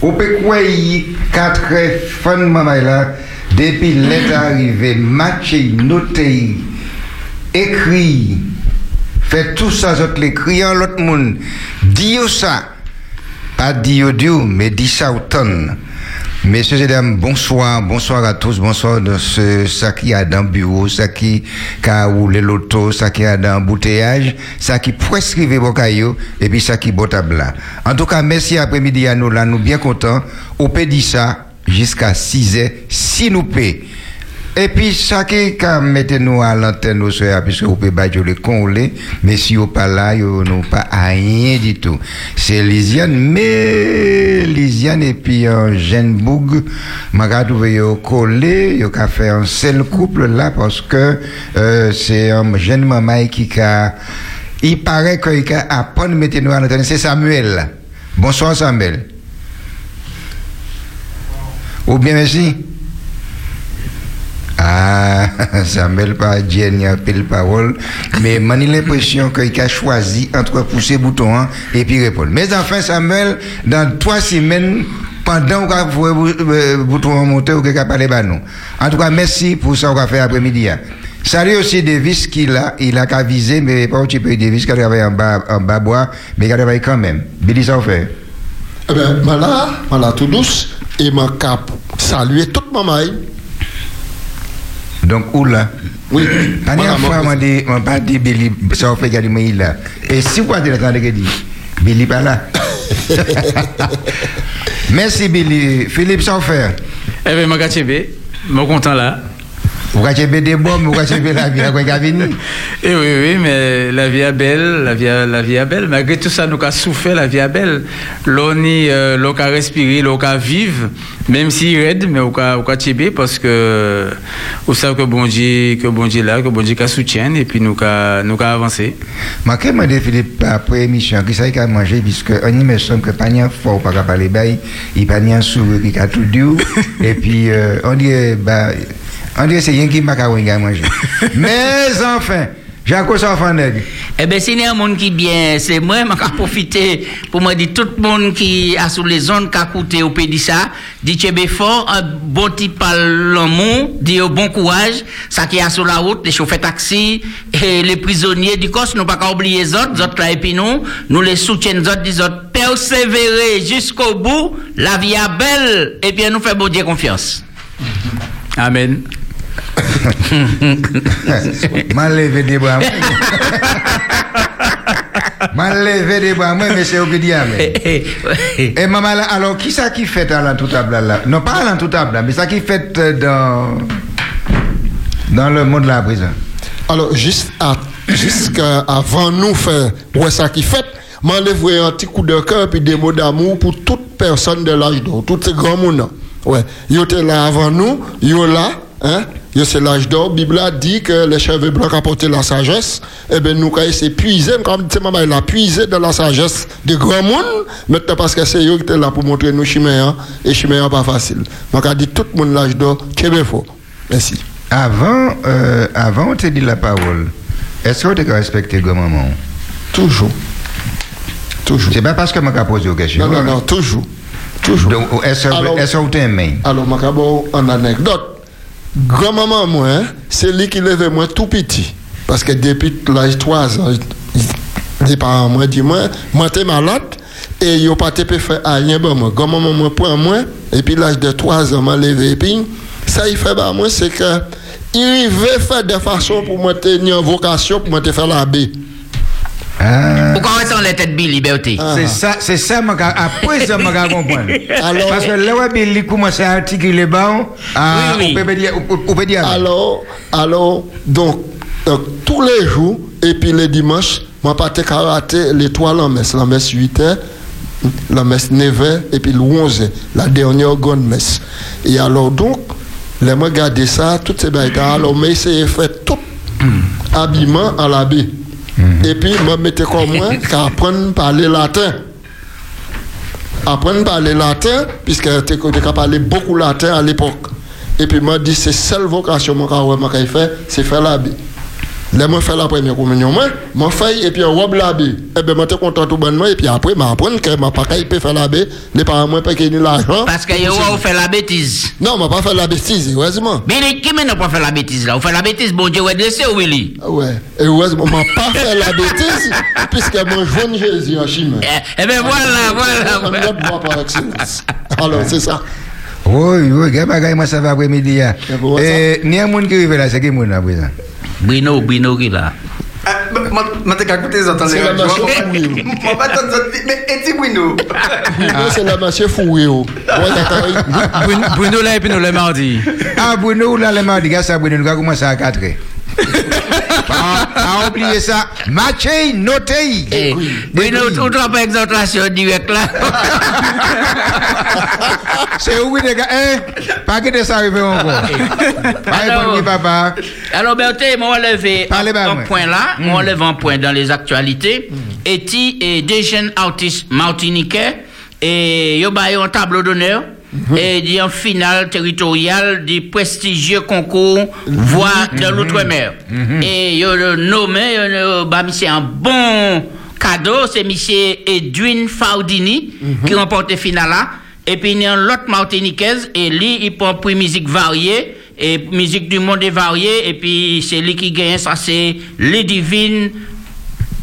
Au Pékouaï, quatre fans maman là, depuis l'état arrivé, matché, noté, écrit, fait tout ça, autres l'écrit en l'autre monde, dis ça, pas dis mais dis ça autant. Messieurs et dames, bonsoir, bonsoir à tous, bonsoir de ce, ça qui a dans le bureau, ça qui a roulé l'auto, ça qui a dans l'embouteillage, ça qui prescrivait vos cailloux, et puis ça qui botable. En tout cas, merci après-midi à nous là, nous bien contents. On peut dire ça jusqu'à 6 heures, si nous payons. Et puis, ça qui mettez-nous à l'antenne, nous puisque vous pouvez battre le conlé, mais si vous pas là, vous n'avez pas rien du tout. C'est Lisiane, mais Lisiane et puis un jeune boug, m'a trouvé collé, il a fait un seul couple là, parce que euh, c'est un jeune maman qui a, il paraît qu'il a appris mettez-nous à l'antenne, c'est Samuel. Bonsoir Samuel. Ou bien merci. Ah, ça mêle pas Jenny appelle parole, mais j'ai l'impression qu'il a choisi entre pousser bouton hein, et puis répondre. Mais enfin, Samuel, dans trois semaines, pendant que vous avez le bouton monter, vous avez parlé de nous. En tout cas, merci pour ça qu'on a fait après-midi. hein. Salut aussi Davis qui l'a, il a qu'à viser, mais pas petit peu Davis qui a travaillé en bas, en bas bois, mais qui a travaillé quand même. Billy, ça fait. Eh ben, voilà, voilà, tout douce, et ma cap saluer toute ma maille. Donc, où là? Oui. La dernière fois, mon on dit, on pas dit Billy, ça fait garder moi là. Et si vous avez entendu que dit, Billy pas là. Merci Billy. Philippe Saufer. Eh bien, je suis je content là. Vous avez des bombes, vous avez la vie à quoi venir. Et Eh oui, oui, mais la vie est belle, la vie, la vie est belle. Malgré tout ça, nous avons souffert, la vie est belle. L'on y, euh, l'on a respiré, l'on a vivre, même si raide, mais on a, on a parce que, vous savez que bon Dieu, que bon Dieu là, que bon Dieu soutient, et puis nous a, nous a avancé. Je vais demander Philippe après l'émission, qui qu'il a mangé, puisque on y me semble que pas n'y a fort, pas qu'à parler il pas n'y a sourire, qui a tout dit, et puis euh, on dit, bah, on dit c'est rien qui m'a qu'à manger. Mais enfin, j'ai un ça enfant nègre. Eh bien, a un monde qui bien, c'est moi, je vais profiter pour me dire tout le monde qui a sous les zones qui a coûté au pays ça, dit que fort, un bon type par l'amour, dit au bon courage, ça qui a sur la route, les chauffeurs taxi, et les prisonniers du COS, nous pas qu'à oublier les autres, les autres là, et puis nous, nous les soutiennent, les autres, les autres, persévérer jusqu'au bout, la vie est belle, et bien nous fait bon Dieu confiance. Amen. Mal levé des bras. Mal levé des bras, moi, mais c'est au que dit amen. Et maman, alors, qui ça qui fait à l'entoutable là Non, pas à l'entoutable là, mais ça qui fait euh, dans, dans le monde de la prison. Alors, juste à, jusqu'à avant nous faire ouais, ça qui fait, m'enlève un petit coup de cœur puis des mots d'amour pour toute personne de l'âge d'or, tous ces grands monde. Ouais, ils étaient là avant nous, ils sont là, hein, c'est l'âge d'or. Bible a dit que les cheveux blancs apportaient la sagesse. Eh bien, nous, quand c'est puisé, comme dit maman, il a puisé dans la sagesse des grands monde. Maintenant, parce que c'est eux qui étaient là pour montrer nous chemin, et chemin pas facile. Donc, a dit tout le monde l'âge d'or, qu'il faut. Merci. Avant, euh, avant, on te dit la parole. Est-ce que tu as respecté grand-maman Toujours. Toujours. C'est pas parce que je posé aux questions. Non, non, non, toujours. Toujours. Donc, est-ce que tu aimes Alors, je vais en anecdote. Grand-maman, moi, hein, c'est lui qui levait moi tout petit. Parce que depuis l'âge de 3 ans, les parents moi dit moi, moi t'es malade et il pas pu faire rien pour moi. Grand-maman moi prend moi et puis l'âge de 3 ans m'a levé et puis ça il fait bah moi c'est que il veut faire des façons pour moi tenir une vocation pour moi faire la baie. Ah. Pourquoi on est en la tête Bill, liberté? C'est ça, c'est ça, après ça, moi, je comprends. Alors- Parce que là, où Billy commence à articuler bon, ah, Oui, oui. on peut dire, on peut- on peut dire. Alors, alors, donc, donc, tous les jours, et puis les dimanches, moi, pas te rater l'étoile en messe, la messe 8 heures, la messe 9 heures, et puis le 11 heures, la dernière grande messe. Et alors, donc, les moi garder ça, toutes ces bêtes, alors, mais c'est fait tout habillement à l'abbé. Et puis, moi, mettez comme moi, qu'à apprendre à parler latin apprendre à parler latin, puisque tu as parlé beaucoup latin à l'époque. Et puis, moi, dit, c'est seule vocation que moi, j'ai fait, c'est faire la Bible. Là, moi, fais la première communion, moi, moi, fais, et puis, on robe l'abbé. Eh ben, moi, t'es content tout bonnement, et puis après, moi, apprendre que ma pas peut faire l'abbé, les parents, moi, pas qu'il l'argent. Parce que on fait la bêtise. Non, moi, pas faire la bêtise, heureusement. Mais qui m'a pas fait la bêtise là? On fait la bêtise, bon Dieu, ouais, laissez Willy. Ah Ouais, et heureusement, moi, pas faire la bêtise, puisque moi, je vois Jésus en chimie. Eh, eh ben voilà, voilà. On voilà. ne par excellence. Alors, c'est ça. Oui, oui, bagaille, moi, ça va après-midi. Et bon, Et, ni un monde qui arrive là, c'est qui monde à présent? Bruno, Bruno qui là. Je t'ai écouté les entendre. C'est la machine fouillée. Je pas t'entendre. Mais et Bruno Bruno, c'est la. Ouais, d'accord. Bruno, Bruno là et nous le mardi. Ah, Bruno, là, le mardi, gars, ça, Bruno, nous allons commencer à 4 heures. Pas pas oublier ça? Matché, noté. Eh, Bruno, tu te rappelles exhortation direct là? C'est où, les gars? Hein? Pas que ça arrive encore. Pas papa. Alors, Berthe, moi, levé Parlez un, point là, moi, levé un point dans les actualités. Et ti, et des jeunes artistes martiniquais, et yo ba yo un tableau d'honneur, et dit en finale territoriale du prestigieux concours Voix de l'Outre-mer. Et yo le nommé, le- bah, monsieur un bon cadeau, c'est monsieur Edwin Faudini, qui remporte le finale là. Et puis, il y a l'autre martiniquaise, et lui, il prend prix musique variée, et musique du monde est variée, et puis c'est lui qui gagne, ça c'est les divines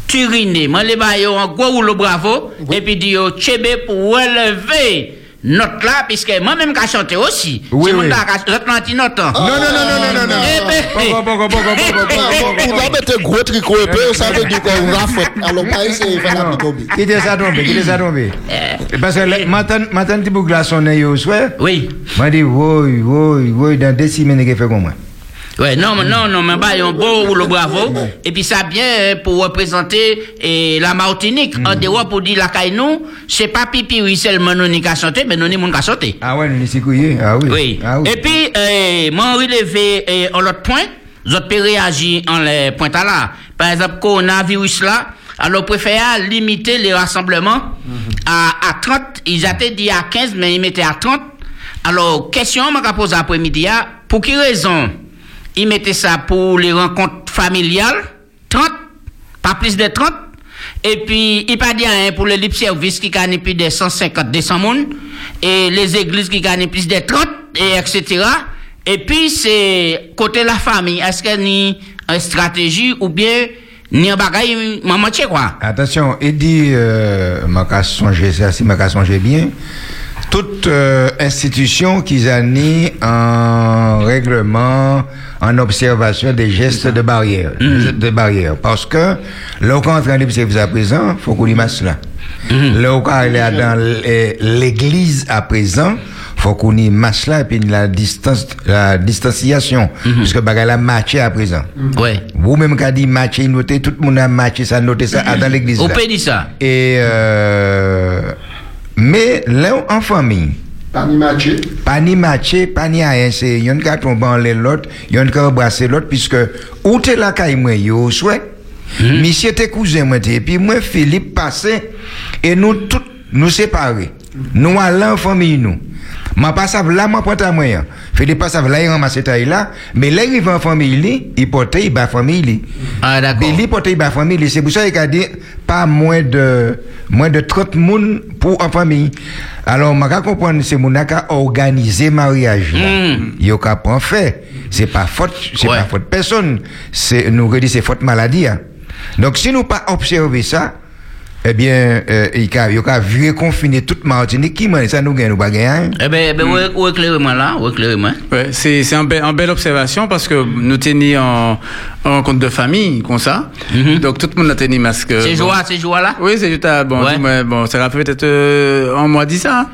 Turiné. Moi, les baillons en gros rouleau bravo, et puis dit yo, tchébé pour relever note là, puisque moi-même qui chanté aussi. Oui, oui. qui chanté note. Non, non, non, non, non, non, non. Eh ben, poko. va mettre un gros tricot épais, ça veut dire qu'on. Alors, pas essayer de faire la petite tomber. Quittez ça tomber, quittez ça tomber? Parce que maintenant, maintenant, petit bout de glaçon, n'est au soir. Oui. Moi, dis, oui, oui, oui, dans des semaines, il fait comme moi. Ouais, non, non, non, mais bah, un beau rouleau bravo. Et puis ça bien euh, pour représenter eh, la Martinique. En dehors pour dire la caille nous, c'est pas pipi oui seulement nous qui a chanté, mais nous qui a chanté. Ah ouais, nous, c'est couillé. Ah oui. Oui. Ah oui. Et puis, euh, moi, relevé euh, en l'autre point, vous pouvez réagir en les points là. Par exemple, coronavirus là, alors préfère limiter les rassemblements à, à 30. Ils étaient dit à 15, mais ils mettaient à 30. Alors, question, je vais poser après-midi, ah, pour quelle raison? Ils mettaient ça pour les rencontres familiales, 30, pas plus de 30. Et puis, il pas dit rien pour les lip service qui gagnent plus de 150, 200 moun. Et les églises qui gagnent plus de 30, et etc. Et puis, c'est côté la famille. Est-ce qu'il y a une stratégie ou bien, ni un bagay, maman, tu quoi? Attention, il dit, euh, m'a songer si m'a songer bien, toute euh, institution qui a en règlement, en observation des gestes de barrière, de barrière. Parce que, là, quand on est en train de service à présent, faut qu'on y masse là. Là, quand il est dans l'é- l'église à présent, faut qu'on y masse là, et puis la distance, la distanciation. Parce que bagay la matché à présent. Ouais. Vous-même qui dit matché, noté, tout le monde a matché ça, noté ça ah, dans l'église. On là. peut dire ça. Et euh, mais là en famille, Pas ni matché. pas ni matché, pas ni rien, c'est yon ka tombe en l'autre, yon ka embrasser l'autre puisque ou t'es la caille moi yo souhait? Monsieur tes cousin moi t'es, et puis moi Philippe passé et nous tous nous séparés. Nous allons en famille nous. Ma pas savent là, moi prends ta moyen. Philippe pas savent là, il ramasse taille là, mais là il va en famille li, il porte il va famille li. Ah, d'accord. Mais li porte ba famille, c'est pour ça qu'il a dit pas moins de moins de 30 moun pour en famille. Alors, m'a ka moun a mariage. là. Yo ka prend fait. C'est pas faute, c'est Ouais. pas faute personne. C'est nous redit c'est faute maladie. hein. Donc si nous pas observer ça, eh bien, euh, il ka yo ka virer confiner toute Martinique qui man ça nous gagne nous pas hein? Eh ben, eh ben, ouais, ouais, éclairez-moi là, éclairez-moi. Ouais, c'est c'est une belle observation parce que nous tenions en, en compte de famille comme ça. Donc tout le monde a tenu masque. C'est bon. joie, c'est joie là? Oui, c'est juste à, bon, Ouais. bon, ça a peut-être euh, un mois dit ça.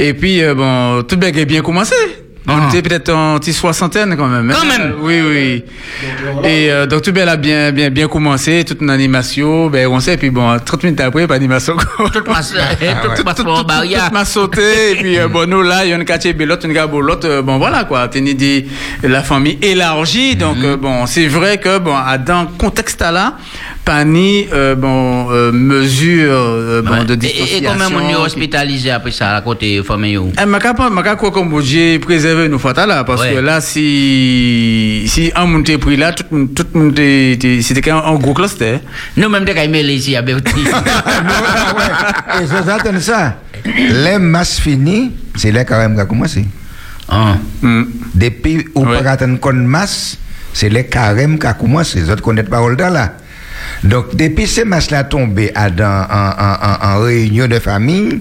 Et puis euh, bon, tout bien bien commencé. On Ah. était peut-être en petite soixantaine quand même. Quand hein. même. Oui, oui. Et euh, donc tout bien a bien bien bien commencé, toute une animation, ben on sait puis bon 30 minutes après pas d'animation. Tout passe, tout passe pour un barrière. Tout m'a sauté, et puis euh, bon, nous là, il y a une quartier belote, une gare belote, euh, bon voilà quoi, t'es dit la famille élargie, donc euh, bon, c'est vrai que bon, à- dans contexte là, pas ni euh, bon, euh, mesure euh, de Et, et distanciation. quand même, on est hospitalisé après ça, à côté famille. Eh, ma capa, ma capa, comme Dieu préserve nous fatal là parce Ouais. que là si si un monde était pris là tout le monde- tout c'était qu'un un gros cluster. Nous-mêmes, de Kaimel ici, à Berti. Et ça, attends ça. Les masses finies, c'est là quand même qui a commencé. Ah. Mm. Depuis ou Ouais. pas attendre qu'on masse, c'est les carèmes qui a commencé. Les autres connaissent pas parole là. Donc, depuis ces masses-là tombées à dans, en, en, en, en réunion de famille,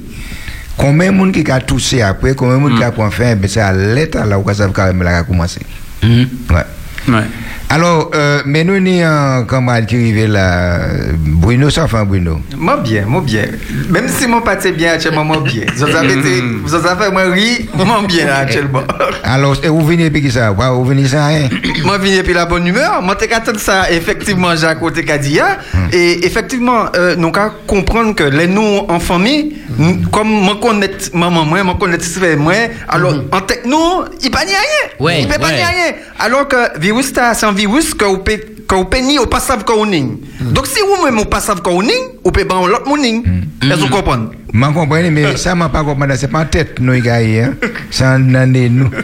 Combien de monde qui a touché après, combien de monde qui a pris fin, c'est à l'état là où ça va quand même la commencer. Mm-hmm. Ouais. Ouais. Alors, euh, mais nous, ni un camarade qui arrive là, Bruno, ça fait Bruno. Moi bien, moi bien. Même si mon pâté bien actuellement, moi bien. Vous avez avez fait moi rire, moi bien actuellement. Alors, et vous venez puis qui ça? Vous venez sans rien? moi venu puis la bonne humeur. Moi t'es qu'à attendre ça effectivement Jacques côté qu'a dit hein. et effectivement euh, nous qu'à comprendre que les nous en famille nous- comme moi connais maman moi moi connais frère moi alors en tête nous il pas ni rien. Ouais, il peut pas rien. Alors que virus ça, virus que vous peut que vous peut ni au pas savent qu'on est. Donc si vous même au pas savez qu'on est, vous peut pas l'autre morning. Est-ce que vous comprenez? Je comprends, mais ça m'a pas compris. C'est pas en tête, nous, les gars, hein. C'est en année, nous.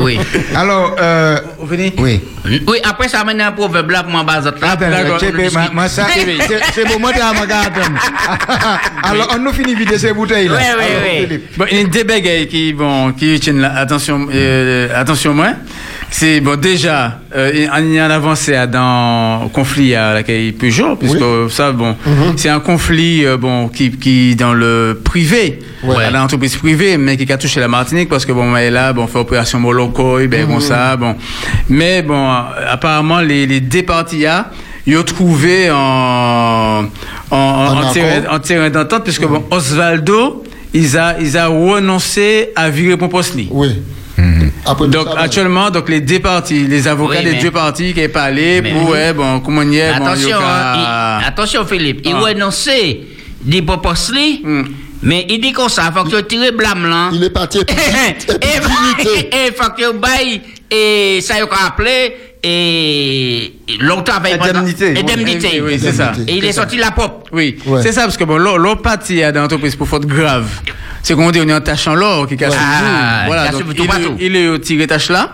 Oui. Alors, euh, Vous venez? oui. Oui, après ça, maintenant, un proverbe là pour m'en baser là. Ça, c'est pour t'as ma garde. Alors, on nous finit vite ces bouteilles, là. Oui, oui, oui. Bon, il y a des bagailles qui, bon, qui tiennent attention, euh, attention moi. C'est bon déjà, euh, il y a un avancé à dans conflit à laquelle Peugeot, puisque ça bon, c'est un conflit euh, bon qui qui dans le privé, Ouais. à l'entreprise privée, mais qui a touché la Martinique parce que bon, elle est là, bon, fait opération Moloko, ben bon ça, bon, mais bon, euh, apparemment les les deux parties là, ils ont trouvé en en, en, en terrain- en d'entente, puisque bon, Osvaldo, ils a, ils a renoncé à virer Pomposli. Oui. Après Donc ça, actuellement, donc les deux parties, les avocats Oui, des mais- deux parties qui est parlé Mais- pour ouais, bon comment y est, bon, Attention, ka- hein, il- attention Philippe, il Ah. renoncé des proposli, Hmm. mais il dit comme ça, faut que tu tires blâme là. Il est parti et épidémité. et faut que tu bailles et ça y a appelé et longtemps avec Indemnité. indemnité. Oui, oui, c'est ça. Et il est sorti la pop. Oui, Ouais. c'est ça, parce que bon, l'autre partie à l'entreprise pour faute grave, c'est qu'on dit on est en tâchant l'or qui casse Ah, tout. Voilà, donc tout il, est- il est tiré tâche là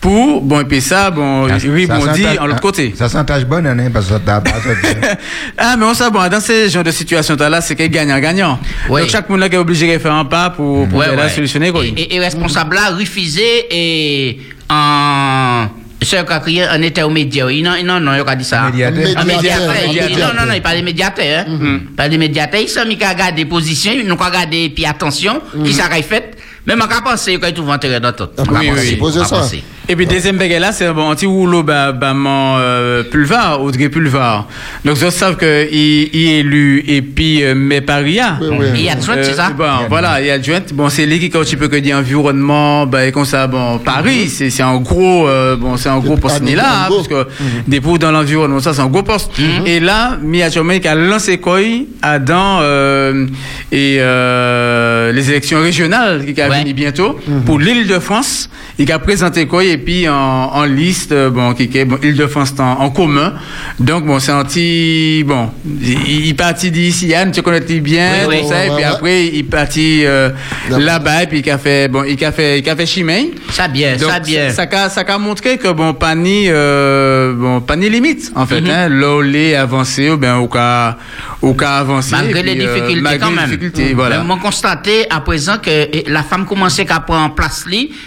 pour, bon, et puis ça, bon, Ça- il rebondit en l'autre côté. Ça sent tâche bonne, hein, parce que ça. Ah, mais on sait, bon, dans ces genres de situations-là, c'est qu'il gagnant-gagnant. Oui. Donc, chaque monde là qui est obligé de faire un pas pour, pour ouais. solutionner, quoi. Et, et, et responsable là refusé et en ce qu'a crié en était au média. Il non non non, il a dit ça. Médiateur. Un Médiateur, médiateur. Il- médiateur. Non non non, il parle de médiateur. Hein. Il parle de médiateur. Il s'est mis à regarder position, nous a regardé puis attention, qui ça a fait. Même on a pensé qu'il tout enterré dans tout. Ah, On a oui, pensé, oui. Supposé on a ça. pensé. Et puis, deuxième baguette là, c'est bon, anti rouleau, bah, bah, mon, euh, pulvar, Audrey Pulvar. Donc, ils savent que il, il est élu, et puis, euh, mais Paria. Oui, oui. Il y a adjointe, c'est ça? Bon, voilà, il y a adjointe. Bon, c'est lui qui, quand tu peux que dire environnement, bah, et comme ça, bon, Paris, c'est, c'est un gros, euh, bon, c'est un gros poste, ni là, hein, parce que des pour dans l'environnement, ça, c'est un gros poste. Et là, Mia qui a lancé quoi, à dans, euh, et, euh, les élections régionales qui venir bientôt, pour l'île de France, il a présenté quoi, et puis en, en liste, euh, bon, qui est, bon, de France en, en commun. Donc, bon, c'est un petit, bon, il, il partit d'ici, Yann, tu connais bien, Oui, oui. tout et puis après, il partit, euh, là-bas, et puis il a fait, bon, il a fait, il a fait chimay. Ça bien, Donc, ça bien. Ça, ça, ça a montré que bon, pas ni, euh, bon, pas ni limite, en fait, hein, là, où les avancé, ou bien, au cas, au cas avancé. Malgré les puis, euh, difficultés malgré quand les même. difficultés, voilà. Mais on constaté à présent que la femme commençait à prendre place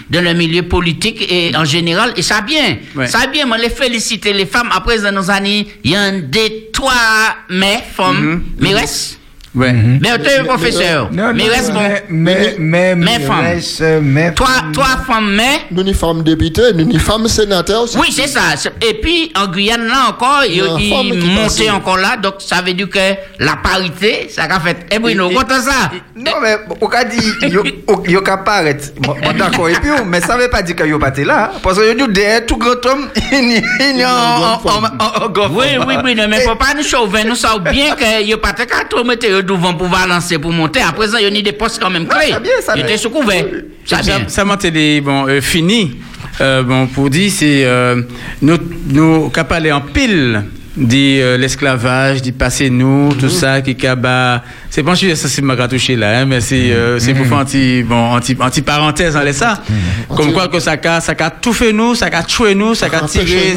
dans le milieu politique et en général et ça bien. Ouais. Ça bien, moi les féliciter les femmes après dans nos années, il y a un des trois mais femmes, mais reste Ouais. mais tu professeur, Non, mais reste bon. mais, mais, mais, Mais femme. reste, mais Toi, toi femme mais Nous ni femmes députées, nous ni femmes sénateurs aussi. oui, c'est ça. Et puis, en Guyane, là encore, il, Il y a il montait encore là. Donc, ça veut dire que la parité, ça a fait. Eh, Bruno, Et- et- content ça? Non, mais au cas dit, yo- yo ka paraître. Bon, d'accord, et puis, mais ça veut pas dire que yo pas été là. hein. Parce que dit, derrière tout grand homme, il y a- il y a en- en- en- en grand Oui, oui, oui, non, mais faut pas nous chauvin. Nous savons bien que yo pas qu'à trop mettre yo devant pour balancer, pour monter. À présent, yo ni des postes quand même clés. ça bien, ça Il bien. était sous couvert. Ça. Ça, ça m'a été bon, euh, fini. Euh, bon, pour dire, c'est euh, nous, nous capables en pile dit euh, l'esclavage, dit passer nous, tout ça, qui kaba. C'est pas sujet, ça c'est ma touché là, hein, mais c'est euh, c'est pour faire anti, bon, anti, anti parenthèse, on laisse ça. Comme quoi que ça a, ça a tout fait nous, ça a tué nous, ça a tiré,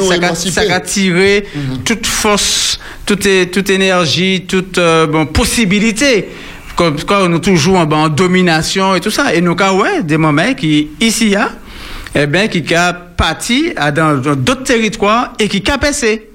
ça a, tiré toute force, toute, toute énergie, toute euh, bon, possibilité. Comme quand nous toujours en, en domination et tout ça. Et nous, cas, ouais, des moments qui, ici, y a, eh bien, qui a parti à dans dans d'autres territoires et qui a passé.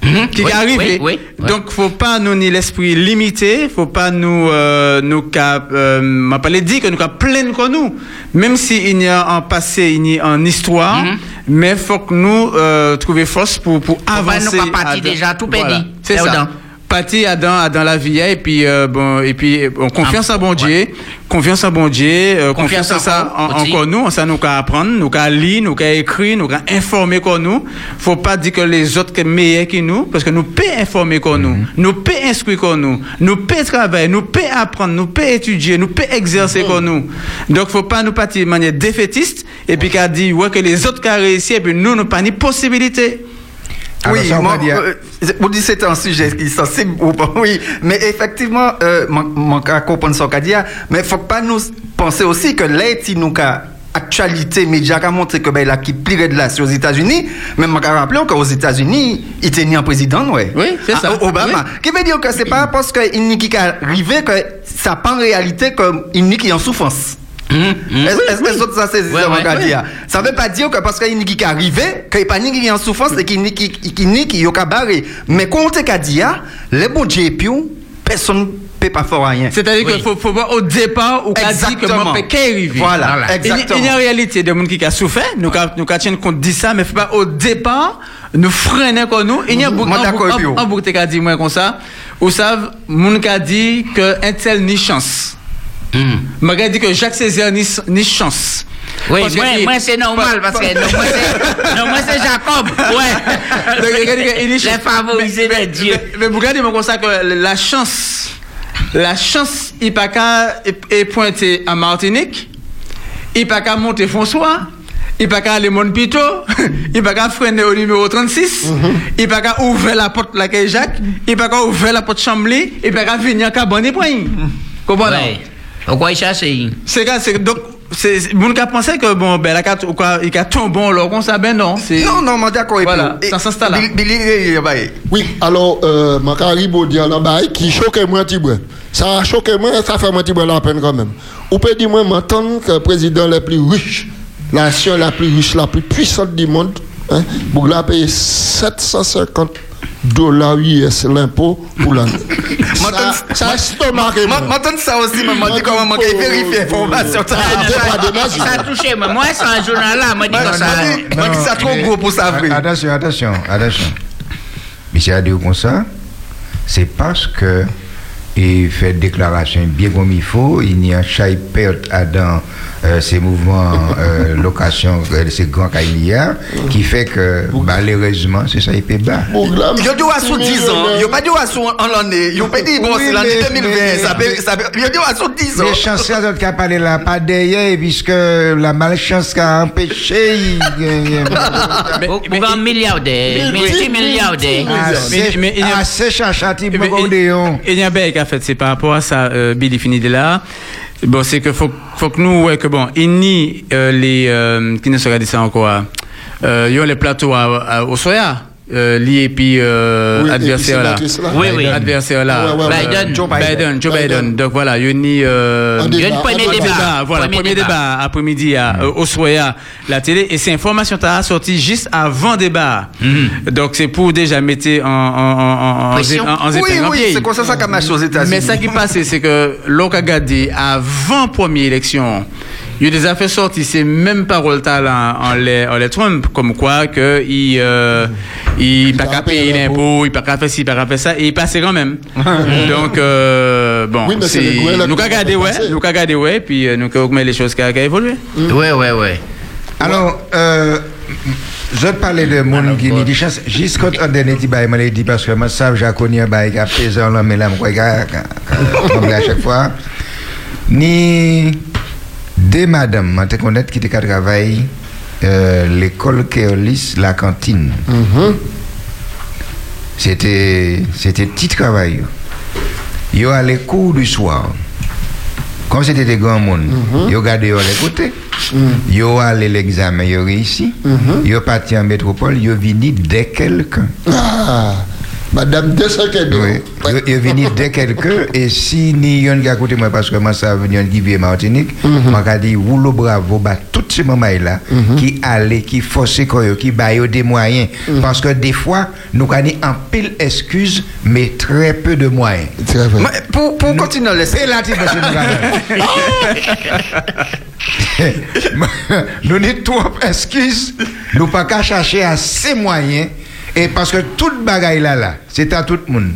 Qui Oui, est arrivé. oui, oui. Donc, faut pas nous ni l'esprit limité, faut pas nous euh, nous cap, euh, m'a pas dit que nous cap plein que nous. Même si il y a un passé, il y a en histoire, Mhm. mais faut que nous euh, trouver force pour pour pas avancer. nous pas partir déjà tout Voilà. pédi. C'est C'est ça. dedans. Partir à dans, à dans la vie et puis euh, bon et puis bon, confiance Ah, en bon Dieu, confiance en bon Dieu, euh, Confiance confiance en ça en- en, en nous, ça nous qu'à apprendre, nous qu'à lire, nous qu'à écrire, nous qu'à informer comme nous. Faut pas dire que les autres sont meilleurs que nous, parce que nous peut informer comme nous, nous peut instruire comme nous, nous peut travailler, nous peut apprendre, nous peut étudier, nous peut exercer comme nous. Donc faut pas nous partir de manière défaitiste et puis qu'à dire ouais que les autres qui réussi et puis nous nous pas ni possibilité. Alors, oui, ça, moi, dire- euh, vous dites que c'est un sujet qui est sensible ou pas, oui, mais effectivement, euh, mon cas comprendre ce qu'a dit, mais faut pas nous penser aussi que l'aide, nous actualité média a montré que ben là qui de là sur aux États-Unis. Mais je me rappelle qu'aux États-Unis il était un président ouais. Oui, c'est ça. Ah, Obama. Qui veut dire que c'est pas parce que il n'y qui arrivé que ça pas en réalité que il n'y qui en souffrance. Est-ce est-ce que ça c'est ça dit, hein? Ça veut pas dire que parce qu'il y a qui est arrivé, qu'il n'y a pas qui est en souffrance et qu'il n'y a qui est barré. Mais quand on te dit, hein, les bons puis, personne ne peut pas faire rien. C'est-à-dire qu'il faut, voir au départ où qu'a dit que Exactement. moi, qu'est arrivé. Voilà, Il y a- exactement. Il y a une réalité de monde qui a souffert, nous tient compte de ça, mais faut pas au départ nous freiner comme nous. Il y a beaucoup un beaucoup qui a dit moi comme ça, ou savent, qui a dit que un tel ni chance. M'a dit que Jacques Césaire ni, ni chance. Oui, Parce moi, c'est normal parce que non, moi c'est non, moi c'est Jacob. Ouais. Donc, il dit que il est Les chance. favorisés Mais- de Dieu. Mais, mais vous regardez moi comme ça que la chance, la chance, il pas qu'à est- à Martinique, il pas qu'à monter François, il pas qu'à aller Montpito, il pas qu'à freiner au numéro 36, il pas qu'à ouvrir la porte la quai Jacques, il pas qu'à ouvrir la porte Chambly, il pas qu'à venir qu'à bonne point. Comprenez? Ouais. Pourquoi il cherche C'est que- c'est donc c'est mon cas pensait que bon ben la carte ou quoi il a ton bon alors comme ça ben non? C'est Non, non, moi d'accord Voilà, vous. ça s'installe là. Bah. Oui, alors, euh, ma caribo dit en bas, qui choque moi, Tiboué. Ça a choqué moi, ça fait moi, Tiboué, la peine quand même. Ou peut dire, moi, m'entendre que le président le plus riche, la nation la plus riche, la plus puissante du monde, hein, pour la payer 750 dollars US l'impôt pour l'année. ça, M'entendre ça aussi, moi, dit comment moi, qu'il vérifie l'information. ça. Ah, pas de. Ça a touché, mais moi, c'est un journal là, moi, dit comme ça. ça trop gros pour ça. Attention, attention, attention. Monsieur a dit comme ça, c'est parce que il fait déclaration bien comme il faut, il y a chaque perte à dans euh, ces mouvements euh, location, euh, ces grands a, qui fait que malheureusement, c'est ça, il peut bas. Yo dit à sous 10 ans, yo pas dit à sous en l'année, yo pas dit bon c'est l'année mais- 2020, mais- ça yo dit à sous 10 ans. Les chanceux qui a parlé là, pas derrière, puisque la malchance qui a empêché. il- il- Mais- un milliardaire, multimilliardaire. Ah, mais- mais il y a- c'est- ah, c'est chachati, Eh ben, il y a bien qu'à fait, c'est par rapport à ça, euh, Billy finit de là. Bon, c'est que faut, faut que nous, ouais, que bon, il nie euh, les, euh, qui ne se regarde ça encore, euh, ils ont les plateaux à, à- au soya, euh, puis euh, Oui, adversaire puis là. Oui, oui. Adversaire là. Ouais, ouais, ouais. Biden. Joe Biden. Biden, Joe Biden. Biden. Donc voilà, il y a euh, Un Il y a débat, une premier un débat. voilà, Premier premier, débat. débat, après-midi à, euh, au Soya, la télé, et ces informations t'as sorti juste avant débat. Donc c'est pour déjà mettre en, en, en, en, Pression. en, en Oui, en oui, c'est comme ça ça qu'a marché aux États-Unis. Mais ça qui passe, c'est que l'on a gardé avant première élection, il y a des affaires sorties, c'est même parole talent en les, en les Trump, comme quoi que il, euh, il pas qu'à payer l'impôt. il pas qu'à faire ci, il pas qu'à faire ça, et il passait quand même. Donc, euh, bon, Oui, mais c'est nous gardé, ouais, nous ouais, puis euh, nous avons augmenté les choses qui ont évolué. Ouais, ouais, ouais. Alors, euh, je parlais de mon qui n'y dit chance. Juste quand on dernier petit bail, m'a dit parce que moi, ça, j'ai connu un bail qui a pesé en l'homme et là, je à chaque fois. Ni des madames, connaître qui te travaille l'école Kéolis, la cantine. c'était c'était petit travail. Yo allait cours du soir. Comme c'était des grands monde, yo gardé yo les côtés. Yo allé l'examen, yo réussi. Yo parti en métropole, yo vini dès quelqu'un. Ah, Madame Desakedo. Oui. Yo, yo vini dès quelqu'un et si ni yon qui a côté moi parce que moi ça venu qui vient Martinique, moi ka dit roulo bravo bah toutes ces mamans là qui allaient qui yo, qui ba yo des moyens parce que des fois nous avons en pile excuses mais très peu de moyens. Pour, pour continuer à laisser. C'est là que nous Nous avons trop excuses, nous pas qu'à chercher assez moyens et parce que toute bagaille là là, c'est à tout le monde.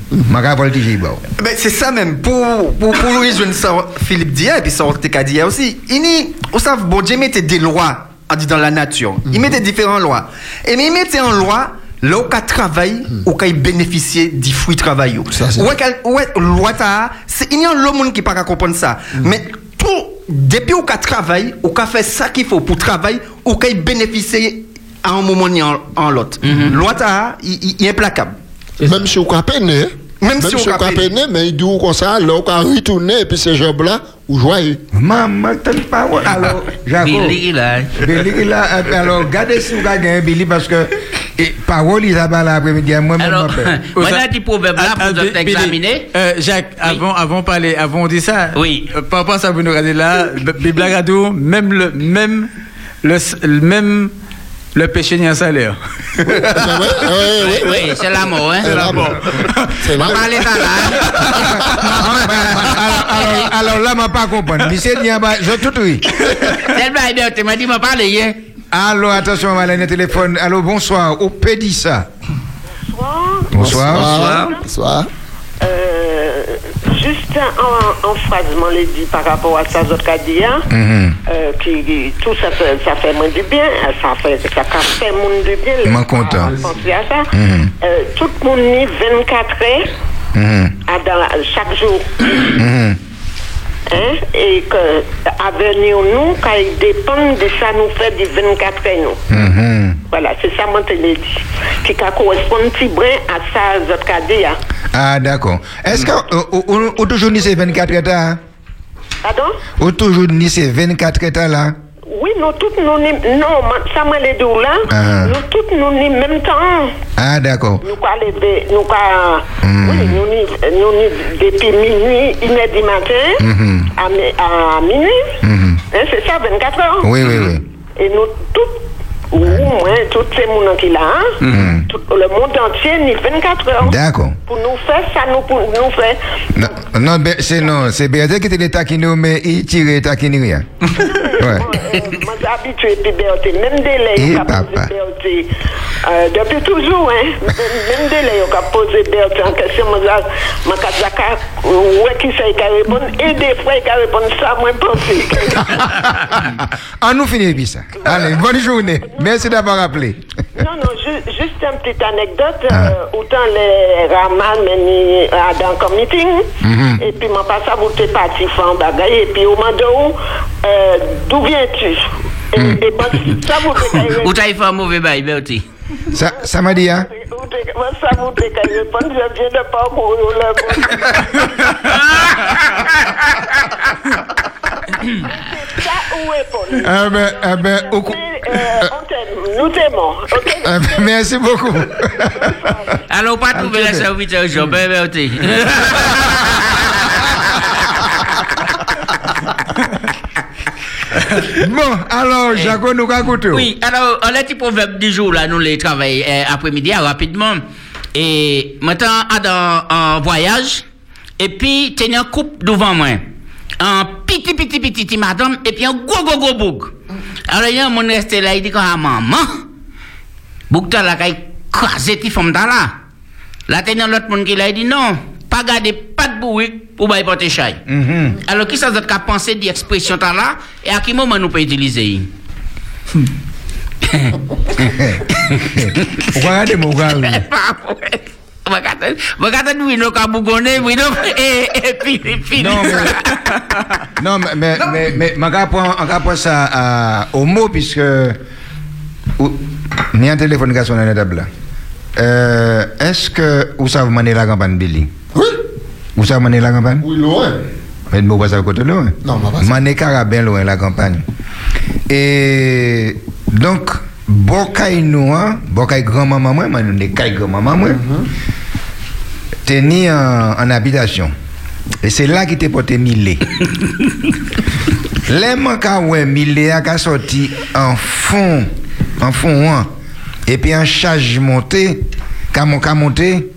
Bon. Ben, c'est ça même. Pour, pour, pour rejoindre ça, Philippe dit, et puis ça, dit aussi. Il dit, vous savez, bon Dieu mettait des lois on dans la nature. Il mettait différentes lois. Et mais il mettait en loi, là où il travaille, où il bénéficier du fruit de travail. Ouais, loi, ça, c'est, il y a le monde qui pas comprendre ça. Mais tout, depuis où il travaille, où il fait ça qu'il faut pour travailler, où il bénéficier à un moment ni en, en l'autre. Loi, ça, il, il- il est implacable. Même si on a peine, Même si on on a a peine, mais il dit comme ça, là, on a retourné, et puis ces jobs-là, ou joyeux. Maman, t'as pas. Alors, Jaco. Billy, là. Billy, là, alors, gardez si vous gagnez Billy parce que et, parole, il a pas l'après-midi, moi-même, Alors, moi, j'ai un petit problème là Ah, ah, pour Bi- vous Billy, examiner. euh, Jacques, avant, avant parler, avant on dit ça. Oui. euh, par rapport à ça, vous nous regardez là, Biblagado, même le, même le- même le péché n'y a un salaire. C'est vrai? Oui, oui, Oui, oui, c'est l'amour, hein. C'est la mort. C'est On la va parler ça là. alors, alors, alors là, je ne pas comprendre. Monsieur Diaba, je tout oui. C'est le bail, tu m'as dit, m'en parler, hein. Allô, attention, on va le téléphone. Allô, bonsoir. Au Pédissa. Bonsoir. Bonsoir. Bonsoir. Bonsoir. Euh, juste en, en phrase, je l'ai dit par rapport à ça, autres hein, Mhm. euh, qui, tout ça fait, ça fait moins du bien, ça fait, ça fait moins du bien. Je suis content. Penser à ça. Mhm. Euh, tout le monde est 24 heures Mhm. la- chaque jour. Hein, et que avenir nous, quand il dépend de ça, nous fait du 24 heures. Nous. Mhm. Voilà, c'est ça, moi, je l'ai dit. Qui correspond petit brin à ça, dit. hein. Ah, d'accord. Est-ce que euh, au- au- au toujours ni c'est 24 états hein? Pardon? Au toujours ni c'est 24 états là? Oui, nous tous, nous, non, ma- ça m'a les deux là, Ah. nous tous, nous, ni même temps, Ah, d'accord. nous quoi lever, nous quoi, Hmm. oui, nous, ni- nous, ni depuis minuit, une heure du matin, Mhm. à, mi- à minuit, Mhm. Hein, c'est ça, 24 heures. Oui, oui, oui. Et nous tous, ou moins, tous ces gens qui là, hein, Mhm. tout le monde entier, ni 24 heures. D'accord. Pour nous faire ça, nous, pour nous faire. Non, non, c'est non, c'est Béatrice qui était les taquiner, mais il tire taquiner rien. Ouais. Bon, euh, moi, j'ai habitué puis Berthe, même délai, Eh, il a papa. posé Berthe. Euh, depuis toujours, hein, même même délai, il a posé Berthe en question, moi, j'ai- moi, quand j'ai- ouais, qui ça, il a répondu, et des fois, il a répondu ça, moi, pensé. ah, nous finissons puis ça. Allez, bonne journée. Merci d'avoir appelé. Non, non, ju- juste une petite anecdote. Euh, autant les ramas meni à dans le meeting, et puis mon passe à vous t'es parti faire un bagage, et puis au moment où, euh, d'où viens-tu? Et, et bon, ça vous Ou t'as fait un mauvais bail, Bertie? Ça, ça m'a dit, hein? Ça vous qu'à répondre, je viens de ou répondre? Ah ben, ah ben, au cou- euh, on t'aime, nous t'aimons, ok? ah ben, merci beaucoup. Alors, pas trouver la serviteur, je vais Bertie. bon, alors, Jaco, nous racontons. Oui, alors, on a petit proverbe du jour, là, nous les travaillons euh, après-midi, ah, rapidement. Et maintenant, à dans un voyage, et puis, une coupe devant moi. Un petit, petit, petit, petit madame, et puis un gros, gros, gros bouc. Alors, il y a un monde resté là, il dit, ah, maman, bouc t'as là, qu'il crasé, ti femme là. Là, t'as l'autre monde qui là, il dit, non, pas garder, pas de bruit pour bailler porter chai. Mhm. Alors, qui ça vous a pensé d'expression t'as là, et à quel moment nous peut utiliser? Mon gars. oui. Wakata, wakata nous nous kabougonné, oui non et et puis puis. Non, mais, non, mais, mais, mais, ça à- au mot, puisque, ou- ni un téléphone qui la table euh, est-ce que vous savez mener la campagne, Billy? Oui, Vous savez mener la campagne oui, loin. Mais vous ne savez pas côté loin. Non, ma pas. Mané carabin loin la campagne. Et donc, Bokay nous, hein, grand-maman, moi, nous, Kay grand-maman, moi, t'es ni en, en habitation. Et c'est là qu'il t'est porté Millet. Les manques ouais, Millet a sorti en fond, en fond, et puis en charge monté, quand mon cas monté,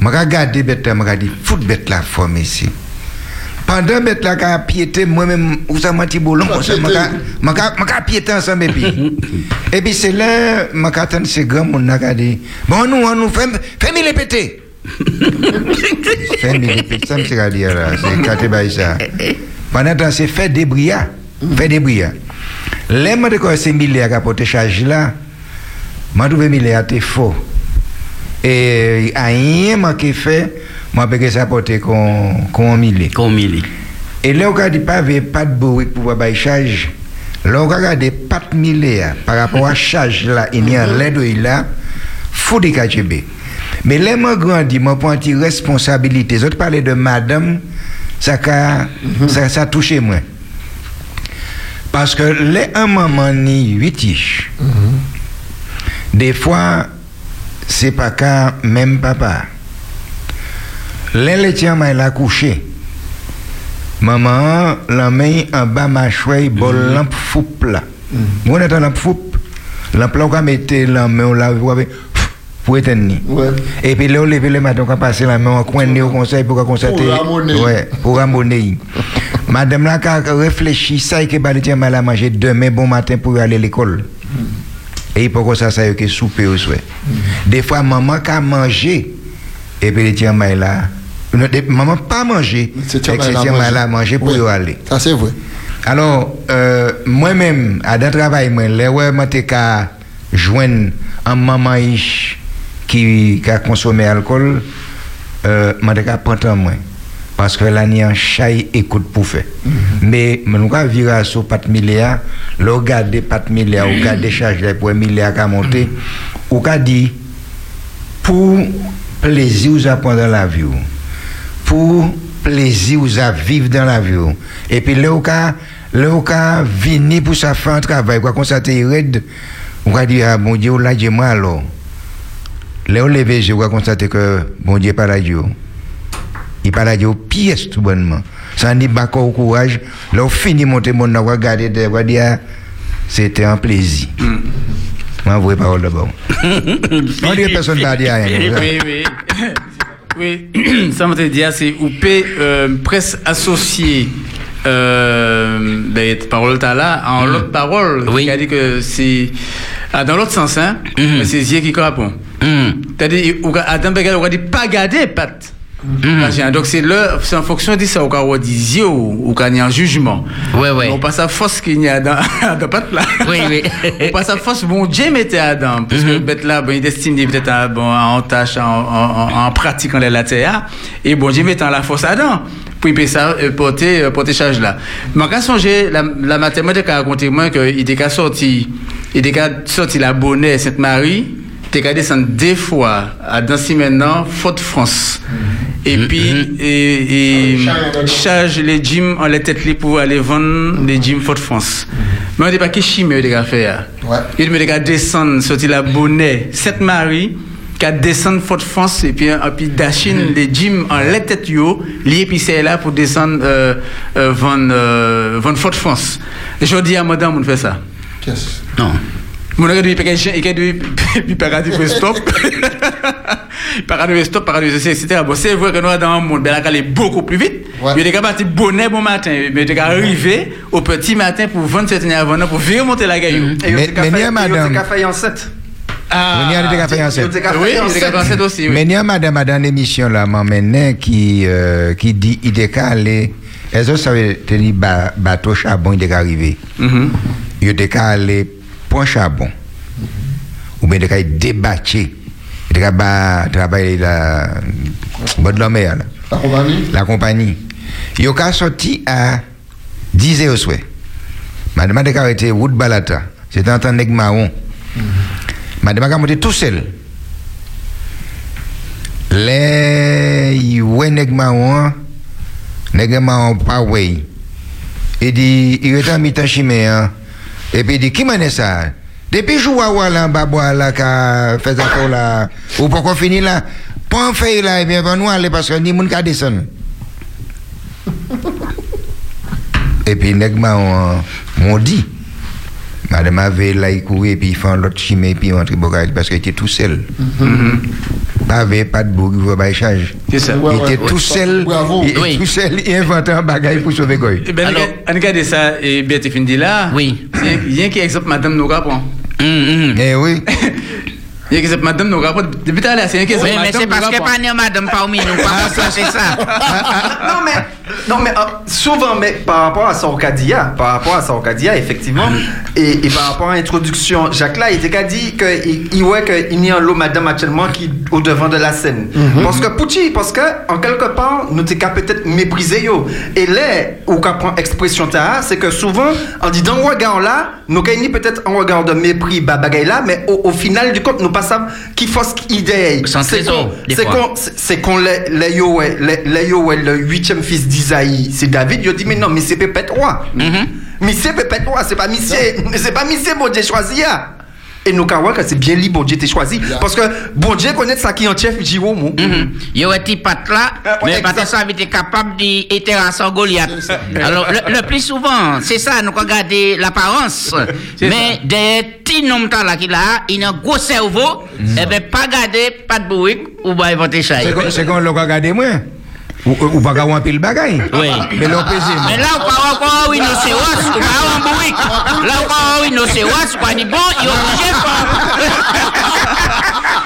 je regarde bête je dit, fout bête la forme ici. Pendant bête là, quand piété, moi-même, où ça m'a Ah, ça m'a m'a piété ensemble et puis. Et puis c'est là, m'a entendu ces grands mon n'a dit, bon nous, on nous fait, fait mille péter. fait péter, ça me c'est dire là, c'est bail ça. Pendant temps, c'est fait des fait des. Les mots de quoi c'est mille à porter charge là, m'a trouvé t'es faux. Et rien manqué fait, moi que ça porter qu'on qu'on mille. Comme il est. Et là, on dit pas pas de bourrique pour avoir charge. Là, on a des pattes milliards par rapport à charge là, il y a l'aide là, faut des KGB. Mais là, moi, grandi, moi, une responsabilité. Je parler de madame, ça, a- ça, ça a touché moi. Parce que les un moment ni huit ish. Des fois, c'est pas qu'un même papa. Les laitiers m'a la couché. Maman, la main en bas ma chouette, bol lampe foupe là. Vous êtes lampe foupe. Lampe là, on va mettre la main, on la voit pour éteindre. Et puis là, on lève le matin, on va passer la main en coin de au conseil pour constater. Pour ramonner. Ouais, pour ramonner. Madame là, quand réfléchit, ça et que le tien mal à manger demain bon matin pour aller à l'école. Et pourquoi ça, ça y est que souper au souhait. Des fois, maman a mangé, et puis le tien mal là. Non, des- Maman pas mangé, C'est à manger. manger pour y aller. Ça, c'est vrai. Alors, euh, moi-même, à le travail, moi, les ouais, moi, t'es qu'à joindre un maman qui, qui a consommé alcool, euh, moi, t'es qu'à prendre en moins. Parce que là, il y a un chai écoute pour faire. Mais, mais nous, quand virer sur pat milliard, le regarder pat milliard, ou regarder charge là pour un milliard à monter, ou qu'a dit, pour plaisir vous apprendre la vie, pour plaisir vous à vivre dans la vie. Et puis là, au cas, venir pour ça faire un travail, quoi, constater raide, on va dire, ah, bon Dieu, là, j'ai moi alors. Là, au lever, je vais constater que, bon Dieu, pas là, Dieu. Il pas là, Dieu, pièce tout bonnement. Ça n'est pas au courage. Là, on finit monter mon nom, regarder, dire, c'était un plaisir. Moi, vraie parole d'abord. On dit personne ne va dire rien. Oui, oui. Oui, ça m'a dit, c'est ou peut euh, presque associer euh, les paroles t'as là en l'autre parole. Oui. dit que c'est ah, dans l'autre sens, hein, Mhm. c'est Zier qui correspond. C'est-à-dire, ou- Adam Begal aurait dit pas garder pat. Mhm. Donc c'est en fonction de ça, ou qu'on dit ou ou qu'on y a un jugement. Ouais, ouais. On passe à force qu'il y a dans, dans pat là. Oui, oui. On passe à force, bon Dieu mettait Adam, parce que bête là, bon, il est destiné peut-être à, bon, en tâche, en, en, en, en pratiquant les latéas, et bon Dieu mettant la force à Adam, pour ça, euh, porter, euh, porter charge là. Mais quand songer, la, la mathématique a raconté moi qu'il était sorti, il était sorti la bonnet Sainte-Marie, t'es qu'à descendre deux fois à Dancy maintenant, Faute France. Et puis, et, et charge les gyms en les libres pour aller vendre les gyms Faute France. Mais on dit pas que chimie il a fait. Ouais. Il me dit qu'à descendre, sortir la bonnet, Sainte-Marie, qu'à descendre Faute France, et puis, et puis Dachine, les gyms en les têtes yo, lié puis c'est là pour descendre, euh, euh, vendre, euh, vendre Faute France. Et je dis à madame, on fait ça. Qu'est-ce? Non. Mon gars, il peut il peut pas dire stop. Pas dire stop, ceci, etc. Bon, c'est vrai que nous, dans un monde, ben, aller beaucoup plus vite. Ouais. Il est capable de bonnet bon matin. Mais il est arriver au petit matin pour vendre cette avant pour venir monter la gaillou. Et Mais- il y a des y a cafés en 7. Ah, y a des cafés en. Il y a des cafés Oui, en il capable de faire aussi, oui. Mais il y a madame dans l'émission là, maintenant qui, euh, qui dit il est aller. Est-ce que ça veut dire ba- bateau charbon il est qu'à arriver Mhm. Il est qu'à charbon. Ou bien il est qu'à débattre. Il est qu'à ba- travailler la. Bon de la mer. La compagnie? La compagnie. Il a sorti à 10 heures au soir. Madame a arrêté route Balata. C'était un temps nègre marron. Madame a monté tout seul. les ouais nèg marron nèg marron pas ouais il dit il est en mi-temps et puis il dit qui m'a ça? Depuis jouer à là bas bois là fait ça là ou pas qu'on finit là. Pas en faire là et bien va nous aller parce que ni moun ka descendre. Et puis marron m'ont dit Madame avait là, il courait, puis il fait l'autre chimé, puis il rentre parce qu'il était tout seul. Pas avec, pas de bouc, il pas échange. C'est ça. Il ouais, était ouais. tout seul, Bravo. il, Oui. tout seul, il inventait un bagage pour sauver quoi. Eh ben, regarde ça, et bien, tu finis là. Oui. Il y a un exemple, madame nous prend. Hum, hum. Eh oui, Il y a un exemple, madame nous prend. Depuis tout à l'heure, c'est mais c'est parce que pas né madame parmi nous, pas ça, c'est ça. non mais non mais euh, souvent mais par rapport à Sorcadia par rapport à Sorcadia effectivement et, et par rapport à l'introduction Jacques là il était qu'a dit que il, ouais que il y a un lot madame actuellement qui au devant de la scène parce que Pucci parce que en quelque part nous t'es peut-être mépriser yo et là ou qu'à prendre expression ta c'est que souvent en dit dans regard là nous gagnons peut-être un regard de mépris bah là mais au, au final du compte nous c'est fois. qu'on c'est c'est qu'on les les yo yo ouais, le huitième fils d'Isaïe. C'est David il dit mais non mais c'est Pépette roi mais c'est Pépette roi c'est pas Missé c'est pas Missé bon Dieu choisi hein. Et nous c'est bien lui bon Dieu t'es choisi parce que bon Dieu connaît ça qui en chef il dit oh mon. Yo un petit pat là, ouais, mais pas ça avait été capable d'être Goliath. Alors le, le plus souvent, c'est ça, nous regardons l'apparence. Mais des petits noms là qu'il a, il a un gros cerveau, et ben pas garder, pas de bruit, ou va inventer ça. c'est qu'on l'a regardé moi? Ou, ou pas qu'à pile bagage. Oui. Mais l'on pesé. Mais là, on parle encore rhinocéros, on parle en bourrique. Là, on parle rhinocéros, on dit bon, il est obligé pas.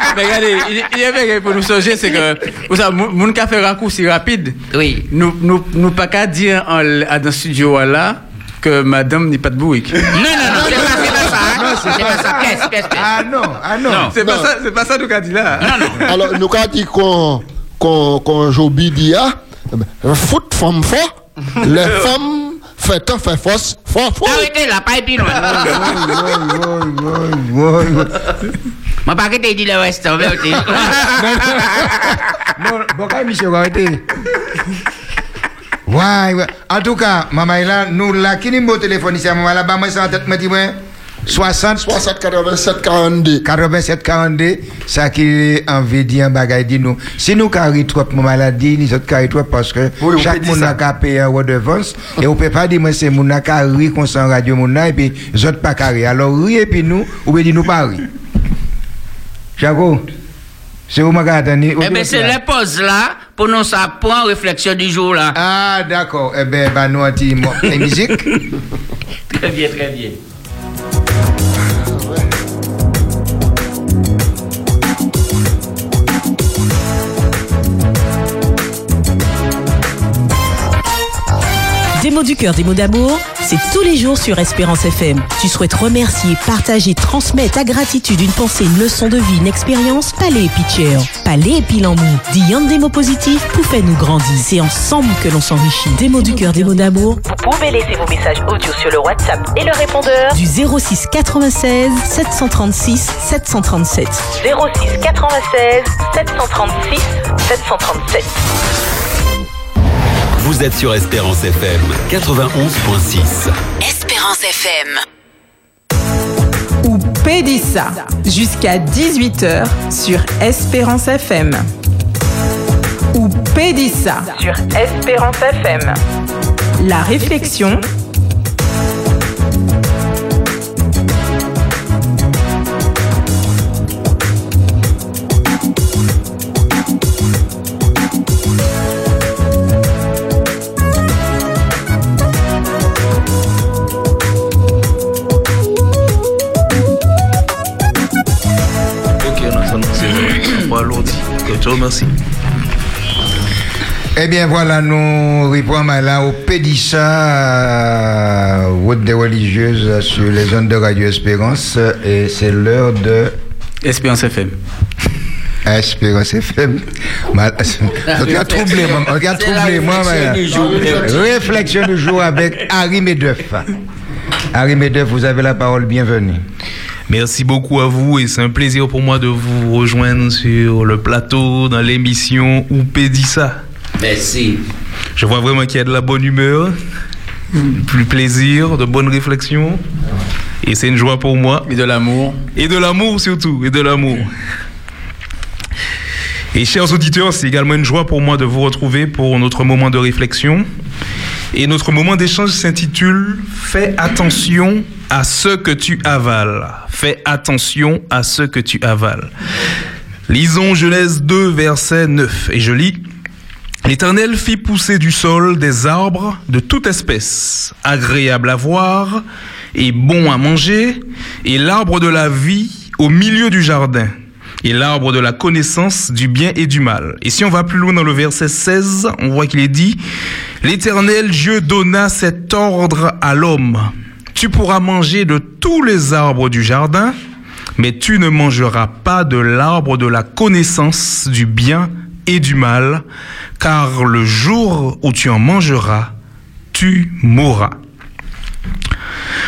Mais regardez, il il y a un truc pour nous songer, c'est que, vous savez, moun moun qui a fait raccourci rapide, Oui. nous, nous, nous pas qu'à dire en, à dans le studio là que madame n'est pas de bourrique. Non, non, non, c'est pas, ça. Hein? C'est pas ça. Qu'est-ce, qu'est-ce, qu'est-ce? Ah non, ah non. C'est pas Non. ça, c'est pas ça nous qu'a dit là. Alors, nous avons dit qu'on quand, quand Joby ah, eh ben, foot femme fort, les femmes fait tant fait force, fort le en En tout cas, maman, nous, là, qui n'est maman, là-bas, tête. 60 60 87 42 87 42 ça qui envie de dire un bagage dit nous si nous carré trop mon maladie nous autres carré trop parce que oui, chaque monde a payé un redevance et on peut pas dire moi c'est mon carré qu'on s'en radio mon et puis autres pas carré alors oui et puis nous on peut dire nous pas Jaco c'est vous m'attendez. Eh bien, c'est les pauses là pour nous apprendre réflexion du jour là. Ah, d'accord. Eh bien, bah, nous, on musique. très bien, très bien. Des mots du cœur, des mots d'amour, c'est tous les jours sur Espérance FM. Tu souhaites remercier, partager, transmettre ta gratitude, une pensée, une leçon de vie, une expérience, palais et pitcher. Palais et pile en mou. Dis un des mots positifs pour faire nous grandir. C'est ensemble que l'on s'enrichit. Des mots du cœur, des mots d'amour. Vous pouvez laisser vos messages audio sur le WhatsApp et le répondeur Du 06 96 736 737. 06 96 736 737. Vous êtes sur Espérance FM 91.6. Espérance FM. ou Pédissa jusqu'à 18h sur Espérance FM. Ou Pédissa sur Espérance FM. La réflexion. Je te remercie. Eh bien, voilà, nous répondons là au Pédissa, route des religieuses sur les zones de Radio Espérance. Et c'est l'heure de Espérance FM. Espérance FM. Regarde troublé. Regarde troublé, moi. réflexion du jour. Réflexion du jour avec Harry Medef. Harry Medef, vous avez la parole, bienvenue. Merci beaucoup à vous et c'est un plaisir pour moi de vous rejoindre sur le plateau dans l'émission Oupé dit ça. Merci. Je vois vraiment qu'il y a de la bonne humeur, du plaisir, de bonnes réflexions. Et c'est une joie pour moi. Et de l'amour. Et de l'amour surtout, et de l'amour. Et chers auditeurs, c'est également une joie pour moi de vous retrouver pour notre moment de réflexion. Et notre moment d'échange s'intitule Fais attention à ce que tu avales. Fais attention à ce que tu avales. Lisons Genèse 2, verset 9. Et je lis. L'Éternel fit pousser du sol des arbres de toute espèce, agréables à voir et bons à manger, et l'arbre de la vie au milieu du jardin, et l'arbre de la connaissance du bien et du mal. Et si on va plus loin dans le verset 16, on voit qu'il est dit, L'Éternel Dieu donna cet ordre à l'homme. Tu pourras manger de tous les arbres du jardin, mais tu ne mangeras pas de l'arbre de la connaissance du bien et du mal, car le jour où tu en mangeras, tu mourras.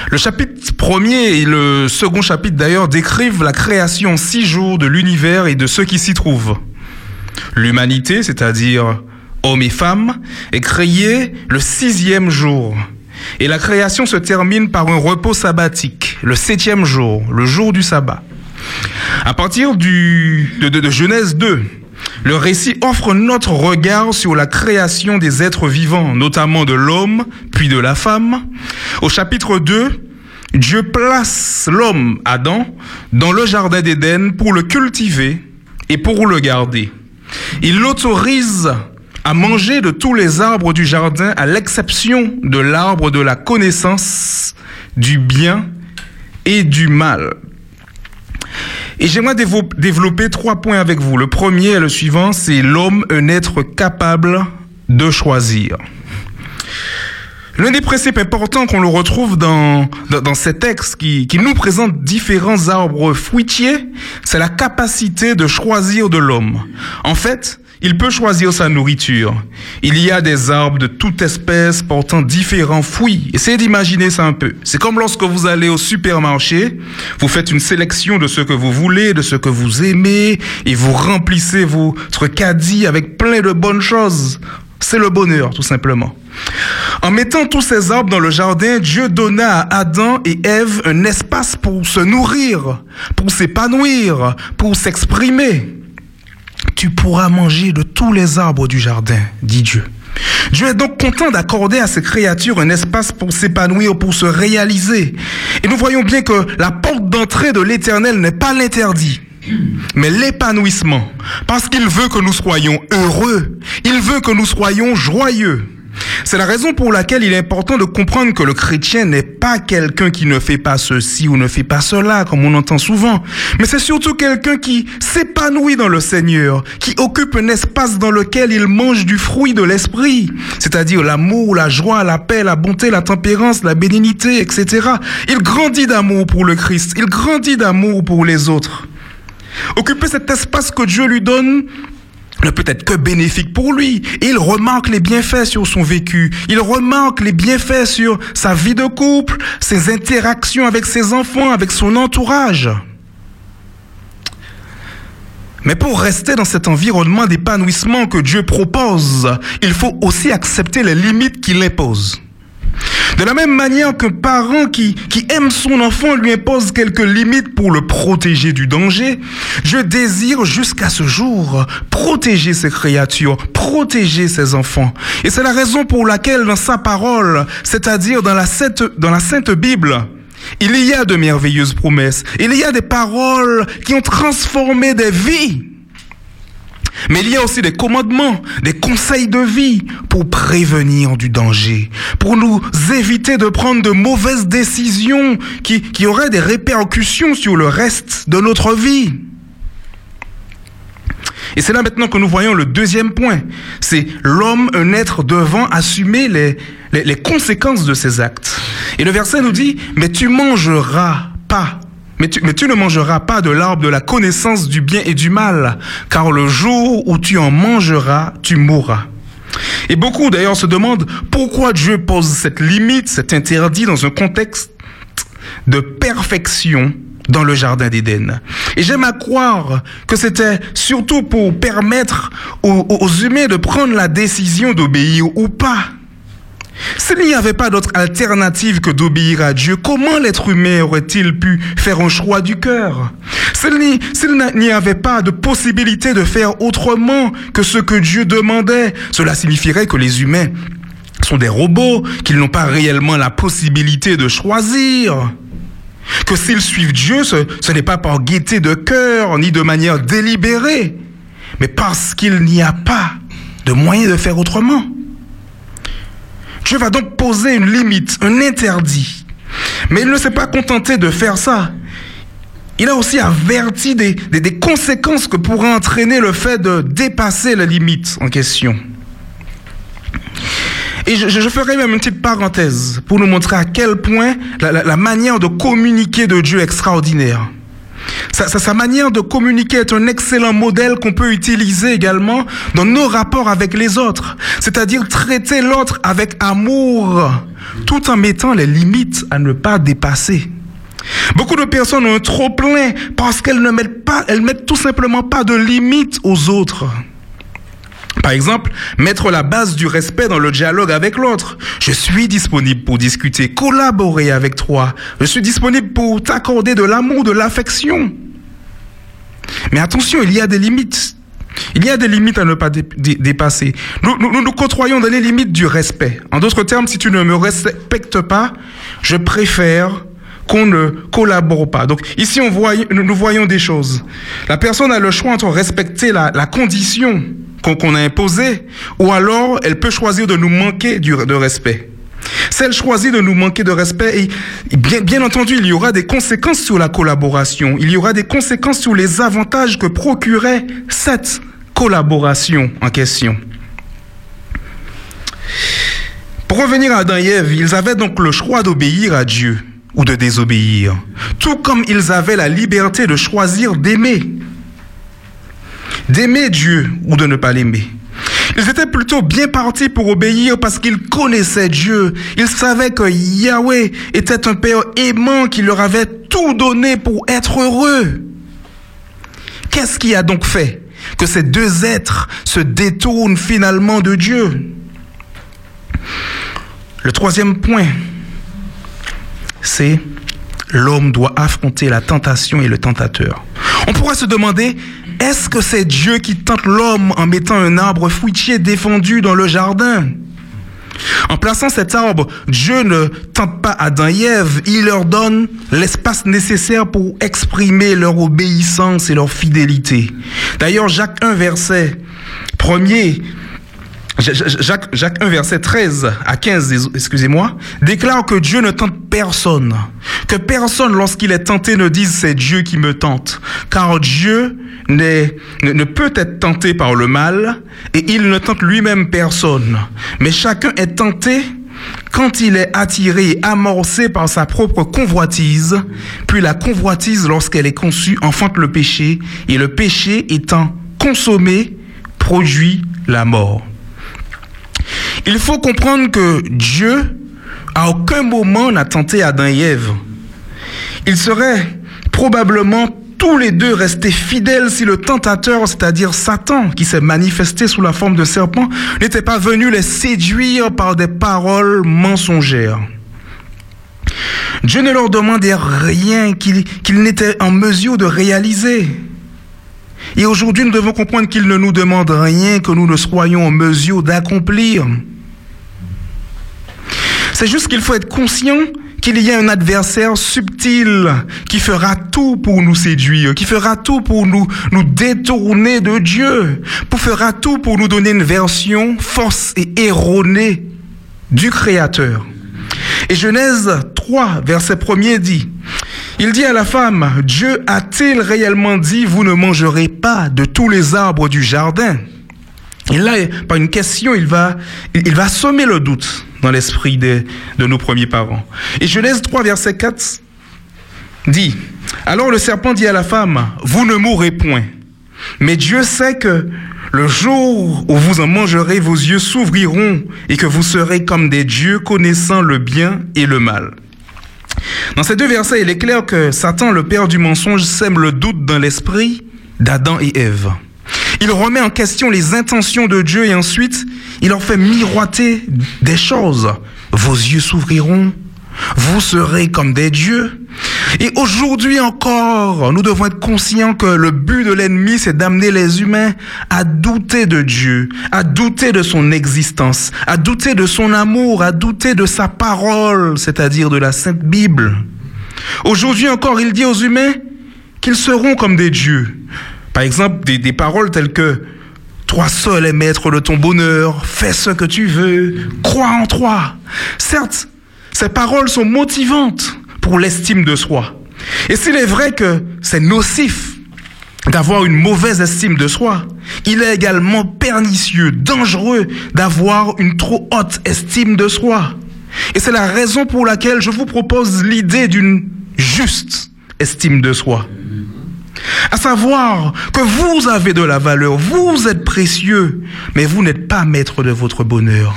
Le chapitre premier et le second chapitre d'ailleurs décrivent la création en six jours de l'univers et de ceux qui s'y trouvent. L'humanité, c'est-à-dire hommes et femmes, est créée le sixième jour. Et la création se termine par un repos sabbatique, le septième jour, le jour du sabbat. À partir du, de, de, de Genèse 2, le récit offre notre regard sur la création des êtres vivants, notamment de l'homme, puis de la femme. Au chapitre 2, Dieu place l'homme, Adam, dans le jardin d'Éden pour le cultiver et pour le garder. Il l'autorise à manger de tous les arbres du jardin à l'exception de l'arbre de la connaissance du bien et du mal. Et j'aimerais développer trois points avec vous. Le premier et le suivant, c'est l'homme, un être capable de choisir. L'un des principes importants qu'on le retrouve dans, dans, dans ces textes qui, qui nous présentent différents arbres fruitiers, c'est la capacité de choisir de l'homme. En fait, il peut choisir sa nourriture. Il y a des arbres de toute espèce portant différents fruits. Essayez d'imaginer ça un peu. C'est comme lorsque vous allez au supermarché, vous faites une sélection de ce que vous voulez, de ce que vous aimez, et vous remplissez votre caddie avec plein de bonnes choses. C'est le bonheur, tout simplement. En mettant tous ces arbres dans le jardin, Dieu donna à Adam et Ève un espace pour se nourrir, pour s'épanouir, pour s'exprimer. Tu pourras manger de tous les arbres du jardin, dit Dieu. Dieu est donc content d'accorder à ses créatures un espace pour s'épanouir, pour se réaliser. Et nous voyons bien que la porte d'entrée de l'éternel n'est pas l'interdit, mais l'épanouissement. Parce qu'il veut que nous soyons heureux. Il veut que nous soyons joyeux. C'est la raison pour laquelle il est important de comprendre que le chrétien n'est pas quelqu'un qui ne fait pas ceci ou ne fait pas cela, comme on entend souvent, mais c'est surtout quelqu'un qui s'épanouit dans le Seigneur, qui occupe un espace dans lequel il mange du fruit de l'esprit, c'est-à-dire l'amour, la joie, la paix, la bonté, la tempérance, la bénignité, etc. Il grandit d'amour pour le Christ, il grandit d'amour pour les autres. Occuper cet espace que Dieu lui donne ne peut être que bénéfique pour lui. Il remarque les bienfaits sur son vécu. Il remarque les bienfaits sur sa vie de couple, ses interactions avec ses enfants, avec son entourage. Mais pour rester dans cet environnement d'épanouissement que Dieu propose, il faut aussi accepter les limites qu'il impose. De la même manière qu'un parent qui, qui aime son enfant lui impose quelques limites pour le protéger du danger, je désire jusqu'à ce jour protéger ses créatures, protéger ses enfants. Et c'est la raison pour laquelle dans sa parole, c'est-à-dire dans la Sainte, dans la Sainte Bible, il y a de merveilleuses promesses. Il y a des paroles qui ont transformé des vies. Mais il y a aussi des commandements, des conseils de vie pour prévenir du danger, pour nous éviter de prendre de mauvaises décisions qui, qui auraient des répercussions sur le reste de notre vie. Et c'est là maintenant que nous voyons le deuxième point. C'est l'homme, un être devant assumer les, les, les, conséquences de ses actes. Et le verset nous dit, mais tu mangeras pas. Mais tu, ne mangeras pas de l'arbre de la connaissance du bien et du mal, car le jour où tu en mangeras, tu mourras. Et beaucoup d'ailleurs se demandent pourquoi Dieu pose cette limite, cet interdit dans un contexte de perfection dans le jardin d'Éden. Et j'aime à croire que c'était surtout pour permettre aux humains de prendre la décision d'obéir ou pas. S'il n'y avait pas d'autre alternative que d'obéir à Dieu, comment l'être humain aurait-il pu faire un choix du cœur? S'il n'y- avait pas de possibilité de faire autrement que ce que Dieu demandait, cela signifierait que les humains sont des robots, qu'ils n'ont pas réellement la possibilité de choisir. Que s'ils suivent Dieu, ce n'est pas par gaieté de cœur, ni de manière délibérée, mais parce qu'il n'y a pas de moyen de faire autrement. Dieu va donc poser une limite, un interdit. Mais il ne s'est pas contenté de faire ça. Il a aussi averti des, conséquences que pourrait entraîner le fait de dépasser la limite en question. Et je, ferai même une petite parenthèse pour nous montrer à quel point la manière de communiquer de Dieu est extraordinaire. Sa, sa- sa manière de communiquer est un excellent modèle qu'on peut utiliser également dans nos rapports avec les autres. C'est-à-dire traiter l'autre avec amour, tout en mettant les limites à ne pas dépasser. Beaucoup de personnes ont un trop plein parce qu'elles ne mettent pas, elles mettent tout simplement pas de limites aux autres. Par exemple, mettre la base du respect dans le dialogue avec l'autre. Je suis disponible pour discuter, collaborer avec toi. Je suis disponible pour t'accorder de l'amour, de l'affection. Mais attention, il y a des limites. Il y a des limites à ne pas dé- dé- dépasser. Nous, nous, côtoyons dans les limites du respect. En d'autres termes, si tu ne me respectes pas, je préfère qu'on ne collabore pas. Donc ici, nous, voyons des choses. La personne a le choix entre respecter la condition qu'on a imposée, ou alors elle peut choisir de nous manquer de respect. Si elle choisit de nous manquer de respect, bien, bien entendu, il y aura des conséquences sur la collaboration. Il y aura des conséquences sur les avantages que procurait cette collaboration en question. Pour revenir à Adam et Ève, ils avaient donc le choix d'obéir à Dieu ou de désobéir, tout comme ils avaient la liberté de choisir d'aimer, d'aimer Dieu ou de ne pas l'aimer. Ils étaient plutôt bien partis pour obéir parce qu'ils connaissaient Dieu. Ils savaient que Yahweh était un Père aimant qui leur avait tout donné pour être heureux. Qu'est-ce qui a donc fait que ces deux êtres se détournent finalement de Dieu? Le troisième point, c'est l'homme doit affronter la tentation et le tentateur. On pourrait se demander, est-ce que c'est Dieu qui tente l'homme en mettant un arbre fruitier défendu dans le jardin? En plaçant cet arbre, Dieu ne tente pas Adam et Ève, il leur donne l'espace nécessaire pour exprimer leur obéissance et leur fidélité. D'ailleurs, Jacques 1, verset 1er, Jacques, Jacques 1, verset 13 à 15, excusez-moi, déclare que Dieu ne tente personne. Que personne, lorsqu'il est tenté, ne dise c'est Dieu qui me tente. Car Dieu ne, ne peut être tenté par le mal et il ne tente lui-même personne. Mais chacun est tenté quand il est attiré et amorcé par sa propre convoitise, puis la convoitise, lorsqu'elle est conçue, enfante le péché, et le péché étant consommé, produit la mort. Il faut comprendre que Dieu, à aucun moment, n'a tenté Adam et Ève. Ils seraient probablement tous les deux restés fidèles si le tentateur, c'est-à-dire Satan, qui s'est manifesté sous la forme de serpent, n'était pas venu les séduire par des paroles mensongères. Dieu ne leur demandait rien qu'ils n'étaient en mesure de réaliser. Et aujourd'hui, nous devons comprendre qu'il ne nous demande rien que nous ne soyons en mesure d'accomplir. C'est juste qu'il faut être conscient qu'il y a un adversaire subtil qui fera tout pour nous séduire, qui fera tout pour nous, nous détourner de Dieu, pour fera tout pour nous donner une version fausse et erronée du Créateur. Et Genèse 3, verset 1er dit, il dit à la femme, Dieu a-t-il réellement dit, vous ne mangerez pas de tous les arbres du jardin? Et là, par une question, il va, il va sommer le doute dans l'esprit de, de nos premiers parents. Et Genèse 3, verset 4 dit, alors le serpent dit à la femme, vous ne mourrez point. Mais Dieu sait que le jour où vous en mangerez, vos yeux s'ouvriront et que vous serez comme des dieux connaissant le bien et le mal. Dans ces deux versets, il est clair que Satan, le père du mensonge, sème le doute dans l'esprit d'Adam et Ève. Il remet en question les intentions de Dieu et ensuite, il leur fait miroiter des choses. Vos yeux s'ouvriront, vous serez comme des dieux. Et aujourd'hui encore, nous devons être conscients que le but de l'ennemi, c'est d'amener les humains à douter de Dieu, à douter de son existence, à douter de son amour, à douter de sa parole, c'est-à-dire de la Sainte Bible. Aujourd'hui encore, il dit aux humains qu'ils seront comme des dieux. Par exemple, des, paroles telles que toi seul es maître de ton bonheur, fais ce que tu veux, crois en toi. Certes, ces paroles sont motivantes pour l'estime de soi. Et s'il est vrai que c'est nocif d'avoir une mauvaise estime de soi, il est également pernicieux, dangereux d'avoir une trop haute estime de soi. Et c'est la raison pour laquelle je vous propose l'idée d'une juste estime de soi. À savoir que vous avez de la valeur, vous êtes précieux, mais vous n'êtes pas maître de votre bonheur.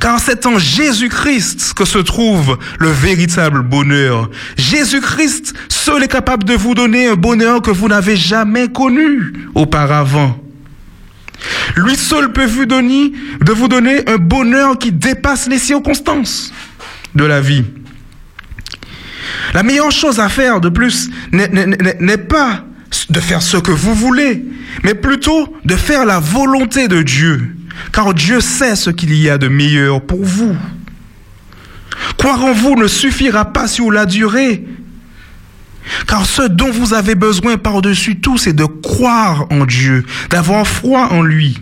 Car c'est en Jésus-Christ que se trouve le véritable bonheur. Jésus-Christ seul est capable de vous donner un bonheur que vous n'avez jamais connu auparavant. Lui seul peut vous donner, de vous donner un bonheur qui dépasse les circonstances de la vie. La meilleure chose à faire de plus n'est pas de faire ce que vous voulez, mais plutôt de faire la volonté de Dieu, car Dieu sait ce qu'il y a de meilleur pour vous. Croire en vous ne suffira pas sur la durée, car ce dont vous avez besoin par-dessus tout, c'est de croire en Dieu, d'avoir foi en lui.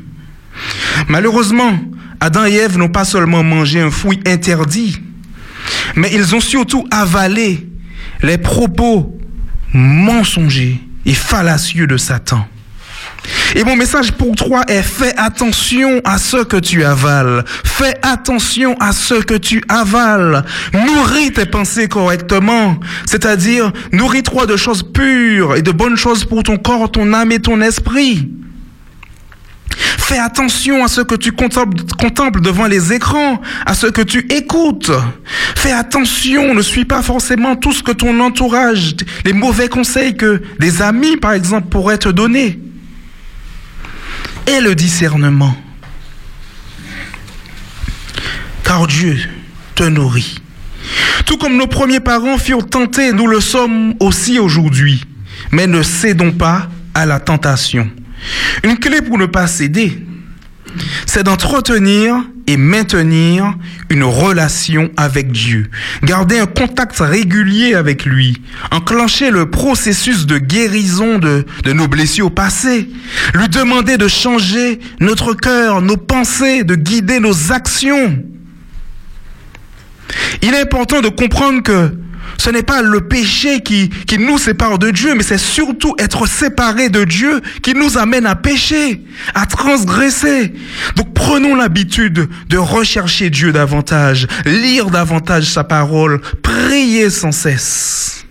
Malheureusement, Adam et Ève n'ont pas seulement mangé un fruit interdit, mais ils ont surtout avalé les propos mensongers et fallacieux de Satan. Et mon message pour toi est fais attention à ce que tu avales. Fais attention à ce que tu avales. Nourris tes pensées correctement. C'est-à-dire, nourris-toi de choses pures et de bonnes choses pour ton corps, ton âme et ton esprit. Fais attention à ce que tu contemples, devant les écrans, à ce que tu écoutes. Fais attention, ne suis pas forcément tout ce que ton entourage, les mauvais conseils que des amis, par exemple, pourraient te donner. Et le discernement. Car Dieu te nourrit. Tout comme nos premiers parents furent tentés, nous le sommes aussi aujourd'hui. Mais ne cédons pas à la tentation. Une clé pour ne pas céder, c'est d'entretenir et maintenir une relation avec Dieu. Garder un contact régulier avec lui. Enclencher le processus de guérison de, nos blessures passées. Lui demander de changer notre cœur, nos pensées, de guider nos actions. Il est important de comprendre que ce n'est pas le péché qui, qui nous sépare de Dieu, mais c'est surtout être séparé de Dieu qui nous amène à pécher, à transgresser. Donc prenons l'habitude de rechercher Dieu davantage, lire davantage sa parole, prier sans cesse.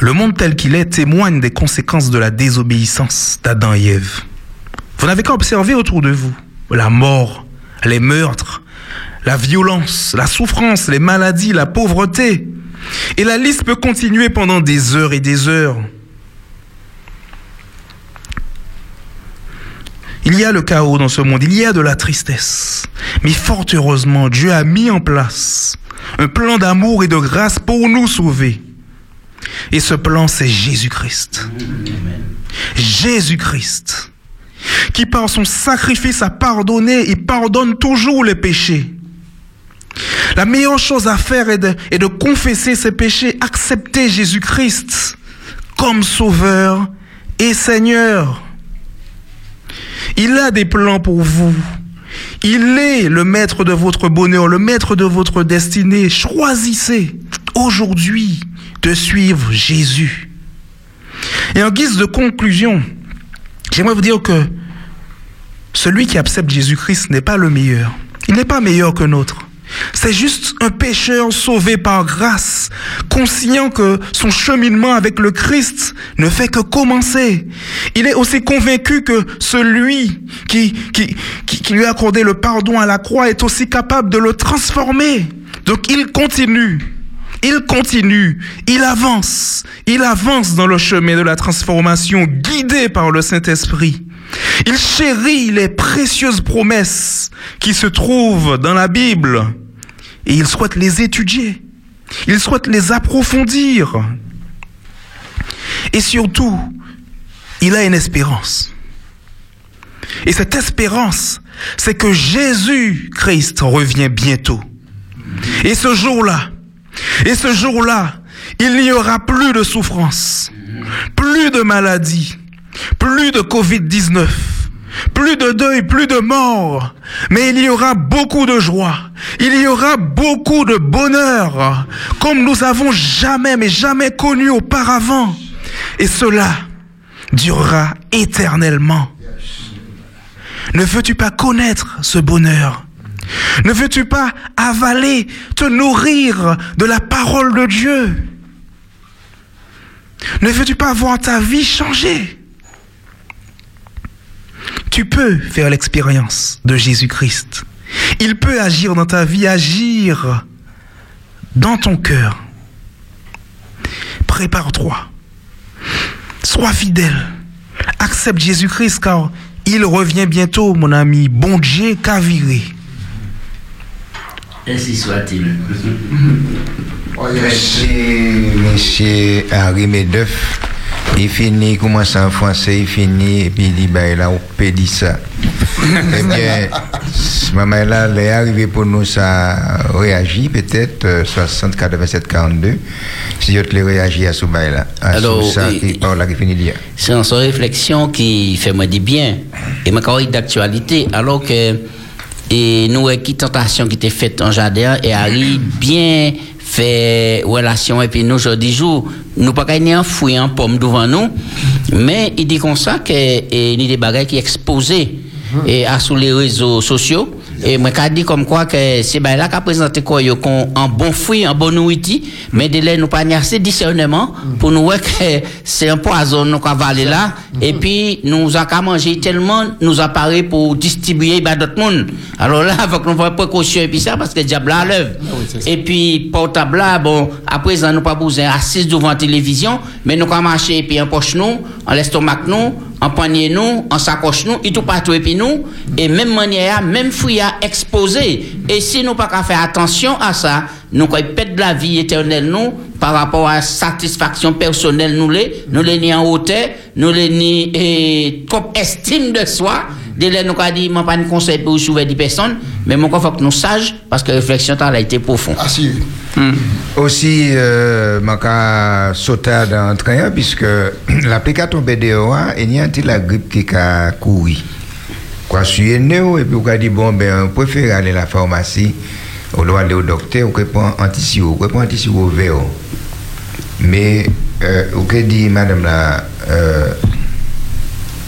Le monde tel qu'il est témoigne des conséquences de la désobéissance d'Adam et Ève. Vous n'avez qu'à observer autour de vous la mort, les meurtres, la violence, la souffrance, les maladies, la pauvreté. Et la liste peut continuer pendant des heures et des heures. Il y a le chaos dans ce monde, il y a de la tristesse. Mais fort heureusement, Dieu a mis en place un plan d'amour et de grâce pour nous sauver. Et ce plan, c'est Jésus-Christ. Jésus-Christ, qui par son sacrifice a pardonné et pardonne toujours les péchés. La meilleure chose à faire est de, confesser ses péchés, accepter Jésus-Christ comme Sauveur et Seigneur. Il a des plans pour vous. Il est le maître de votre bonheur, le maître de votre destinée. Choisissez aujourd'hui de suivre Jésus. Et en guise de conclusion, j'aimerais vous dire que celui qui accepte Jésus-Christ n'est pas le meilleur. Il n'est pas meilleur que notre. C'est juste un pécheur sauvé par grâce, conscient que son cheminement avec le Christ ne fait que commencer. Il est aussi convaincu que celui qui, qui, qui, lui a accordé le pardon à la croix est aussi capable de le transformer. Donc il continue, il continue, il avance, il avance dans le chemin de la transformation guidé par le Saint-Esprit. Il chérit les précieuses promesses qui se trouvent dans la Bible et il souhaite les étudier. Il souhaite les approfondir. Et surtout, il a une espérance. Et cette espérance, c'est que Jésus-Christ revient bientôt. Et ce jour-là, et ce jour-là, il n'y aura plus de souffrance, plus de maladie, plus de Covid-19, plus de deuil, plus de mort, mais il y aura beaucoup de joie, il y aura beaucoup de bonheur, comme nous avons jamais, mais jamais connu auparavant. Et cela durera éternellement. Ne veux-tu pas connaître ce bonheur? Ne veux-tu pas avaler, te nourrir de la parole de Dieu? Ne veux-tu pas voir ta vie changer? Tu peux faire l'expérience de Jésus-Christ. Il peut agir dans ta vie, agir dans ton cœur. Prépare-toi. Sois fidèle. Accepte Jésus-Christ car il revient bientôt, mon ami. Bon Dieu qu'a viré. Ainsi soit-il. Merci, monsieur Henri Medeuf. Il finit, commence en français, il finit, et puis il dit, ben, là, on peut dire ça. eh bien, maman, là, elle est arrivée pour nous, ça réagit peut-être, euh, 60, 87, 42. Si je te réagis à ce bail-là. À Alors, ça et- qui parle là, qui finit dire. C'est une réflexion qui fait moi du bien et ma carrière d'actualité alors que et nous qui tentation qui était faite en jardin et Harry bien fait relation et puis nous aujourd'hui jour nous pas gagner un fouille en pomme devant nous mais il dit comme ça que il y des bagages qui exposés et à sur les réseaux sociaux et moi qu'a dit comme quoi que c'est ben là qu'a présenté quoi en bon fruit en bon nourriture mais de là nous pas assez discernement pour nous voir que c'est un poison nous avalé là. Et puis nous a qu'à manger tellement nous apparaît pour distribuer à d'autres monde alors là faut que nous faire précaution et puis ça parce que le diable a l'œuvre. Et puis portable là bon à présent nous pas besoin assis devant la télévision mais nous qu'a marcher et puis en poche nous en l'estomac nous en poignet nous, en sacoche nous, et tout partout et puis nous, et même manière, même fruit à exposer. Et si nous pas qu'à faire attention à ça, nous quoi de la vie éternelle nous par rapport à satisfaction personnelle nous les, nous les ni en hauteur, nous les ni eh, comme estime de soi. Dès là, nous qu'a dit, moi pas de conseil pour sauver des personnes, mais mon faut que nous sages parce que la réflexion a été profonde. Aussi, euh, je sauté dans le train, puisque l'application BDOA, il y a la grippe qui a couru? Quoi, suivre nous, et puis on dit, bon, ben, on préfère aller à la pharmacie, on doit aller au docteur, on peut prendre anti-sirop, on peut prendre anti-sirop vert. Mais, euh, on peut dire, madame la, euh,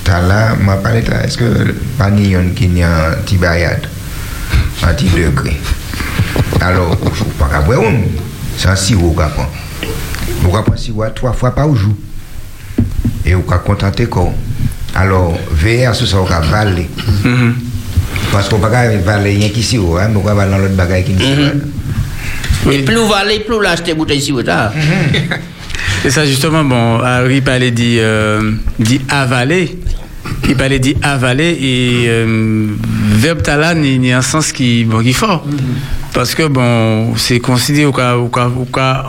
Tala, m'a parlé est-ce que pas ni yon qui n'y a anti-bayade, anti-degré? Alors, il faut pas qu'à c'est un sirop qu'on prend. Vous prendre sirop trois fois par jour. Et vous pouvez contenter quoi. Alors, que vous pouvez valer. Parce qu'on ne peut pas valer rien qui sirop, hein, mais on valer dans l'autre bagaille qui n'est Et plus vous allez, plus vous l'achetez bouteille si vous là. Et ça, justement, bon, Harry parlait dit, euh, dit avaler. Il parlait dit avaler et euh, verbe talan, il y a un sens qui, bon, qui est fort. Parce que, bon, c'est considéré au cas,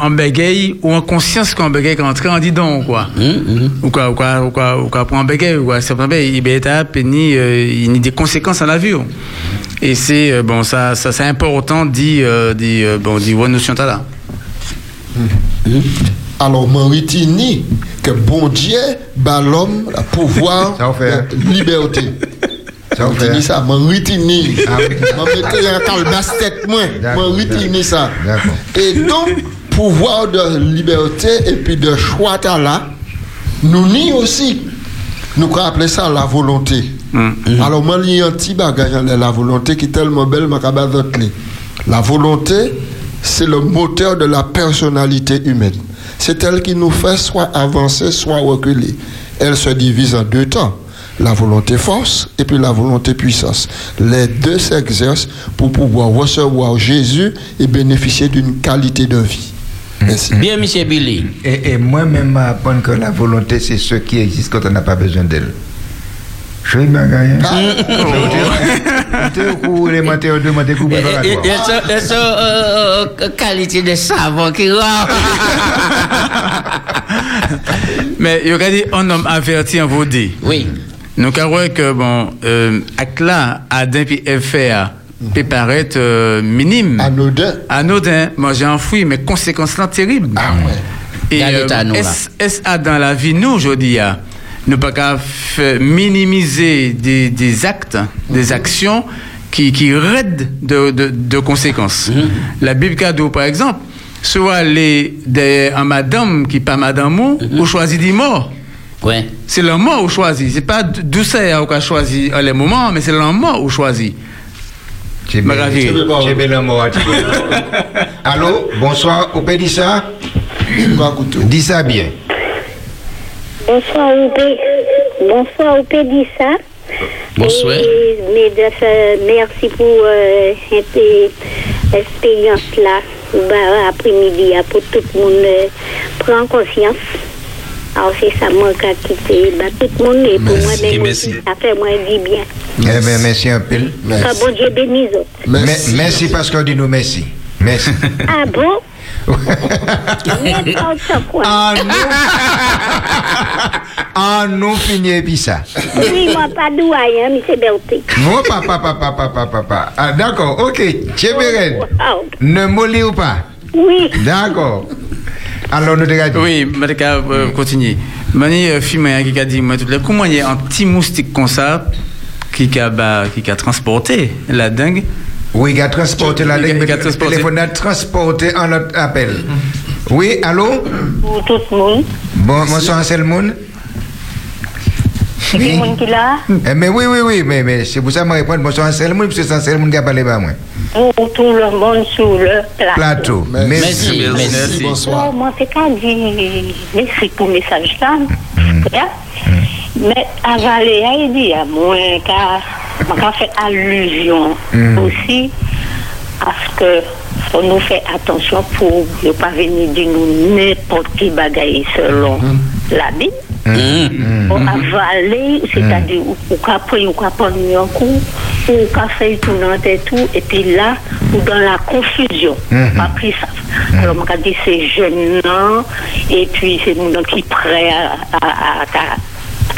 en bégaye ou en conscience qu'en bégaye quand en dit donc, quoi. Ou quoi, ou quoi, ou quoi, ou quoi, pour en bégaye, ou quoi, c'est pas bien, il est à ni, il y a des conséquences à la vue. Et c'est, euh, bon, ça, ça, c'est important dit, euh, dit, euh, bon, dit, ouais, notion tala. Alors, Maritini, que bon Dieu, bat l'homme le pouvoir Je mettais un calebasse tête, moi. Maritini, ça. Et donc, pouvoir de liberté et puis de choix, là, nous ni aussi. Nous pouvons appeler ça la volonté. Alors, moi, il y a un petit bagage, la volonté qui est tellement belle, La volonté, c'est le moteur de la personnalité humaine. C'est elle qui nous fait soit avancer, soit reculer. Elle se divise en deux temps. La volonté force et puis la volonté puissance. Les deux s'exercent pour pouvoir recevoir Jésus et bénéficier d'une qualité de vie. Merci. Bien, monsieur Billy. Et, et moi-même, m'apprendre que la volonté, c'est ce qui existe quand on n'a pas besoin d'elle. Je vais bagaille. Au courant, les matériaux de matériaux Et ce euh, qualité de savon qui rend. Mais il y a dit un homme averti en vaudé. Oui. Nous avons que, bon, euh, là, Adam et FA peut paraître euh, minime. Anodin. Anodin. Moi, j'ai enfoui, mais conséquences là terribles. Ah ouais. Et euh, est-ce est-ce à dans la vie, nous, aujourd'hui, à, nous pas qu'à faire minimiser des, des actes, des actions qui, qui raident de, de, de conséquences. La Bible cadeau, par exemple, soit les, des, un madame qui pas madame ou, ou choisit des morts. Ouais. C'est le mort ou choisi. C'est pas d'où c'est qu'on a choisi à les moments, mais c'est le mort ou choisi. J'ai bien le mot dire. Allô, bonsoir, vous pouvez dire ça? Dis ça bien. Bonsoir, Oupé. Bonsoir, Oupé Dissa. Bonsoir. Et, mesdames, euh, merci pour euh, cette expérience là, bah, après-midi, hein, pour tout le monde euh, prendre conscience. Alors, c'est ça, moi, qui a quitté bah, tout le monde, et pour moi, Merci, merci. aussi, ça fait moi du bien. Eh bien, merci un peu. Ah, bon Dieu bénisse. Merci, merci parce qu'on dit nous merci. Merci. Ah bon? Ah non. Ah non, fini puis ça. Oui, moi, pas doyen, mais c'est Berté. Non, papa, papa, papa, papa. Ah, d'accord, ok. Tchéberen. Wow. Ne molli ou pas? Oui. D'accord. Alors, nous te Oui, je euh, continuer. Mani, euh, film hein, qui a dit, moi, tout le- comment il y a un petit moustique comme ça qui a, bah, qui a transporté la dingue Oui, il a transporté la ligne, mais le téléphone a transporté en notre appel. Oui, allô? Pour tout le monde. Bon, bonsoir, c'est le monde. Il y a des gens qui là. Eh, mais oui, oui, oui, mais, mais c'est pour ça que je réponds bonsoir, c'est le monde, parce que c'est le monde qui a parlé par moi. Pour tout le monde sur le plateau. Plateau. Merci. Merci, bonsoir. Oh, moi, c'est quand dit merci pour le message là. Mais à Valéa, il dit à moi qu'à fait allusion Mm. aussi à ce que faut nous faire attention pour ne pas venir dire nous n'importe qui bagaille selon la Bible. Mm. Ou avaler, c'est-à-dire ou ou qu'à prendre ou qu'à prendre un coup, ou qu'à faire et tout, et puis là, ou dans la confusion, pas pris ça. Alors, on dit c'est jeune, et puis c'est nous qui prêt à, à, à, à-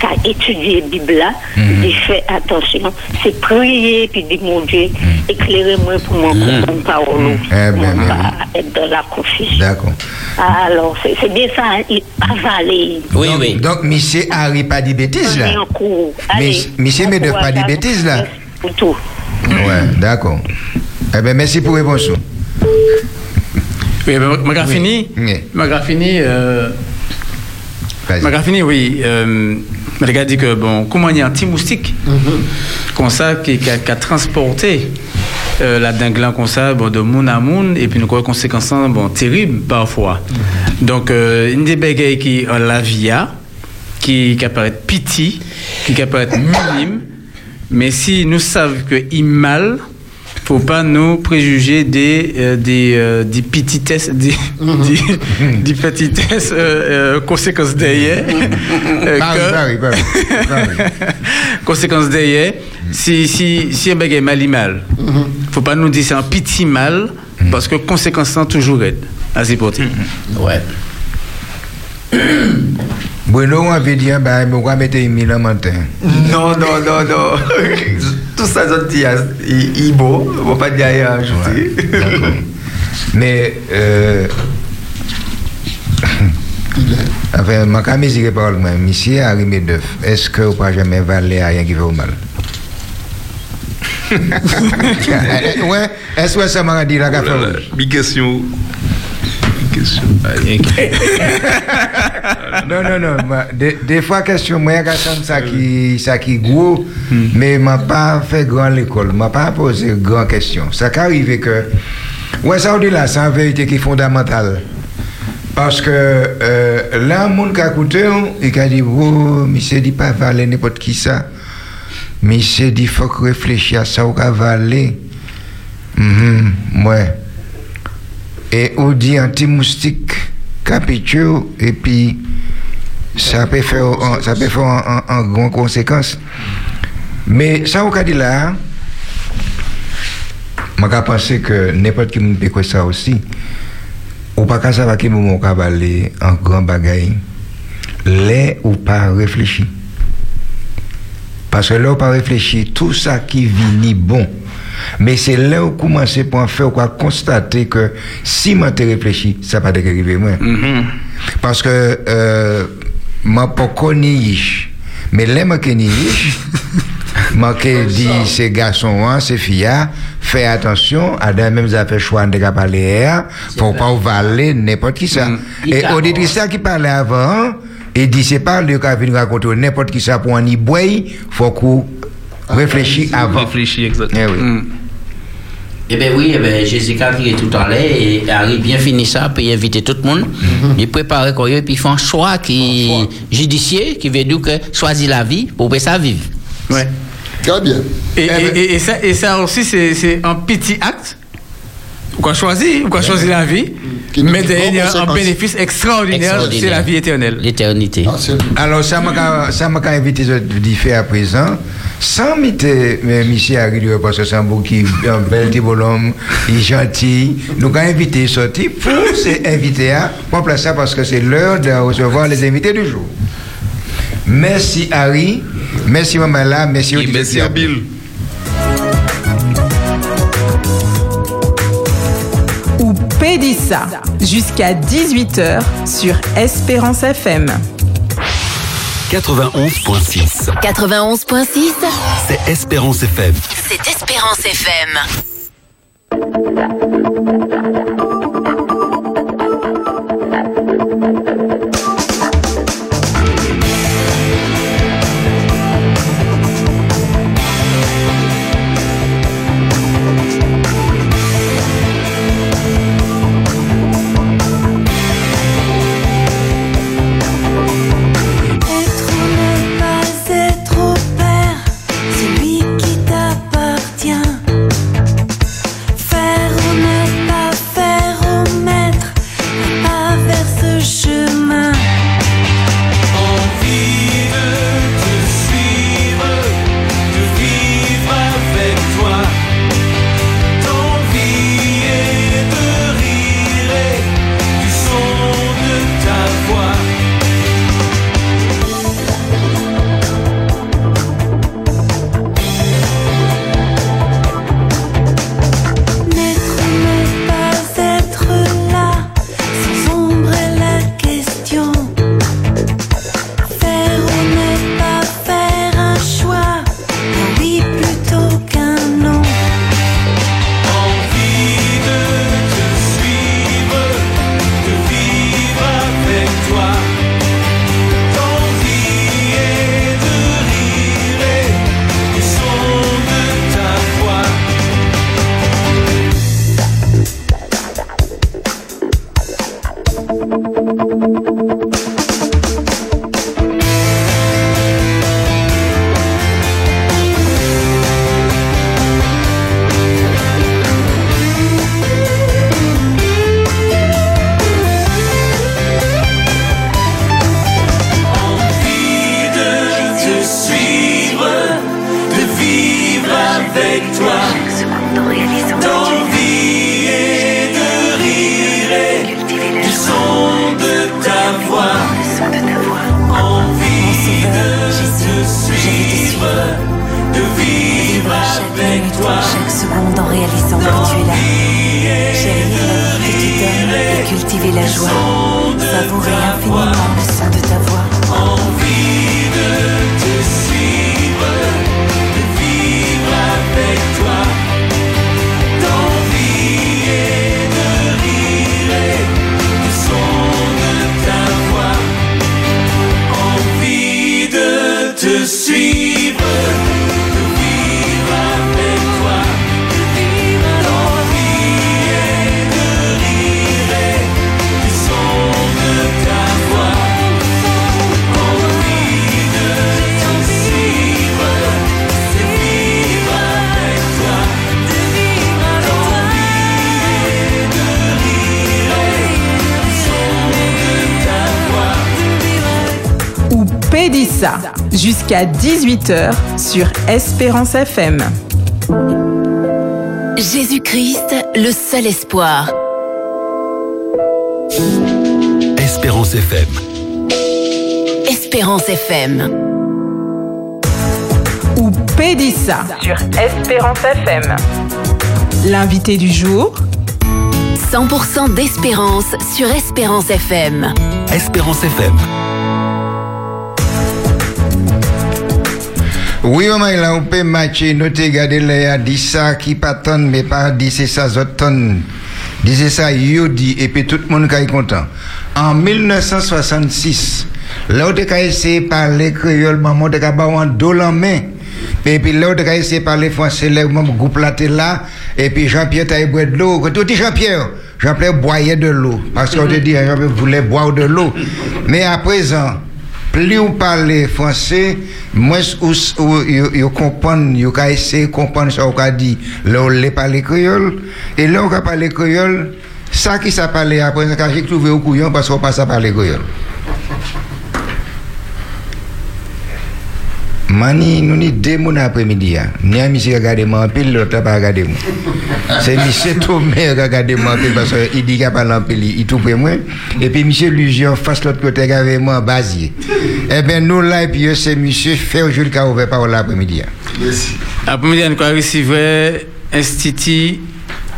à étudier la Bible Mhm. il fait attention, c'est prier, puis dire mon Dieu, éclairez-moi pour moi comprendre parole, Eh pour moi ben, pas être dans la confusion. D'accord. Alors, c'est c'est bien ça, hein, il- avaler. donc, Donc, monsieur Harry pas dit bêtises là. Allez, en cours. Mais- Allez, monsieur cours, pas dit à- bêtises là. Pour tout. Ouais, d'accord. Eh bien, merci pour répondre. Oui, ben, ma fini. Ma fini. Euh, ma fini, oui. Euh, le dit que, bon, comment il y a un petit moustique comme ça qui, qui a, qui a transporté euh, la dingue là comme ça, bon, de monde à monde, et puis nous avons des conséquences bon, terribles parfois. Donc, euh, une des bagailles qui a la via, qui, qui apparaît petit, qui apparaît minime, mais si nous savons qu'il mal, faut pas nous préjuger des euh, des euh, des petitesses des des, des petitesses euh, euh, conséquences derrière euh, conséquences derrière. Si si si un bagage est mal est mal. Faut pas nous dire c'est un petit mal parce que conséquences sont toujours aide à pour ouais Bruno, on avait dit, bah, va mettre une mille en matin. Non, non, non, non. Tout ça, je dis, il il est beau. On va pas dire rien à ajouter. Mais, euh, enfin, ma caméra, je parle, moi, monsieur Harry Medef, est-ce que vous pas jamais valer à rien qui fait au mal? ouais, est-ce que ça m'a dit la? Big question. Question. non, non, non. Des, fois, question, moi, a ça qui, ça qui gros, mais m'a pas fait grand l'école, m'a pas posé grand question. Ça qui arrive que, ouais, ça on dit là, c'est une vérité qui est fondamentale. Parce que euh, là, mon qui a écouté, il a dit, oh, mais c'est dit pas valer n'importe qui ça. Mais c'est dit, faut que réfléchir à ça, ou qu'à valer. Mhm, ouais. Et on dit anti-moustique, capitule, et puis ça peut faire, ça grande conséquence. Mais ça, on a dit là, je pense que n'importe qui peut ça aussi. Ou pas qu'à savoir qui moment va aller en grand bagaille, là ou pas réfléchir. Parce que là, pas réfléchir, tout ça qui vit ni bon. Mais c'est là où commencer pour en faire, quoi constater que si je réfléchi, ça va pas arriver moi. Parce que, euh, je pas connu Mais là, je connais qui dit, ces garçons, hein, ces filles, hein, fais attention à des mêmes affaires choix de parler, pour pas valer n'importe qui ça. Et auditrice ça qui parlait avant, et dit, c'est pas le cas venir raconter n'importe qui ça pour y boire, faut qu'on réfléchisse avant. Réfléchir, exactement. Eh oui. Eh bien oui, eh ben, Jessica qui est tout à l'heure et arrive bien fini ça, puis inviter tout le monde. Il prépare quoi, et puis il fait un choix qui judiciaire, qui veut dire que choisir la vie pour que ça vive. Ouais. Très bien. Et, et, et, et ça, et ça aussi, c'est un petit acte. Qu'on choisit, qu'on choisit la vie, mais derrière, il y a un bénéfice extraordinaire, c'est la vie éternelle. L'éternité. Alors, ça m'a ça m'a invité de faire à présent, sans mettre mais monsieur Harry parce que c'est un beau qui un bel petit bonhomme, il est gentil. Nous avons invité sortir pour ces invités à pour placer ça parce que c'est l'heure de recevoir les invités du jour. Merci Harry, merci maman là, merci Et merci à Bill. ou Pédissa jusqu'à 18h sur Espérance FM. 91.6. 91.6, C'est Espérance FM. c'est Espérance FM. Jusqu'à 18h sur Espérance FM. Jésus-Christ, le seul espoir. Espérance FM. Espérance FM. Ou Pédissa sur Espérance FM. L'invité du jour, 100% d'espérance sur Espérance FM. Espérance FM. Oui, maman, là, on peut matcher, nous te garder là, dit ça qui pas tonne, mais pas dit c'est ça, zot tonne. Dit c'est ça, yo dit, et puis tout le monde qui est content. En 1966, là, on a essayé de parler créole, maman, on a un dos en main. Et puis là, on a essayé de parler français, mon groupe là, là, et puis Jean-Pierre t'a boire de l'eau. Quand tu dis Jean-Pierre, Jean-Pierre boyait de l'eau, parce qu'on te dit, Jean-Pierre voulait boire de l'eau. Mais à présent, plus on parle français, moins vous comprenez, vous essayer de comprendre ce qu'on dit. Là, on les parle créole, et là, on parle créole, ça qui s'est parlé après, quand j'ai trouvé au couillon parce qu'on passe à parler créole. Mani, nous ni deux mois après-midi. Ni un monsieur regarde moi en pile, l'autre pas regarder moi. C'est monsieur Tomé qui regarde moi en pile parce qu'il dit qu'il parle en pile, il tout près moi. Et puis monsieur Lugion face l'autre côté avec moi basier. Eh bien nous là, et puis c'est monsieur fait aujourd'hui qui a ouvert par l'après-midi. Merci. Après-midi, on a recevoir Institut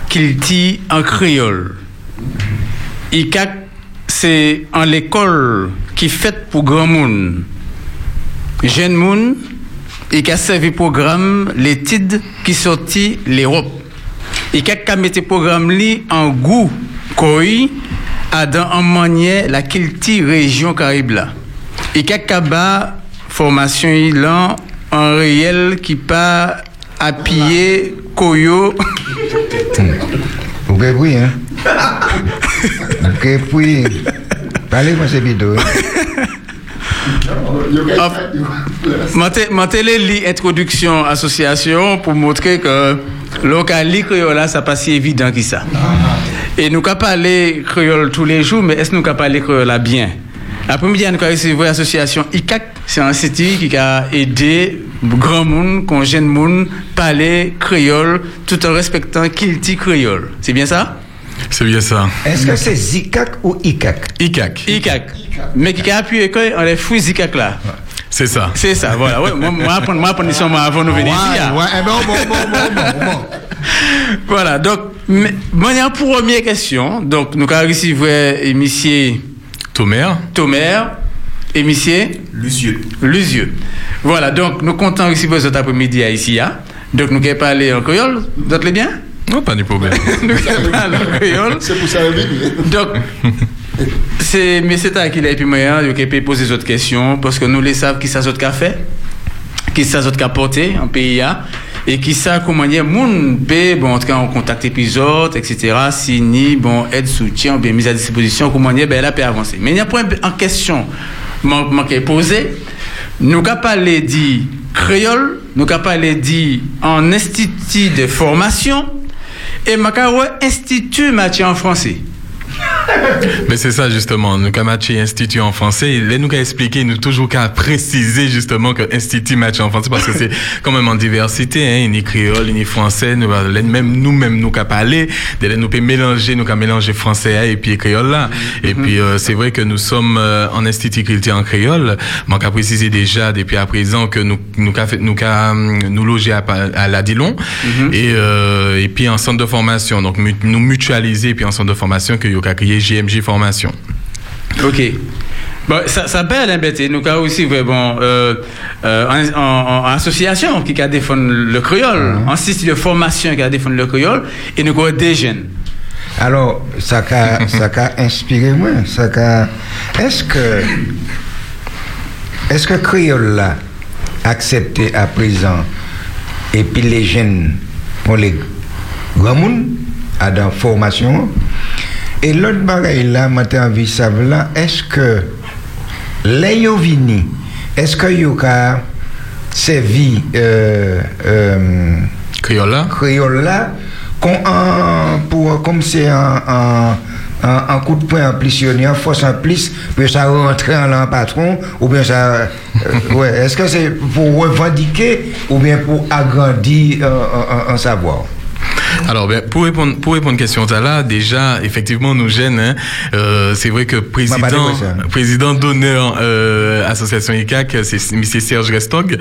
Kilti en créole. ICAC, c'est en l'école qui fait pour grand monde. Jeune monde, et qui a servi programme l'étude qui sortit l'Europe. Et qui a mis le programme li en goût, koi, à dans en manière la Kilti région Caraïbe là. Et qui a formation là en réel qui pas appuyer koyo. Vous pouvez oui, hein? Vous pouvez oui. Parlez-moi ces vidéos. Mantele li introduction association pour montrer que local créole ça pas si évident que ça. Et nous pas parler créole tous les jours mais est-ce que nous pas parler créole là bien? Après-midi, nous avons recevoir l'association ICAC, c'est un institut qui a aidé grand monde, qu'on jeune monde, parler créole tout en respectant Kilti créole. C'est bien ça? C'est bien ça. Est-ce que c'est Zikak ou ICAC ICAC. ICAC. Mais qui a appuyé quand on les fouilles Zikak là. C'est ça. C'est ça, voilà. Ouais, moi, moi, moi, moi, avant de venir ici. hein. Ouais, eh ben, bon, bon, bon, bon, bon. Voilà, donc, manière première question. Donc, nous avons euh, monsieur Tomer. Tomer et monsieur Lucieux. Lusieux. Voilà, donc, nous comptons recevoir cet après-midi à ici. hein. Donc, nous allons parler en créole. Vous êtes bien? Non, pas de problème. C'est pour ça que Donc, c'est mais c'est à qui et puis de peut poser d'autres questions parce que nous les savons qui ça autres fait, qui ça autres porté en PIA et qui ça comment dire moun peut bon en tout cas en contact épisode etc. signer bon aide soutien ou bien mise à disposition comment dire ben là peut avancer. Mais il y a un point en question manqué posé. Nous qu'à parler dit créole, nous qu'à parler dit en institut de formation et m'a ouais institut matière en français. Mais c'est ça justement, nous avons matché institut en français, là nous avons expliqué, nous toujours qu'à préciser justement que institut matché en français parce que c'est quand même en diversité, hein, ni créole, ni français, nous, là, même nous-mêmes nous qu'à parler, nous pouvons mélanger, nous qu'à mélanger français et puis créole là. Et puis euh, c'est vrai que nous sommes euh, en institut culture en créole, mais qu'à préciser déjà depuis à présent que nous nous qu'à nous qu'à hum, nous loger à, à la Dillon et euh, et puis en centre de formation, donc nous mutualiser puis en centre de formation que qu'à créer JMJ formation. Ok. Bon, ça, ça peut l'embêter. Nous avons aussi vraiment euh, euh, en, en- en association qui a défendu le créole, en institut de formation qui a défendu le créole, et nous avons des jeunes. Alors, ça a, ça a inspiré moi. Ça a, est-ce que, est-ce que Créole là accepté à présent et puis les jeunes pour les grands à dans formation et l'autre bagaille là, j'ai envie de savoir là, est-ce que les vini, est-ce que yo ka servi euh, euh, qu'on en- pour comme c'est un, un, coup de poing en plus, en force en plus, puis ça rentre en patron, ou bien ça. euh, ouais, est-ce que c'est pour revendiquer ou bien pour agrandir un, un savoir? Alors, ben, pour répondre pour répondre à la question là, déjà, effectivement, nous gêne. Hein, euh, c'est vrai que président président d'honneur euh, association ICAC, c'est M. Serge Restog,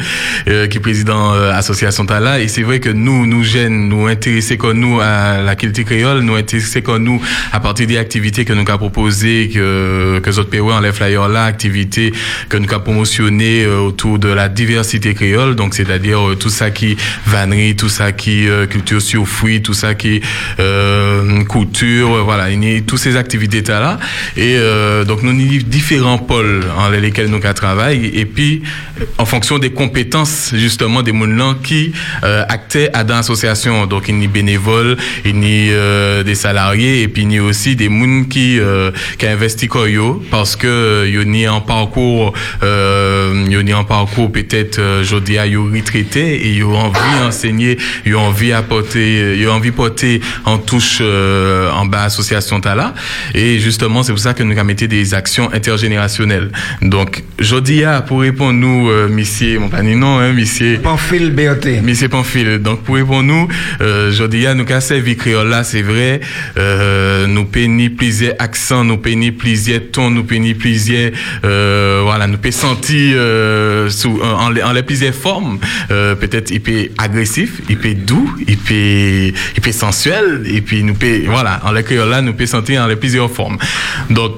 euh, qui est président euh, association Tala. Et c'est vrai que nous nous gêne, nous intéresser comme nous à la qualité créole, nous intéresser comme nous à partir des activités que nous avons proposées, que que autres pays en les flyers là, activités que nous avons promotionnées euh, autour de la diversité créole. Donc, c'est-à-dire euh, tout ça qui vannerie, tout ça qui euh, culture sur fruits, tout ça qui euh, couture, euh, voilà, toutes ces activités là. Et euh, donc nous avons différents pôles en lesquels nous travaillons et puis en fonction des compétences justement des gens qui euh, actaient à dans l'association. Donc il y bénévoles, il y a euh, des salariés et puis il y aussi des gens qui euh, qui investissent parce que il y a un parcours il y a un parcours peut-être euh, je dis à retraité et ils ont envie d'enseigner, ils ont envie apporter, ils ont envie de porter en touche euh, en bas association Tala. Et justement, c'est pour ça que nous avons mis des actions intergénérationnelles. Donc, à, pour répondre nous, euh, monsieur, mon pas non, hein, monsieur. Pamphile BOT. Monsieur Pamphile. Donc, pour répondre nous, euh, à, nous avons servi créole là, c'est vrai, euh, nous peignons plusieurs accents, nous peignons plusieurs tons, nous peignons plusieurs, euh, voilà, nous peut sentir euh, sous, en, en les- en les plusieurs formes. Peut-être il peut agressif, il peut doux, il peut, il peut sensuel, et puis nous peut, voilà, en créole là, nous peut sentir en les plusieurs formes. Donc,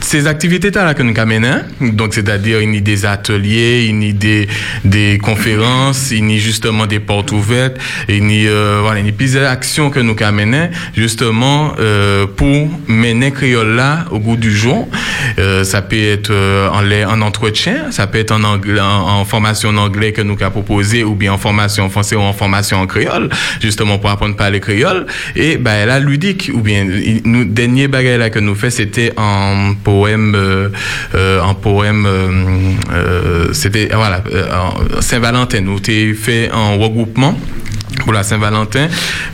ces activités là que nous amenons, donc c'est-à-dire il des ateliers, il des, conférences, il justement des portes ouvertes, il a, euh, voilà, il plusieurs actions que nous amenons justement euh, pour mener créole là au goût du jour. Euh, ça peut être euh, en, en entretien, ça peut être en, anglais, en, formation en anglais que nous avons proposé ou bien en formation en français ou en formation en créole, justement pour apprendre à parler créole. Et ben là, ludique, ou bien nous dernier bagage là que nous fait, c'était en poème, euh, euh, en poème, euh, c'était voilà, euh, en Saint-Valentin. Nous t'ai fait en regroupement pour la Saint-Valentin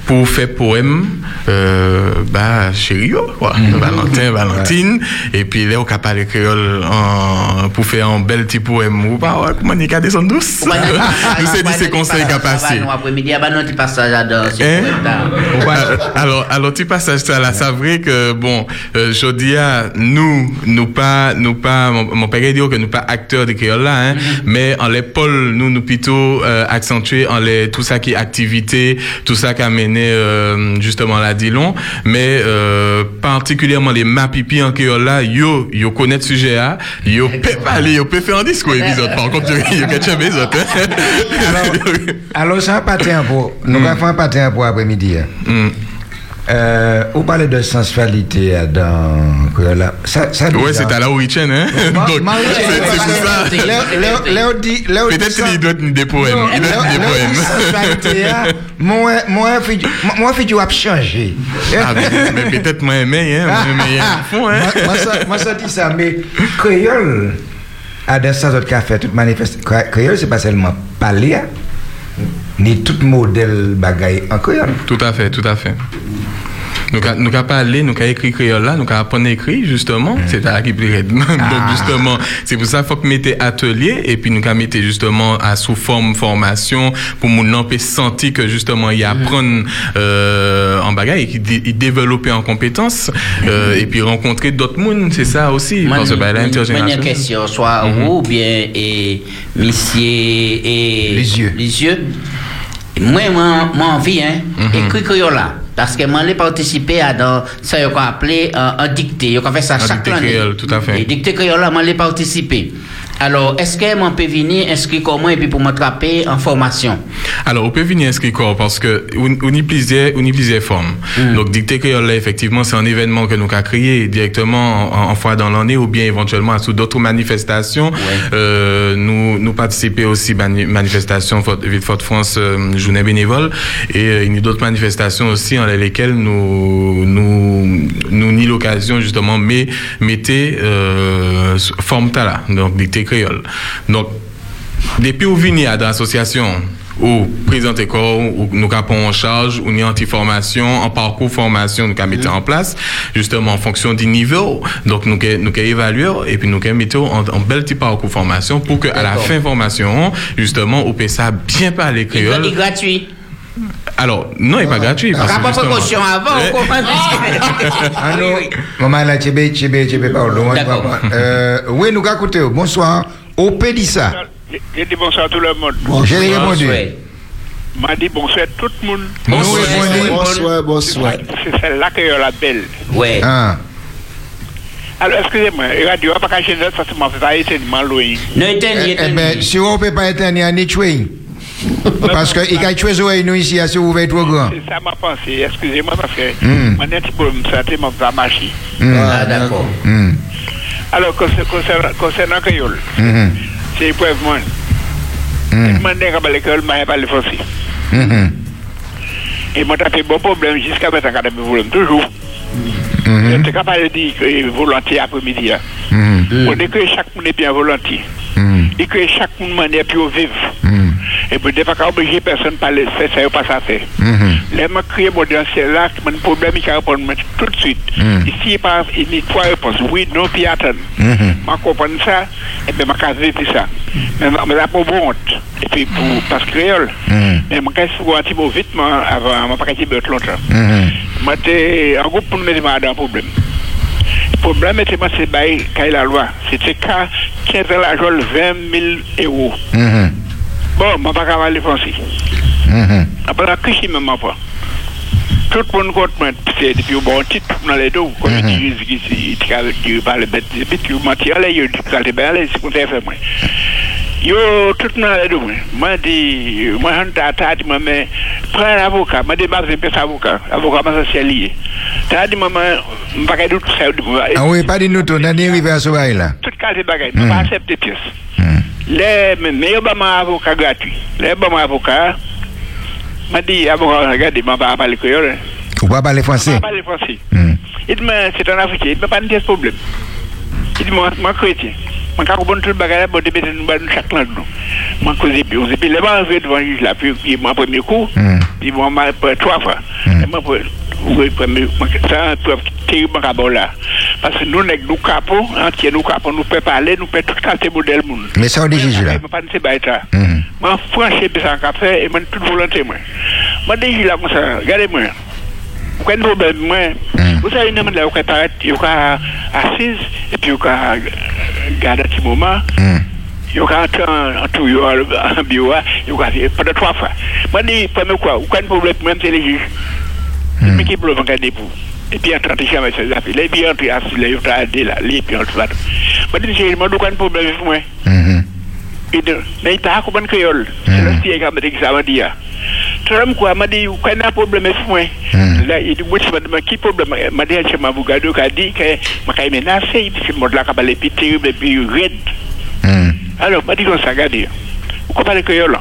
pour faire poème euh, bah chérie voilà Valentin Valentine et puis là on a parlé créole en- pour faire un bel petit poème ou pas ouais, comment on est descendre douce nous c'est dit ces conseils qu'a passé Nous après-midi, ah bah non, tu passage dans ce Hein? alors, alors, tu passages ça là, c'est vrai que, bon, euh, je dis à nous, nous pas, nous pas, mon, mon père dit que nous pas acteurs de créole là, hein, mais en les pôles, nous, nous plutôt euh, accentuer en les, tout ça qui est tout ça qui a mené, euh, justement, la Dillon, mais euh, particulièrement les mapipi en là, yo, yo connaît le sujet là, yo peut parler, yo peut faire un discours épisode, par contre, yo, peut les autres, hein. Alors, ça pas un pour. Nous Mm. allons faire un pour après-midi. hein. Euh, vous parlez de sensualité dans. Ça, ça Ouais, c'est à la Ourichen, hein? Donc, c'est pour ça. Léo- dit- Peut-être qu'il doit tenir des poèmes. Il doit tenir des sensualité, hein. poèmes. Moi, moi, moi, tu vas changer. Ah, mais, mais peut-être moi aimé, hein. Aimé, hein. Fond, hein. Moi- ça- dit ça, mais créole, à dans ça, autres café, toute manifeste. cré- Créole, c'est pas seulement parler, ni tout modèle bagaille en créole. Tout à fait, tout à fait. Nous avons nous avons parlé, nous avons écrit créole là, nous avons appris à écrire justement, c'est à qui plaît. Donc justement, c'est pour ça qu'il faut que mettre atelier et puis nous avons mettre justement à sous forme formation pour puisse sentir que justement il apprendre euh, en bagaille il développer en compétences euh, et puis rencontrer d'autres mondes, c'est ça aussi parce que bah, une question, soit vous ou bien et monsieur et Les yeux. Les yeux. Moi, moi envie, hein, Mhm. écrit créole là? Parce que moi, j'ai participé à dans ça, qu'on appelé euh, un dicté. On fait ça chaque année. créole, tout à fait. Et dicté créole là, moi, j'ai participé. Alors, est-ce que moi, peut venir inscrire comme moi et puis pour m'attraper en formation? Alors, on peut venir inscrire quoi Parce que on, y plusieurs, on y plusieurs formes. Donc, dicté créole, effectivement, c'est un événement que nous avons créé directement en, en fois dans l'année ou bien éventuellement sous d'autres manifestations. Euh, nous, nous participer aussi à une manifestation Fort- Ville Forte France euh, journée bénévole et euh, il y a d'autres manifestations aussi en lesquelles nous nous nous ni l'occasion justement mais mettez euh, forme là donc créole. Donc depuis où venir à l'association, ou présenter corps, ou nous avons en charge, ou une anti-formation, en parcours formation, nous mis en place, justement en fonction du niveau. Donc, nous avons nous évalué et puis nous avons mis en, en bel petit parcours formation pour que à la fin formation, justement, on peut ça bien parler créole. est gratuit. Alors, non, il n'est pas gratuit. parce que Rapport justement- précaution avant, on comprend. Allô, maman la tchébé, tchébé, tchébé, pardon. Euh, oui, nous avons écouté. Bonsoir. Au Pédissa. J'ai dit bonsoir à tout le monde. J'ai répondu. m'a dit bonsoir tout le monde. Bonsoir, bonsoir, bonsoir. C'est celle-là que je la belle. Ouais. Ah. Alors, excusez-moi, radio, pas qu'à gêner, parce que m'a fait pas éteinement loin. Non, Eh, eh ben, si on ne peut pas éteindre, on est tué. Parce qu'il a tué les nous ici, si vous êtes trop grand. C'est ça m'a pensé, excusez-moi, parce que Hmm. mon petit problème de santé m'a pas marché. Hmm. Ah, d'accord. Hmm. Alors, concer- concernant, concernant Créole, Mhm. c'est épreuve moi. Hmm. Je demandé à l'école, je pas le français. Mhm. Et moi, j'ai fait bon problème jusqu'à maintenant, quand même, problème toujours. Mhm. J'étais capable de dire que volontiers après-midi. Mhm. On dit que chaque monde est bien volontiers. Et que chaque monde manière pour vivre. Mhm. Et puis, ne pas obliger personne à parler, faire ça pas ça faire. Mhm. Là, je crée mon ciel là, mon problème, il répond tout de suite. Mhm. Ici, il pas il y a trois réponses. Oui, non, puis attendre. Mhm. Je comprends ça, et bien, je vais vivre ça. Mais je n'ai pas honte. Et puis, pour, que créole, Mhm. mais je vais un petit peu vite, moi, avant, je vais pas longtemps. Mhm. J'étais en groupe pour mettre dans un problème. Le problème était, moi, c'est la loi. C'était qu'à 15 ans, la joie, 20 000 euros. Bon, je ne vais pas aller français. Mhm. Après, la crise, même pas. Tout le monde compte, c'est depuis bon titre dans les dos. Je dis, il dit, parle bête, allez, allez, c'est fait. Yo, tout le monde les moi. Je t'ai dit, mais, prends un avocat. Moi, je avocat. Avocat, moi, c'est lié. T'as dit, maman, je ne vais pas tout ça. Ah oui, pas de nous, on a arrivé à ce bail-là. Tout cas, c'est bagaille. Je ne vais pas accepter pièce. Les meilleurs avocats gratuits. Les bons avocats, m'a dit, avocat, regardez, je ne vais pas parler créole. Ou pas parler français. Je parle français. Hmm. Il dit, mais c'est un Africain, il ne peut pas me problème. Il dit, moi, moi, chrétien. Moi, quand on tout le bagage, bon, début, nous allons chaque langue, nous. Moi, cause et puis, on s'est puis, les gens arrivés devant le juge, là, puis, il m'a premier coup, Hmm. que nous, nous, capons, entiers, nous, capons, nous pouvons parler, nous pouvons tout juge là. Je ne pas de moi, toute volonté, moi. Moi, déjà, là, comme avez un problème, moi. Vous savez, une là, vous paraître, vous assise, et puis vous garder un petit moment. Vous en en tout, en bureau, vous pendant trois fois. Moi, je dis, premier quoi, vous avez un problème, même c'est les juges. Mais qui peut regarder pour et puis entrer jamais ces affaires. Et puis là, avez là, et puis là. Moi, je dis, un problème avec moi. Mhm. Ida, na ita ako ban kayol. Sila siya ka madig sa dia. Tram ko amadi ko na problème fou moi. La idi mo sa ma ki problème madi ha ma bugado ka di ka makay menace idi si modla ka bale piti be bi red. Alors madi ko sa gadi. Ko parle kayol.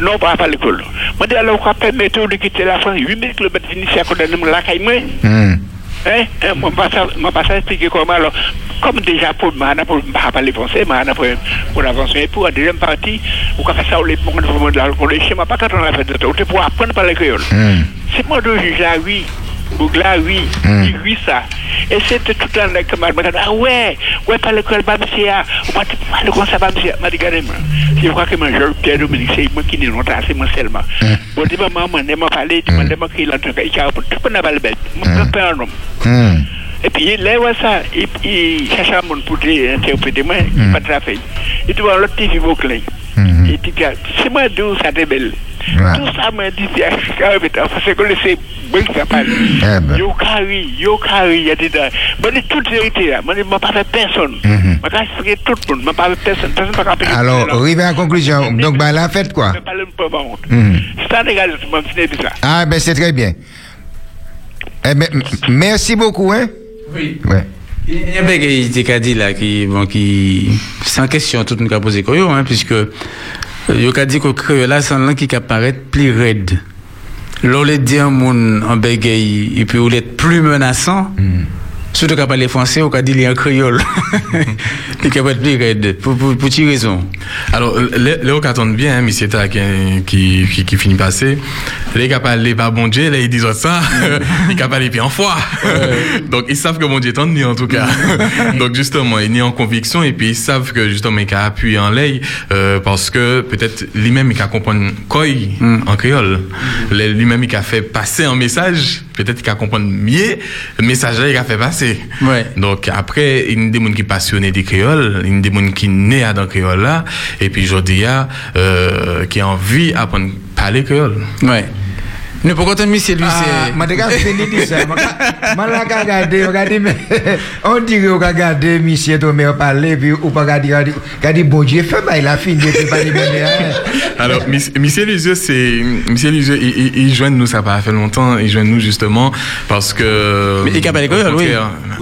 Non pas parler kayol. Madi alors ko permettre de quitter la France 8000 km fini sa ko dan la kay moi. Hmm. Hein, hein, moi pas ça expliquer comment alors. Comme déjà pour moi, pour pas parler français, moi pour pour avancer pour la deuxième partie, ou quand ça les pour le de la les schémas pas quand on a fait de temps, pour apprendre par les créoles. C'est moi de juge là oui. Ou là, oui, il oui ça. Et c'était tout le temps que ma ah ouais, ouais, pas l'école, pas monsieur, pas pas le conseil, pas monsieur, m'a dit, regardez-moi. Je crois que mon jeune Pierre Dominique, c'est moi qui c'est moi seulement. Bon, dis maman, qu'il entend, il a tout pas le bête. Je peux un homme. Hmm. Et puis, ça, il, pour interpréter, moi, il. Il te voit l'autre TV bouclé. Il dit, c'est moi d'où ça est belle. Tout ça m'a dit, parce que c'est bon que ça parle. Yo carry, yo carry, il des gens. Moi, je toute vérité là, moi, je ne pas fait personne. Je vais expliquer tout le monde, je ne pas fait personne. Personne ne pas Alors, arrivé à la conclusion. Donc, bah, la fête, quoi. pas le peu honte. Mhm. Ça, les gars, je m'en de ça. Ah, ben, c'est très bien. Eh ben, merci beaucoup, hein? Oui. Ouais. Il y a bien qui dit là, qui, bon, qui, sans question, tout le monde a posé hein, puisque, euh, il a dit que là, c'est un langue qui apparaît plus raide. L'on les dit un monde en bégaye, et puis on est plus menaçant, Surtout quand parler français, on dire en créole. Il peut être plus raide. Pour, pour, pour quelle raison Alors, les les qui attendent bien, hein, monsieur Ta, qui, qui, qui, qui finit passer, les qui parlent pas bon Dieu, là, ils disent ça, ils qui parlent puis en foi. Donc, ils savent que mon Dieu est en en tout cas. Donc, justement, ils sont en conviction et puis ils savent que, justement, ils ont appuyé en l'ail, euh, parce que peut-être lui-même, il comprendre quoi en créole. Lui-même, il a fait passer un message, peut-être qu'il a comprendre mieux le message il a fait passer. Donc, après, il y a des gens qui sont passionnés des créoles, il y a des gens qui sont nés dans le créole là, et puis, je dis, euh, qui ont envie d'apprendre à parler créole. Ouais. Ne pourquoi ton monsieur, lui, c'est. Ma dega fini di ça. Ma la ka gade, on gade mais on dirait on gade monsieur to mais parler puis ou pas gade gade bon Dieu fait bah il a fini puis pas. Alors, Monsieur Lisieux, c'est, Monsieur Lisieux, il, il, il joint nous, ça pas fait longtemps, il joint nous justement parce que. Mais il capable les créoles, au oui.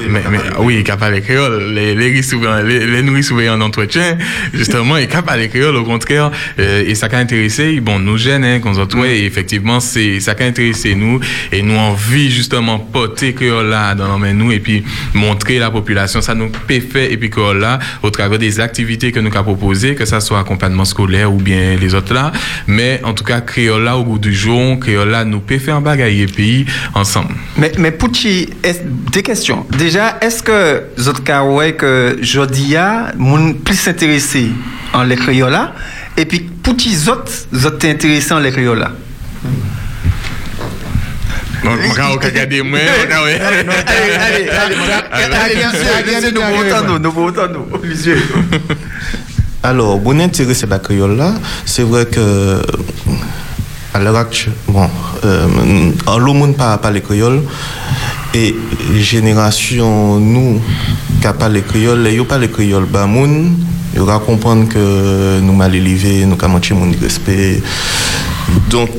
Mais, mais, oui, il capable les créoles. Les, les, riz souvent, les, les nourris souvent en entretien, justement, il est capable les créoles, au contraire. Euh, et ça qui a intéressé, bon, nous jeunes, hein, qu'on s'entend, et effectivement, c'est, ça qui a intéressé nous, et nous envie justement porter créole dans nos mains nous, et puis montrer la population, ça nous peut faire, et puis créole au travers des activités que nous avons proposées, que ça soit accompagnement scolaire ou bien les autres là, mais en tout cas, créole au bout du jour, créole là, nous peut faire un bagaille et puis ensemble. Mais, mais est- des questions. Déjà, est-ce que Zotka ouais que Jodia, moun plus intéressé en les créoles et puis Pouchi Zot, Zot t'es intéressé en les créoles? Alors, bon intérêt, c'est la créole là. C'est vrai que à l'heure actuelle, bon, euh, en monde pas parler créole et génération nous qui créole, les yo parler créole, bah moun, il va comprendre que nous mal élevés, nous avons manqué mon respect. Donc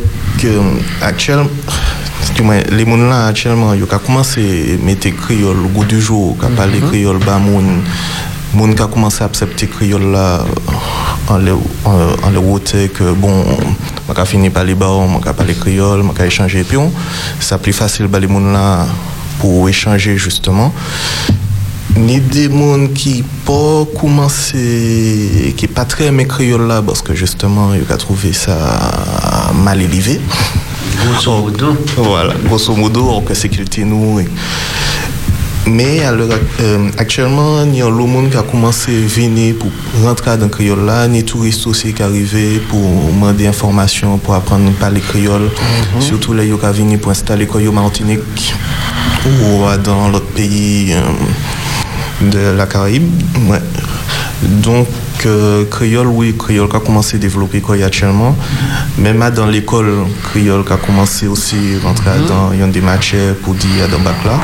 euh, actuellement du moins, les gens là actuellement, ils ont commencé à mettre créole au goût du jour, qui parler créole, bah moun, moun qui a commencé à accepter créole là en le en, le route que bon on a fini par les bas on a parler créole on a échanger puis on ça plus facile bah les moun là pour échanger justement. Ni des gens qui pas commencé qui pas très aimé créole là parce que justement ils ont trouvé ça mal élevé grosso modo voilà grosso modo on que sécurité nous mais euh, actuellement, il y a le monde qui a commencé à venir pour rentrer dans le créole là, ni touristes aussi qui arrivent pour demander information, pour apprendre à parler créole. Surtout les gens qui venus pour installer quoi, Martinique ou euh, dans l'autre pays euh, de la Caraïbe. Ouais. Donc, euh, créole, oui, créole qui a commencé à développer quoi actuellement. Même dans l'école, créole qui a commencé aussi à rentrer dans il y a des matières pour dire dans le bac là.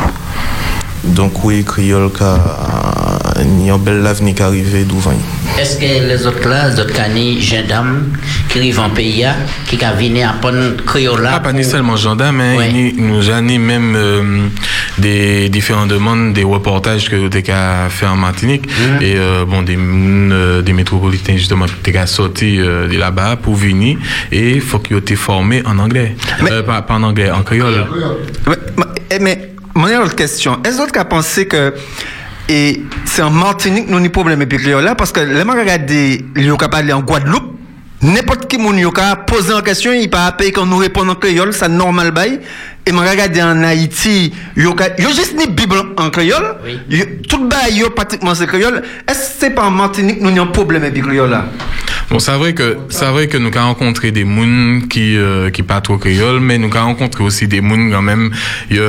Donc oui, créole qui a il y a un bel avenir qui arrive devant. Est-ce que les autres là, les autres canis, jeunes dames, qui arrivent en pays, qui ont venir apprendre créole là Ah, pas nécessairement gendarme, hein, il nous a ni même euh, des différentes demandes, des reportages que tu as fait en Martinique. Et euh, bon des moun, euh, des métropolitains justement qui ont sorti euh, de là-bas pour venir. Et il faut qu'ils aient été formés en anglais, Euh, pas, pas en anglais, en créole. Mais, mais, mais mon autre question, est-ce que tu as pensé que et c'est en Martinique nous avons problème avec là parce que les les gens qui parlent en Guadeloupe n'importe qui ka poser en question il pas payer quand nous répondons en créole ça normal et moi regarder en Haïti yo yo juste ni bible en créole Yo- tout bail yo pratiquement c'est créole est-ce que c'est pas en Martinique nous avons un problème avec créole là? Bon, c'est vrai que c'est vrai que nous avons rencontré des moun qui euh, qui pas trop créole, mais nous avons rencontré aussi des moun quand même yo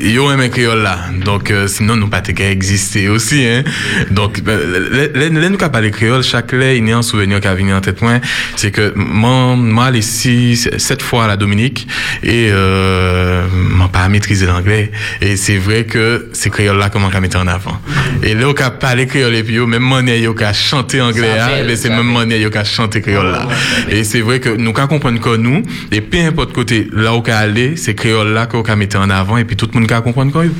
yo aimé créole là. Donc euh, sinon nous pas qu'à exister aussi hein. Donc euh, les les- nous parler créole chaque là il y a un souvenir qui a venu en tête moi, c'est que moi moi allé ici sept fois à la Dominique et euh m'a pas maîtrisé l'anglais et c'est vrai que c'est créole là comment qu'on mettre en avant. Et là on a parlé créole et puis même manière yo qu'a chanter anglais Ça hein, mais c'est même manière yo qu'a chanter créole là. Et c'est vrai que nous qu'à comprendre que nous et peu importe côté là où aller, c'est créole là qu'on qu'a mettre en avant et puis tout le monde qu'a comprendre que yo.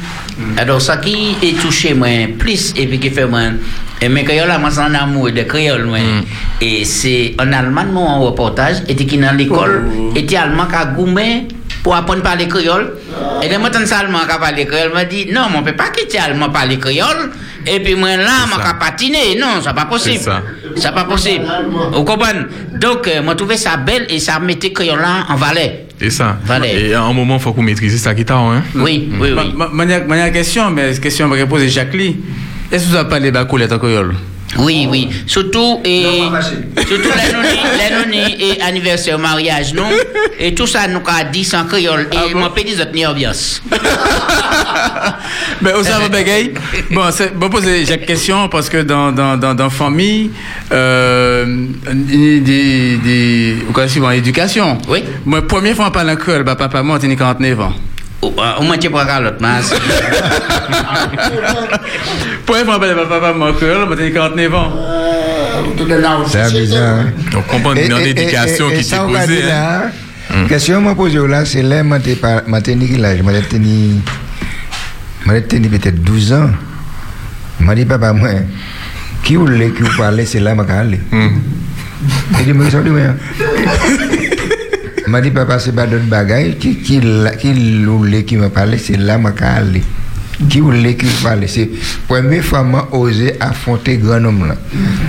Alors, ça qui est touché moi plus et puis qui fait moi, et mes créoles, moi, c'est en amour de créole, moi. Et c'est en Allemagne, nous, en reportage, et qui dans l'école, et allemand qui a goumé pour apprendre à parler créole. Et là, moi, tant seulement qu'à parler créole, m'a dit, non, on peut pas quitter allemand parler créole. Et puis, moi, là, moi, qu'à patiner. Non, c'est pas possible. C'est ça. C'est pas possible. Vous comprenez? Donc, euh, moi, trouvé ça belle et ça mettait créole là en valeur. C'est ça. Valais. Et à un moment, il faut qu'on maîtrise sa guitare. Hein? Oui, oui, oui. Ma- ma- ma- ma question, mais question va poser Jacqueline. Est-ce que vous avez parlé de en créole? Oui, oui. Surtout, et, surtout la noni et anniversaire, mariage, non? Et tout ça, nous a dit sans créole. Et mon pays des autres ni ambiance. Mais vous savez, bagaille Bon, c'est bon poser Jacques question parce que dans dans dans, dans famille, euh, il y a des des quoi en éducation. Oui. Moi, première fois, on parle en créole, bah, papa, moi, j'ai 49 ans. Au au moins, tu pourras l'autre, mas. Première fois, on parle de papa, moi, en créole, moi, j'ai 49 ans. C'est bizarre. On comprend une et qui ça, s'est on va posée. hein. là, Question que je pose là, c'est là, t'ai ni- moi, t'ai ni peut-être 12 ans. Moi, dit, papa, moi, qui voulait que vous parlez, c'est là, aller. Il dit, ça dit, moi. M'a dit, papa, c'est pas d'autre bagaille. Qui, qui, qui voulait qui me parlait, c'est là, qu'à aller. Qui voulait qui me parlait. C'est la première fois que j'ai osé affronter grand homme là.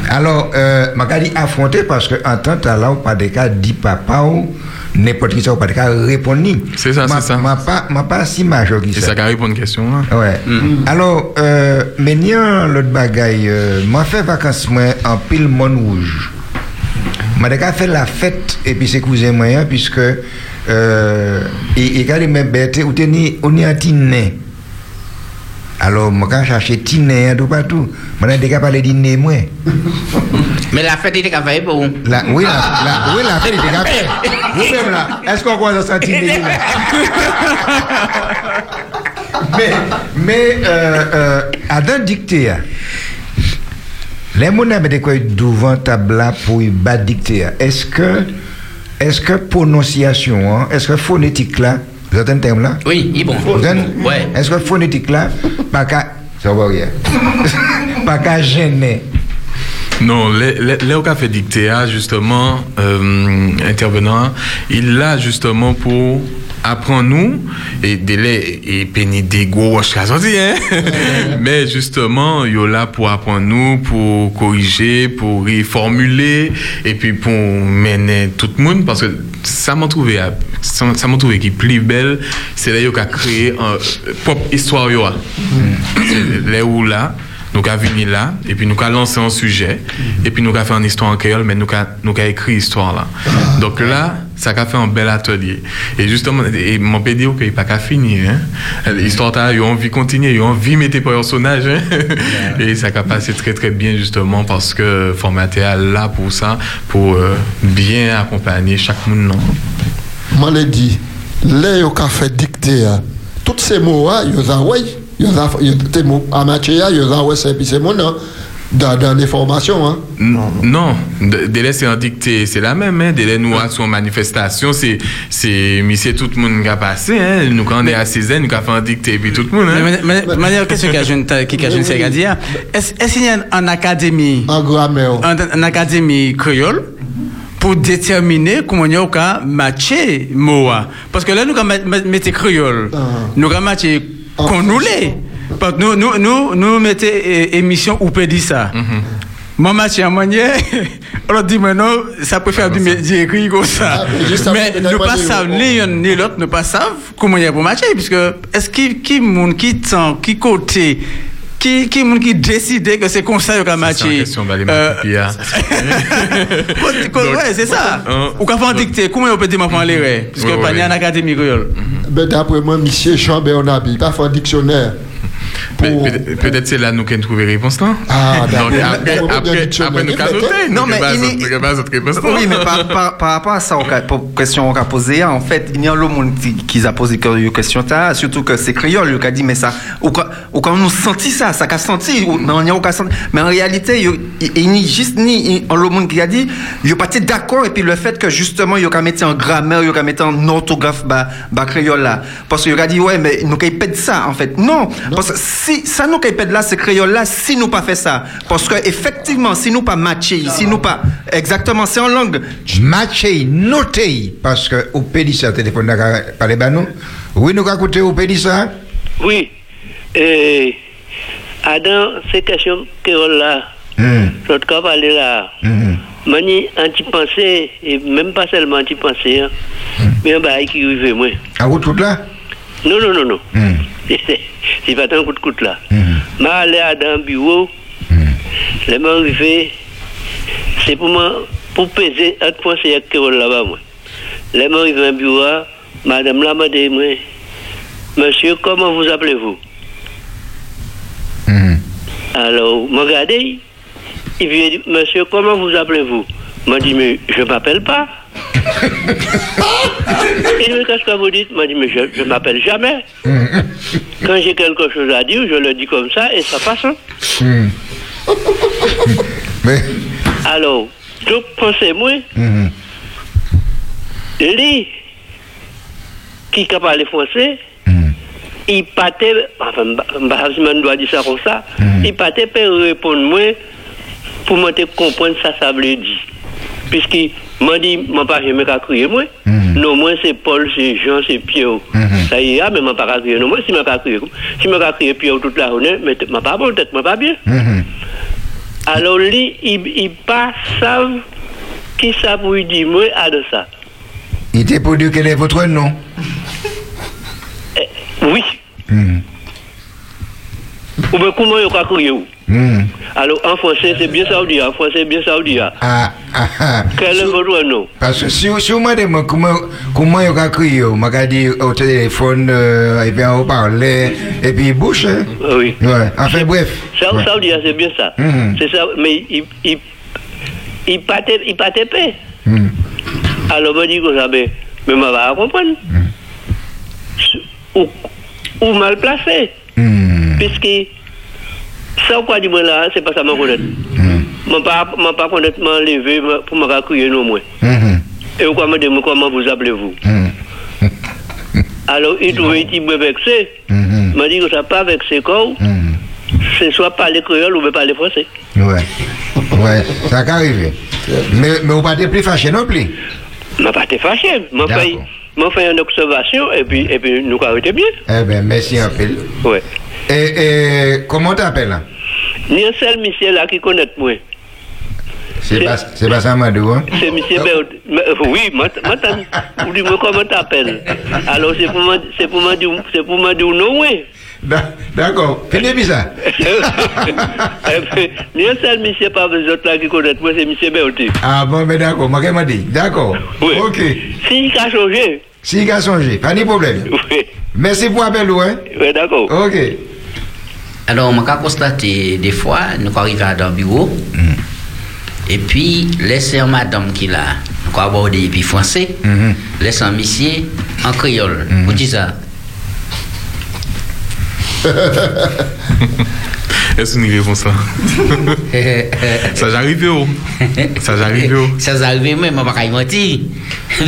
Alors, euh, m'a dit affronter parce que en tant que là, ou pas de cas, dit papa ou n'importe qui ça, ou pas de cas, répondre. ni. C'est ça, M'a- c'est ça. M'a pas, m'a pas si majeur qui C'est ça. ça qui répond à une question. Là. Ouais. Alors, euh, un l'autre bagaille, euh, fait vacances moi en pile monde rouge. Moi déjà fait la fête et puis c'est cousin moyen puisque euh, et quand il m'a bête ou on y a tiné. Alors moi quand chercher tiné tout partout, moi déjà parler dîner moi. Mais la fête était café pour vous. La, oui, la, la, oui, la fête était faite. Vous-même là, est-ce qu'on croit dans ça tiné mais, mais euh, euh, Adam dicté, les gens avaient quoi devant table là pour y battre dicté. Est-ce que, est-ce que prononciation, hein, est-ce que phonétique là, vous entendez le terme là? Oui, il est bon. Ouais. Est-ce que phonétique là, pas qu'à, ça va rien, pas qu'à gêner. Non, Léo qui a fait dicter, ah, justement, euh, intervenant, il l'a justement pour apprendre nous et délai et péni des gros hein. mais justement il est là pour apprendre nous pour corriger pour reformuler et puis pour mener tout le monde parce que ça m'a trouvé ça m'a trouvé qui plus belle c'est là qu'il a créé un propre histoire ah. c'est là où là nous avons venu là, et puis nous avons lancé un sujet, et puis nous avons fait une histoire en créole, mais nous avons nous avons écrit l'histoire là. Donc là, ça a fait un bel atelier. Et justement, et mon dire qu'il n'est pas qu'à finir. Hein. L'histoire, il a envie de continuer, il a envie de mettre personnage. Hein. Et ça a passé très très bien justement parce que formaté est là pour ça, pour euh, bien accompagner chaque monde. Moi, l'ai dit, les yo ka fait dicter, hein, tous ces mots-là, ouais, yo za, yo, ces mots en matière, yo za puis c'est mon nom, dans, les formations, hein. Non, de- délai c'est un dicté, c'est la même. Hein. Délai nous a son manifestation, c'est c'est monsieur tout le monde qui a passé. Hein. Nous quand on est à 16 ans, nous avons fait un dicté puis tout le monde. Hein. Mais ma- manière question qui a jeune c'est à dire est-ce qu'il y a en académie? En grammaire en académie créole pour déterminer comment il y a matcher moa? Parce que là nous quand mettez créole nous quand matcher qu'on nous parce que nous nous nous nous mettez eh, émission ou peut dire ça. Moi, match en manière, on dit maintenant, ça peut faire du métier écrit comme ça. Mais après, nous pas peut-être savons, ni l'un ni l'autre, ne pas savent comment il y a pour matcher, puisque est-ce qui, qui monde qui qui côté, qui, qui qui décide que c'est comme ça qu'il a Pia. ouais, c'est ça. hein, Ou quand on dicter, comment on peut dire les règles? Puisque Ouais, pas ouais. en académie. Ben, d'après moi, monsieur Jean Bernabi, pas fait un dictionnaire. Pe- peut- Peut-être c'est là nous qu'on trouve réponse là. Ah, d'accord. après, D'accord, après, nous qu'à noter. Non, mais il il n'y a pas d'autre réponse. Oui, mais par, par, par rapport à ça, on a- pour question qu'on a posée, en fait, il y a le monde qui, qui a posé une question, là, surtout que c'est créole, qui a dit, mais ça, ou quand, ou quand nous senti ça, ça qu'a senti, mais a aucun senti. Mais en réalité, il il- il n'y a juste ni il- le monde qui a dit, il pas été d'accord, et puis le fait que justement, il a mis en grammaire, il a mis en orthographe, bah, bah, créole là. Parce qu'il a dit, ouais, mais nous, qu'il pète ça, en fait. Non, parce que si ça nous qui pète là, ce créole là, si nous pas fait ça, parce que effectivement, si nous pas matché, si nous pas exactement, c'est en langue. Matché, noté, parce que au pays ça téléphone là, parler bah nous. Oui, nous écouter au pays ça. Oui. Et Adam, ces questions que là, Hmm. l'autre cas parler là, Mhm. mani anti-pensée, et même pas seulement anti-pensée, hein, mais un bail qui arrive moi. À vous tout là? Non, non, non, non. Hmm. C'est pas un coup de coude là. Aller à dans le bureau, les mains arrivées, c'est pour moi, pour peser un point, c'est que là-bas, moi. Les mains arrivées à un bureau, madame là m'a dit, moi, monsieur, comment vous appelez-vous? Alors, m'a regardé, il vient dire, monsieur, comment vous appelez-vous? M'a dit, mais je m'appelle pas. Il me qu'est-ce que vous dites m'a dit, mais je ne m'appelle jamais. Quand j'ai quelque chose à dire, je le dis comme ça et ça passe. hein. Hmm. Mais. Alors, donc pensez-moi, Mhm. lui qui a parlé français, il partait, enfin, je dois dire ça comme ça, il partait pour répondre moi pour me comprendre ça, ça veut dire. Puisqu'il m'a dit, m'a pas jamais qu'à crier moi. Non, moi c'est Paul, c'est Jean, c'est Pierre. Ça y est, mais m'a pas crier. Non, moi si m'a qu'à crier, si m'a qu'à crier Pierre toute la journée, mais m'a pas bon tête, m'a pas bien. Mhm. Alors lui, il, pas savent qui ça pour lui dire moi à de ça. Il était pour dire quel est votre nom Oui. Mhm. Ou bien comment il a? Mhm. Alors en français c'est bien saoudien, en français bien saoudien. Ah, ah, ah. Quel est votre nom? Parce que si, si vous me demandez comment, comment il a crié, vous m'avez dit au téléphone, euh, et puis on parlait, et puis bouche. Hein? Oui. Ouais. Enfin bref. Ça, Ouais. saoudien c'est bien ça. Mhm. C'est ça, mais il il il partait il partait paix. Mhm. Alors me dit que ça mais mais m'a pas comprendre. Ou ou mal placé. Puisque ça quoi dit moi là, c'est pas ça m'a connaître. M'a pas m'a pas connaître m'a levé pour m'a crier non moins. Et pourquoi me demande comment vous appelez-vous Alors, il trouvait qu'il me vexé. Mhm. m'a dit que ça pas vexé quoi. C'est soit parler créole ou parler français. Ouais. Ouais, ça va arriver. Mais, mais vous pas été plus fâché non plus. m'a pas été fâché. M'a fait une observation et puis, et puis nous avons été bien. Eh bien, merci un peu. Ouais. Et, et comment t'appelles Ni un seul monsieur là qui connaît moi. C'est pas, ça, Madou, hein C'est monsieur euh, Oui, maintenant, vous dites comment t'appelles. Alors c'est pour moi, c'est pour moi dire, c'est pour moi non, oui. D'accord. Fini bien ça. Eh ben, Ni un seul monsieur pas les autres là qui connaît moi, c'est monsieur Béoté. Ah bon, mais d'accord, moi, m'a dit. D'accord. Oui. Ok. Si il a changé. Si il a changé, pas de problème. Oui. Merci pour l'appel, hein Oui, d'accord. Ok. Alors, on a constaté des fois, nous arrivons dans le bureau, et puis, laisser un madame qui l'a, nous aborder, et puis français, laisser un monsieur en créole. Vous dites ça Est-ce une réponse là Ça? J'arrive où Ça j'arrive où Ça j'arrive même, on va pas y mentir.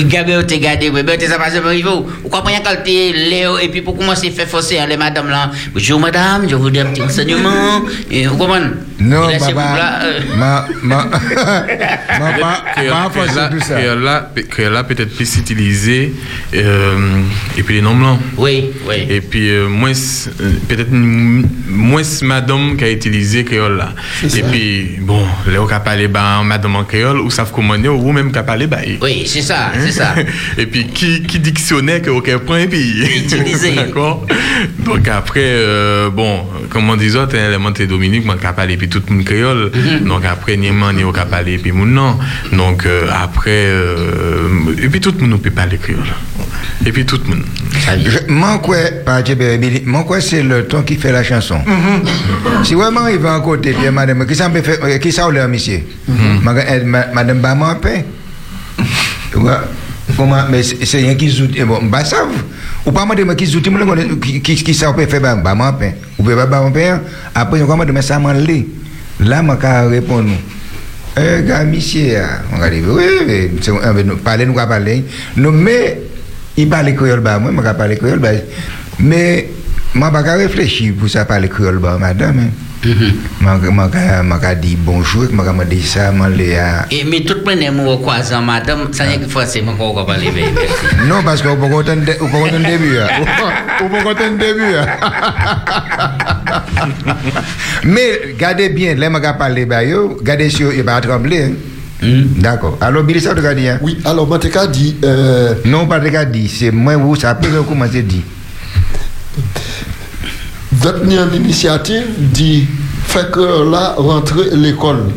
Gabriel gardé, mais ben ça par niveau. Ou quoi prendre quand t'es Léo et puis pour commencer à faire forcer hein, les madames là. Bonjour madame, je voudrais un petit renseignement. Et vous comprenez? Non, papa. euh, Ma, ma, ma, pas, pas ça. Créole là, peut-être plus utilisé euh, et puis les noms blancs. Oui, oui. Et puis euh, moins peut-être moins madame qui a utilisé créole là. Et ça. puis bon, les qui a parlé bah madame en créole ou savent comment dire ou même qui a parlé bah. Oui, c'est ça, c'est ça. et puis qui qui dictionnaire que aucun point et puis Utilisé. D'accord. Donc après euh, bon, comme on hein, les montés Dominique, moi qui a parlé puis tout le monde créole. Mhm. Donc après ni man ni au qui a parlé puis mon non. Donc euh, après euh, et puis tout le monde peut parler créole. Et puis tout le monde. Je- Mon quoi, par Tchébé Billy, mon quoi, c'est le ton qui fait la chanson. Si vraiment il va en côté, puis madame, qui ça me fait, qui ça l'air, monsieur Ma- ma- Madame Bama pain. Ouais. Comment, mais c'est rien qui zout, eh bon, bah ça, ou pas madame qui zout, qui, qui, ça peut faire, bah, bah, mon pain. Ou peut pas, bah, mon pain. Après, on commence de mettre ça, m'en lait. Là, moi, qu'à répondre. Eh, gars, monsieur, ah, on va dire, oui, oui, euh, nous parler, nous va parler. Non, mais, il parle créole, bah, moi, je parle créole, bah, mais, Moi, je vais réfléchir pour ça parler créole, bah, madame. Moi, je vais dire bonjour, je vais dire ça, je vais dire... Et, mais tout le monde est au croisant, madame, ça n'est que français, mais on va parler. mais- mais- Non, parce que vous pouvez entendre vous pouvez entendre le début. hein. Vous pouvez entendre le début. Mais gardez bien, là, je vais parler, bah, yo, gardez sur, il va trembler. hein. D'accord. Alors, Billy, ça, as dit? Oui, alors, moi, t'ai dit. Euh... Non, pas de dit, c'est moi, vous, ça peut commencer dit. Votre initiative dit fait que là rentrer l'école.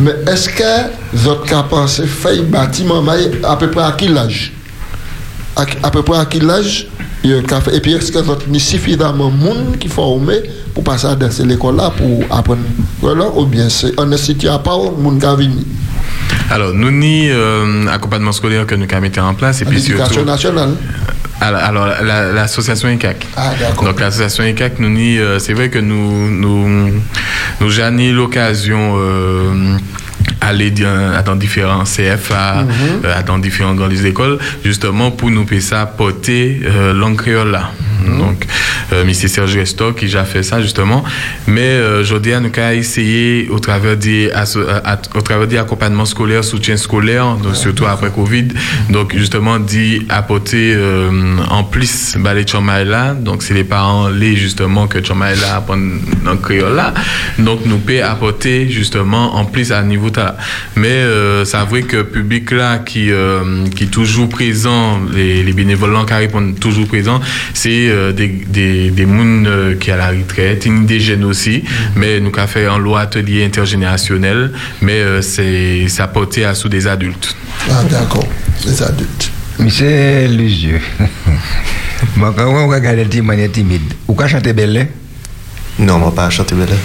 Mais est-ce que vous avez pensé faire bâtiment à peu près à quel âge à, à peu près à quel âge? Et puis est-ce que vous avez suffisamment de monde qui formé pour passer à l'école là pour apprendre? Voilà, ou bien c'est un institut à part monde qui venu? Alors, nous ni euh, accompagnement scolaire que nous avons mis en place et puis l'éducation surtout. nationale. Alors, alors, la- l'association ECAC. Ah, d'accord. Donc l'association ECAC, nous ni, euh, c'est vrai que nous nous nous j'ai l'occasion euh, aller dans, dans différents CFA, Mhm. euh, dans différents grandes écoles, justement pour nous faire ça porter euh, là. Donc, euh, M. Serge Resto qui a fait ça justement. Mais euh, aujourd'hui, nous avons essayé au travers des euh, au travers des accompagnements scolaires, soutien scolaire, donc surtout après Covid. Donc justement d'y apporter euh, en plus bah, les là. Donc c'est les parents les justement que apprennent dans le créole là. Donc nous peut apporter justement en plus à niveau là. Mais euh, c'est vrai que le public là qui qui est toujours présent, les, les bénévoles qui répondent toujours présents, c'est euh, des des des mouns euh, qui à la retraite, une des jeunes aussi. Mais nous avons fait un lot atelier intergénérationnel, mais euh, c'est c'est apporté à sous des adultes. Ah, d'accord, les adultes. Monsieur Lucieux, bon, quand on regarde le manière timide, ou qu'à chanter belle Non, moi pas chanter belle.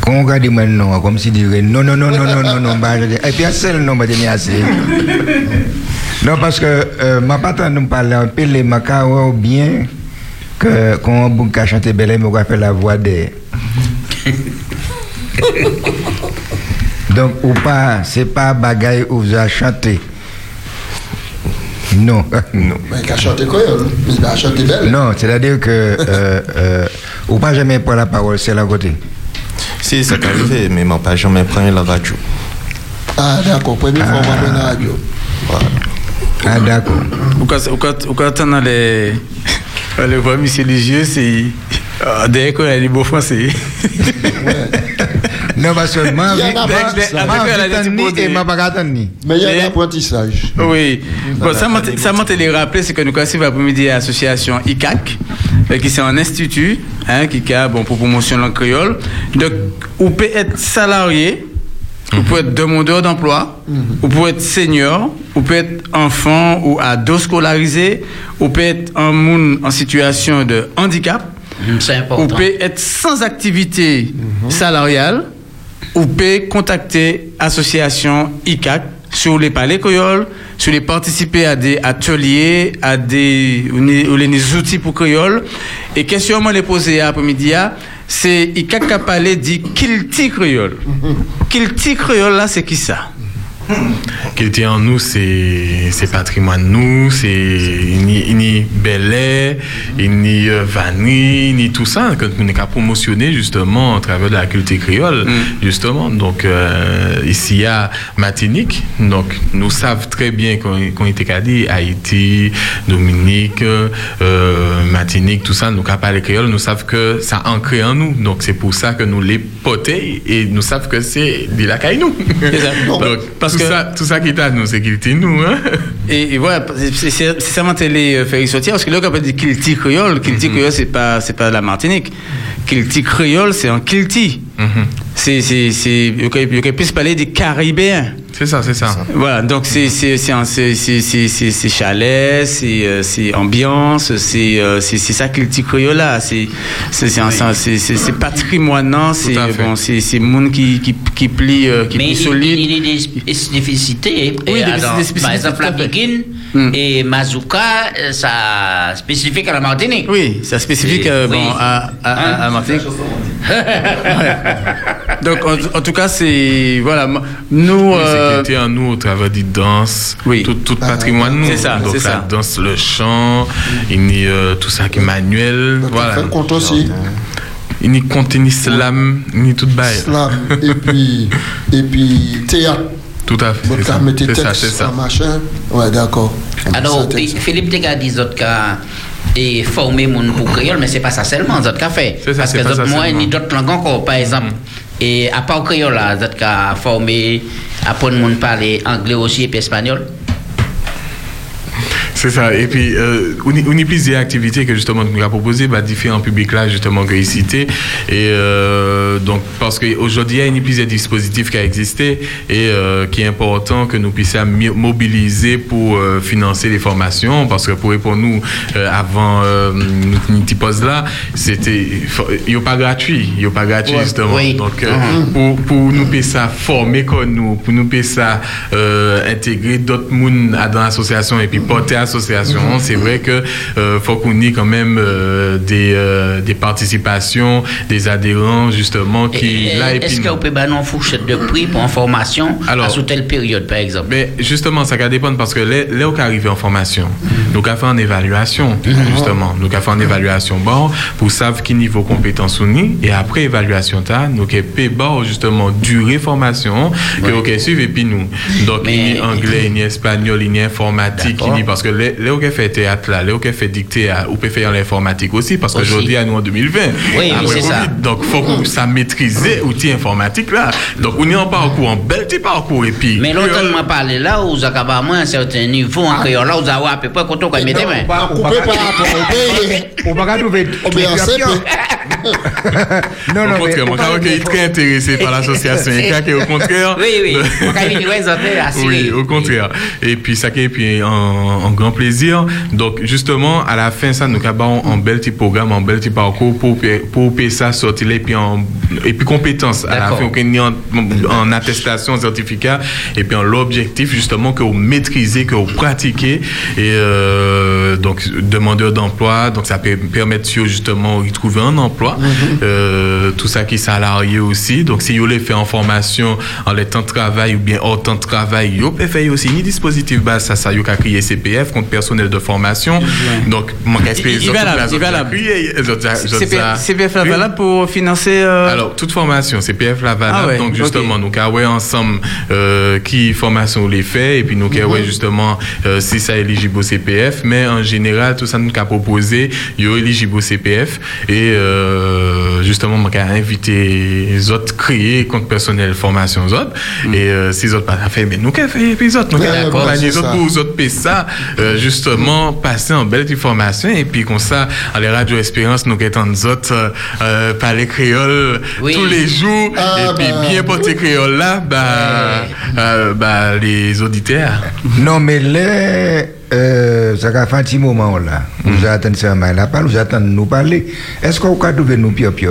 Quand on regarde non, comme si dirait non, non, non, non, non, non, non, bah, je dis, et puis un seul nom, bah, je dis assez. Non, parce que euh, ma patronne nous parle un peu les macarons bien que quand on bouge à chanter belle, mais on va faire la voix des. Donc, ou pas, c'est pas bagaille où vous avez chanté. Non, non. Mais il a chanté quoi Il a chanté belle. Non, c'est-à-dire que euh, euh, ou pas jamais prendre la parole, c'est à côté. Si, ça t'est arrivé, mais moi pas jamais prendre la radio. Ah, d'accord, première fois, on va prendre la radio. Ah, d'accord. Ou quand, ou quand, ou quand on a les, on les voit, monsieur Ligieux, c'est. Dès qu'on a des beaux français. Non, parce que et ma. Mais il y a Mais- un apprentissage. Oui. Bon, ça m'a ça m'a télé rappelé, c'est que nous cassons l'après-midi à l'association ICAC, euh, qui c'est un institut, hein, qui a bon, pour promotion de langue créole. Donc, on peut être salarié, on peut être demandeur d'emploi, on peut être senior, on peut être enfant ou ado scolarisé, on peut être un monde en situation de handicap, on important. peut être sans activité salariale, ou peut contacter association ICAC sur les palais créoles, sur les participer à des ateliers, à des, ou les- ou les outils pour créole. Et question moi les poser après-midi, c'est ICAC qui a parlé dit kilti créole. Kilti créole là, c'est qui ça? Était en nous, c'est c'est patrimoine nous, c'est ni, ni Belay, ni euh, Vanille, ni tout ça, que nous avons promotionné justement à travers de la culture créole, justement. Donc, euh, ici, il y a Martinique, donc nous savons très bien qu'on était qu'à dire Haïti, Dominique, euh, Martinique, tout ça, nous avons parlé créole, nous savons que ça ancré en nous. Donc, c'est pour ça que nous les potés et nous savons que c'est de la caille nous. Donc, Parce tout, que- ça, tout ça qui est à nous, c'est qu'il était nous. Hein? Et, et voilà, c'est- c'est seulement télé faire sortir parce que là, quand on dit Kilti créole, Kilti créole, c'est pas, c'est pas la Martinique. Kilti créole, c'est un Kilti. C'est, c'est, c'est, il y aurait plus parler des Caribéens. C'est ça, c'est ça. Voilà, donc c'est, c'est, c'est, un- c'est, c'est, c'est, c'est, c'est chalet, c'est, euh, c'est ambiance, c'est, c'est, c'est ça Kilti créole. C'est, c'est, c'est, un- c'est, bon, c'est, c'est monde qui, qui, qui plie, euh, qui Mais plie il, solide. il y a des spécificités. Oui, Par exemple, la fait. Biguine et Mazouka, ça spécifique à la Martinique. Oui, ça spécifique euh, bon, à, à, à- à Martinique. Donc, en, tout cas, c'est. Voilà, nous. Oui, euh, nous au travers des danses, tout, tout patrimoine nous. C'est ça, Donc c'est la ça. danse, le chant, il y a euh, tout ça qui est manuel, voilà. Fait compte aussi. Il y a compte, a slam, a tout bail. Slam, et puis, et puis théâtre. Tout à fait. C'est ça. mettez C'est ça, texte, c'est ça. un machin. Ouais, d'accord. Alors, Ça, Philippe Tega dit autres cas et former mon pour créole, mais c'est pas ça seulement, autres cas fait. C'est ça, Parce c'est que pas ça d'autres seulement. ni d'autres langues encore, par exemple. Et à part créole là, autres cas former, apprendre mon parler anglais aussi et espagnol. C'est ça. Et puis, euh, on y- on y a plusieurs activités que justement nous avons proposées à différents publics là, justement, que cité. Et euh, donc, parce qu'aujourd'hui, il y a une plusieurs dispositifs qui ont existé et euh, qui est important que nous puissions mobiliser pour euh, financer les formations. Parce que pour, pour nous, avant nous petit poste là, c'était, il n'y a pas gratuit. Il n'y a pas gratuit, Ouais. justement. Oui. Donc, euh, Mhm. pour, pour nous ça former comme nous, pour nous euh, intégrer d'autres monde à- dans l'association et puis porter c'est vrai que euh, faut qu'on ait quand même euh, des, euh, des participations, des adhérents justement qui Et- là et Est-ce pouvez donner une fourchette de prix pour une formation à sous telle période, par exemple? mais justement, ça va dépendre parce que là, là où arrivé en formation, nous avons fait en évaluation, justement. Nous avons fait en évaluation bon pour savoir quel niveau compétence on est. Et après évaluation, ta, nous avons bon, justement, durée formation que vous suivre et puis nous. Donc, il y a anglais, il y a espagnol, il y a informatique, il y a- parce que là, là où on fait théâtre, là, où on fait dicter, ou peut faire l'informatique aussi, parce qu'aujourd'hui, à nous en 2020, Oui, après c'est ça. Donc, faut que ça maîtriser l'outil informatique là. Donc, on est en parcours, en bel petit parcours et puis. Mais l'autre, moi parler là, vous avez à moins un certain niveau en créole, là, vous avez à peu près quand on met des mains. Coupé par rapport au On va pas trouver. Non, non, au contraire, est très intéressé par l'association, et au contraire. Oui, oui. Ça. Oui, au contraire. Et puis, ça qui est puis en, en grand plaisir. Donc, justement, à la fin, ça, nous avons un bel petit programme, un bel petit parcours pour, pour payer ça sortir et puis en, et puis compétences. À la fin, on en, en attestation, certificat, et puis en l'objectif, justement, que vous maîtrisez, que vous pratiquez. Et, euh, donc, demandeur d'emploi, donc ça peut permettre, justement, de trouver un emploi. Euh, tout ça qui est salarié aussi. Donc, si vous voulez faire en formation en les temps de travail ou bien hors temps de travail, vous pouvez faire aussi un dispositif base, ça, ça, vous pouvez créer CPF, compte personnel de formation. Donc, les autres- CPF, valable pour financer. euh, Alors, toute formation, CPF la valable. Ah ouais, donc, justement, nous avons ensemble euh, qui formation les fait et puis nous avons Mhm. justement euh, si ça est éligible au CPF. Mais en général, tout ça nous a proposé, il est éligible au CPF. Et euh, justement, moi, j'ai invité les autres créer compte personnel formation autres. Et euh, si les autres pas fait, mais nous, qu'avons fait les autres, nous, ouais, accompagné les autres pour les autres payer ça, euh, justement, passer en belle petite formation. Et puis, comme ça, à les Radio Espérance, nous nous autres euh, euh, parler créole Oui. tous les jours. Ah, et puis, bah, bien porter créole là, bah, euh, bah, les auditeurs. Non, mais là, euh, ça a fait un petit moment là. Nous attendons ça, mais là, pas, nous attendons nous parler. Est-ce qu'on peut trouver nous pire pire?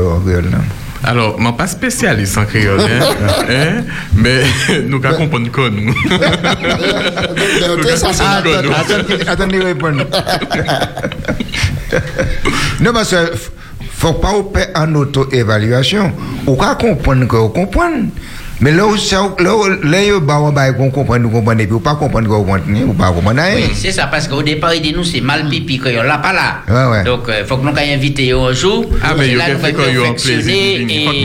Alors, je ne suis pas spécialiste en créole, hein, hein, mais nous qu'à comprendre quoi, nous. Attendez, répondre. non, parce que faut pas faire en auto-évaluation. On peut comprendre que vous comprenez. Mais là où ça- là où- là où bah, on va comprendre, vous comprenez, puis vous pas comprendre vous comprenez, vous pas comprendre rien. Oui, c'est ça, parce qu'au départ, il dit nous, c'est mal pipi, créole, là, pas là. Ouais, ouais. Donc, il faut que nous ayons invité un jour. Ah, mais il y a nous il y a un plaisir. Il faut que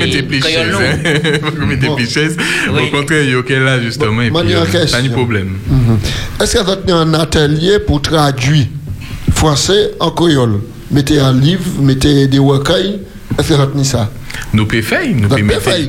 nous. hein. Il faut que mettre des chaises. Au contraire, il y a OK là, justement, et puis, Manière euh, pas de problème. Mhm. Est-ce que vous avez un atelier pour traduire français en créole? Mettez un livre, mettez des recueils. Est-ce que vous avez ça? Nous nous faire.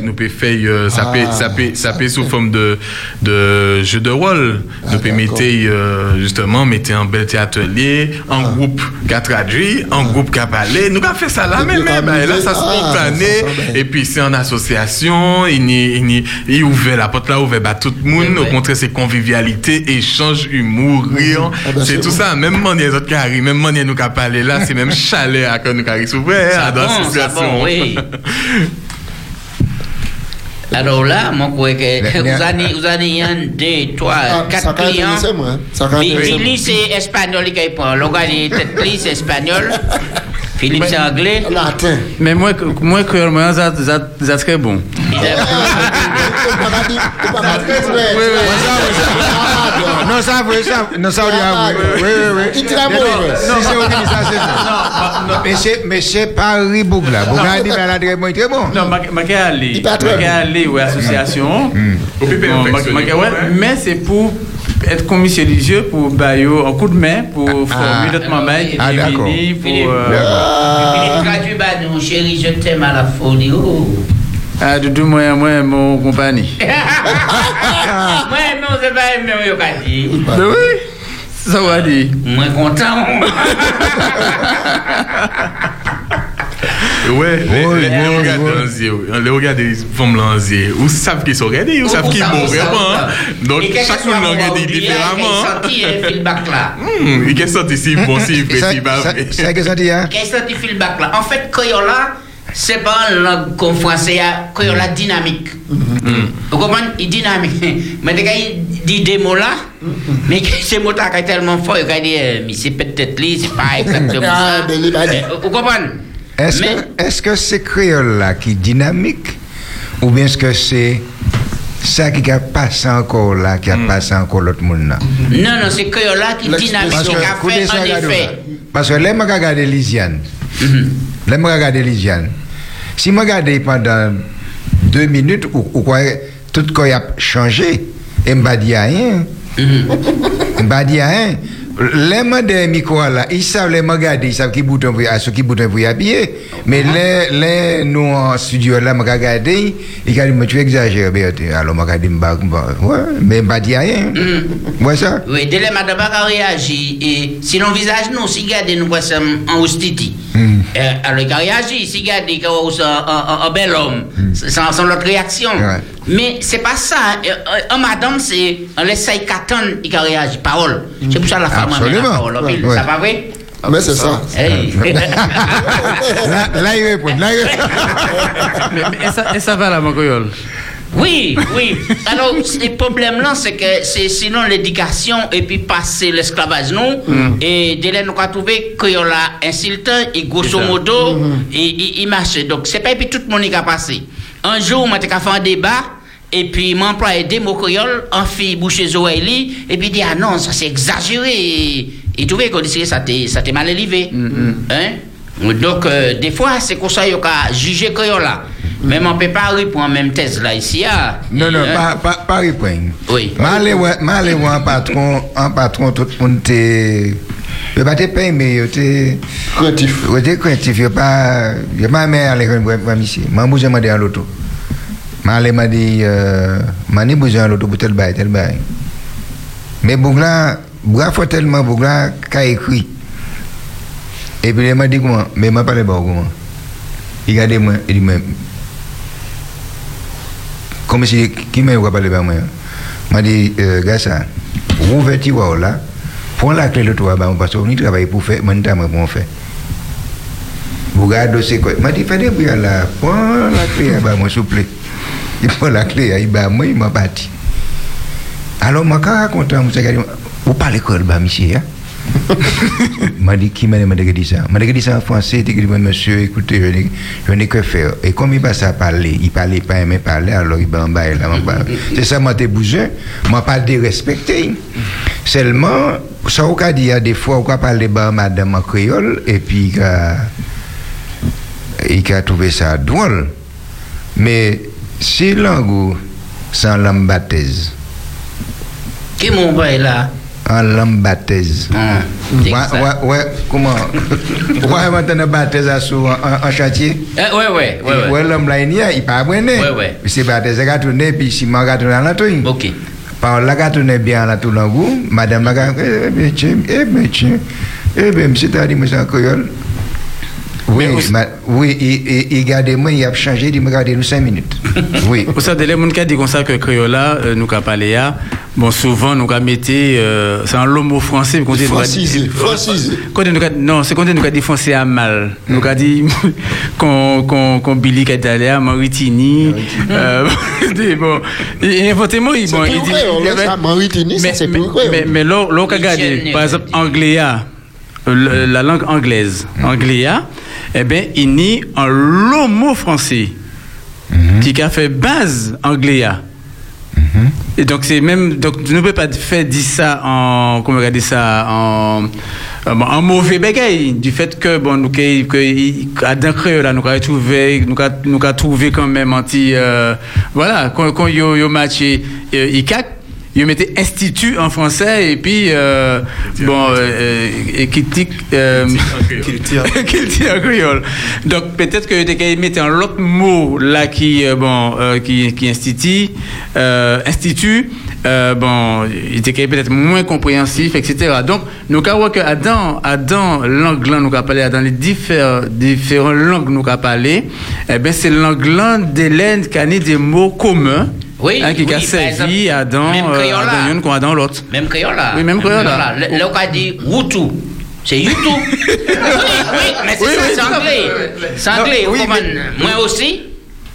nous pouvons faire, euh, ça Ah, peut, ça peut, ça peut sous forme de, de jeu de rôle. nous pouvons mettre, euh, justement, mettre un bel atelier, en Ah. groupe qui a traduit, en groupe qui a parlé. Nous avons fait ça là, Et même, Et là, ça ah, spontané. bien. Et puis, c'est en association, il il il ouvert la porte là, ouvert bah, tout le monde. Au contraire, c'est convivialité, échange, humour, rire. Ah ben, c'est tout ça. Même manière les autres qui arrivent, même manière nous qui a parlé là, c'est même chalet à quand nous qui arrivent souvent, hein, Ça dans bon, ça l'association. Alors là, crois que vous avez, vous avez un, deux, trois, Ah, quatre clients. hein. Ça Billy, c'est espagnol qui prend. Le gars, il est tête pli, c'est espagnol. Philippe, c'est anglais. Latin. Mais moi, moi moi, ça, ça, ça très bon. Non, ça, ah, Mais Paris Bougla. Bougla dit, bon. Non, ma-. Mais c'est pour être commission religieux, pour bailler un coup de main, pour former Ah, d'accord. venir, pour. Philippe. euh, bah chérie, je t'aime à la folie. Ah, mon compagnie. Moi, non, c'est pas même au dit. Ben oui, ça va dire. Moins content. Ouais, les regards des femmes dans les yeux, ou savent qu'ils sont regardés, ou Ou- savent ou qu'ils savent, vraiment. hein. Donc, que chaque monde mon regarde différemment. Il est sorti si bon, si Ça, petit, ça, ça, qu'est-ce que ça dit, hein? Quel senti feedback là En fait, Koyola, c'est pas une langue qu'on français, hein, Koyola dynamique. Vous comprenez? Il est dynamique. Mais quand il dit des mots là, mais que ces mots là sont tellement forts, il dit, euh, mais c'est peut-être lui, c'est pas exactement Ah, ça. mais il va dire. Euh, Vous comprenez? Est-ce Mais- que, est-ce que c'est créole là qui est dynamique? Ou bien est-ce que c'est ça qui a passé encore là, qui a passé encore l'autre monde là? Non, non, c'est Koyola qui est dynamique, Parce qui que, a fait regardez effet. là. Parce que là, je regarde Lisiane. Là, je regarde Lisiane. Si je regarde pendant deux minutes, ou, ou quoi, tout quoi a changé, et je ne dis rien. Je ne dis rien. Les gens des micros là, ils savent les regarder, ils savent qui bouton pour à ceux qui bouton pour habiller. Mais les, les, nous en studio là, regarde, ils disent, mais tu exagères, Berthe. Alors, regarde, je dis, ouais, mais je ne dis rien. Ouais, ça? Oui, dès le madame a réagi. Et sinon, visage, nous, si regardez, nous, sommes en hostiti. Hmm. Euh, alors, il a réagi, si regardez, qu'on est un, un, un bel homme, sans, sans l'autre réaction. Hmm. Ouais. Mais c'est pas ça. Euh, euh, Un madame, c'est, ça, il qu'attendre, il a réagi. Parole. C'est pour ça la femme a la Absolument. parole. Ça va vrai? Mais c'est ça. Hey. Là, là, il répond. Là, il répond. mais, mais- et, ça, et ça va là, mon coyol Oui, oui. Alors, le problème là, c'est que c'est sinon l'éducation et puis passer l'esclavage, non? Mm. Et dès là, nous avons trouvé qu'il y a insultant et grosso modo, il, il, il marchait. Donc, c'est pas puis tout le monde qui a passé. Un jour, moi, j'ai fait un débat. Et puis, mon employé des mots créoles, en fille boucher Zoélie, et puis il dit, ah non, ça c'est exagéré. Et trouvait qu'on disait, ça t'est mal élevé. Hein? Donc, euh, des fois, c'est comme ça qu'il a jugé créole là. Même on ne peut pas répondre même thèse là ici. Ah. Non, non, Hein? pas, pas, pas répondre. Oui. M'aller voir un patron, un patron, tout le monde t'es. Je pas te payer, mais je t'es. Craintif. Je t'es craintif, je pas. Je pas mais aller voir voir ici. M'a besoin de à l'auto. M'aller m'a dit, euh, m'a dit besoin à l'auto pour tel bail, tel bail. Mais Bougla, Bougla faut tellement Bougla qu'a écrit. Et puis il m'a dit comment, mais il m'a parlé pas comment. Il regardait moi, il dit, mais comme si qui m'a. Parlé pas moi m'a dit euh, gars ça ouvert tiroir là prends la clé de toi parce qu'on y travaille pour faire temps pour faire vous regardez c'est quoi m'a dit fais des bruits là prends la clé bah moi s'il vous plaît il prend la clé il moi il m'a parti alors moi quand raconte moi c'est vous parlez quoi bah monsieur hein m'a dit qui m'a m'a dit ça m'a dit ça en français il dit monsieur écoutez je n'ai je n'ai que faire. Et comme il passe à parler il parlait pas aimé parler alors il va en bas là c'est ça moi t'ai bougé moi pas dérespecté seulement ça au cas dit il y a des fois on parler bah madame en créole et puis il a il trouvé ça drôle. Mais si langue sans baptise Qui mon bail là? Ouais, ouais, comment? Ouais, maintenant, baptise à sous en, en chantier. Euh, ouais, ouais, ouais, ouais. Ouais, l'homme là, il y a, il pas abonné. Ouais, ouais. Puis c'est baptise à tourner, puis si m'a tourné à la. Ok. Là, qu'a tourné bien à la tourne en goût, madame la eh, bien, tiens, eh, bien, tiens. Eh, bien, monsieur, t'as dit, monsieur, en créole. Oui, ma- oui, il, il, il gardait moi, il a changé, il m'a gardé nous 5 minutes. Oui. Pour ça, les gens qui disent comme ça que créola, euh, nous avons parlé là, bon, souvent, nous avons mis, euh, c'est un mot français. mais qu'on dit- Francisé, francisé. Quand nous avons- non, c'est quand nous avons dit français à mal. Nous avons dit qu'on qu'on qu'on Billy qui est allé à Maritini. euh, bon, et inventement, il dit. Maritini, c'est mais-. Mais là, là, on a regardé, par exemple, anglais, ah, la langue anglaise, anglais, ah, eh bien, il nie un long mot français. qui a fait base anglais. là. Et donc c'est même donc tu ne peux pas faire dire ça en comment regarder ça en en, en mauvais bagaille du fait que bon nous que à d'un là nous avons trouvé nous avons trouvé quand même anti euh, voilà quand quand yo yo matché euh, ICAC il mettait institut en français et puis euh, bon euh, et critique euh, en créole. Donc peut-être que tu mettre un autre mot là qui bon euh, qui qui institut institut bon il était peut-être moins compréhensif etc. Donc nous avons que Adam Adam langue là nous avons parlé dans les différents différentes langues nous avons parlé eh ben c'est langue là d'Hélène qui a des mots communs Oui, hein, qui oui, a servi dans une qu'on a dans l'autre. Même là. Oui, même créole là. On a dit Wutu. C'est YouTube. oui, oui, mais c'est Oui, ça, oui, c'est anglais. C'est anglais, Non, oui, mais- Moi aussi.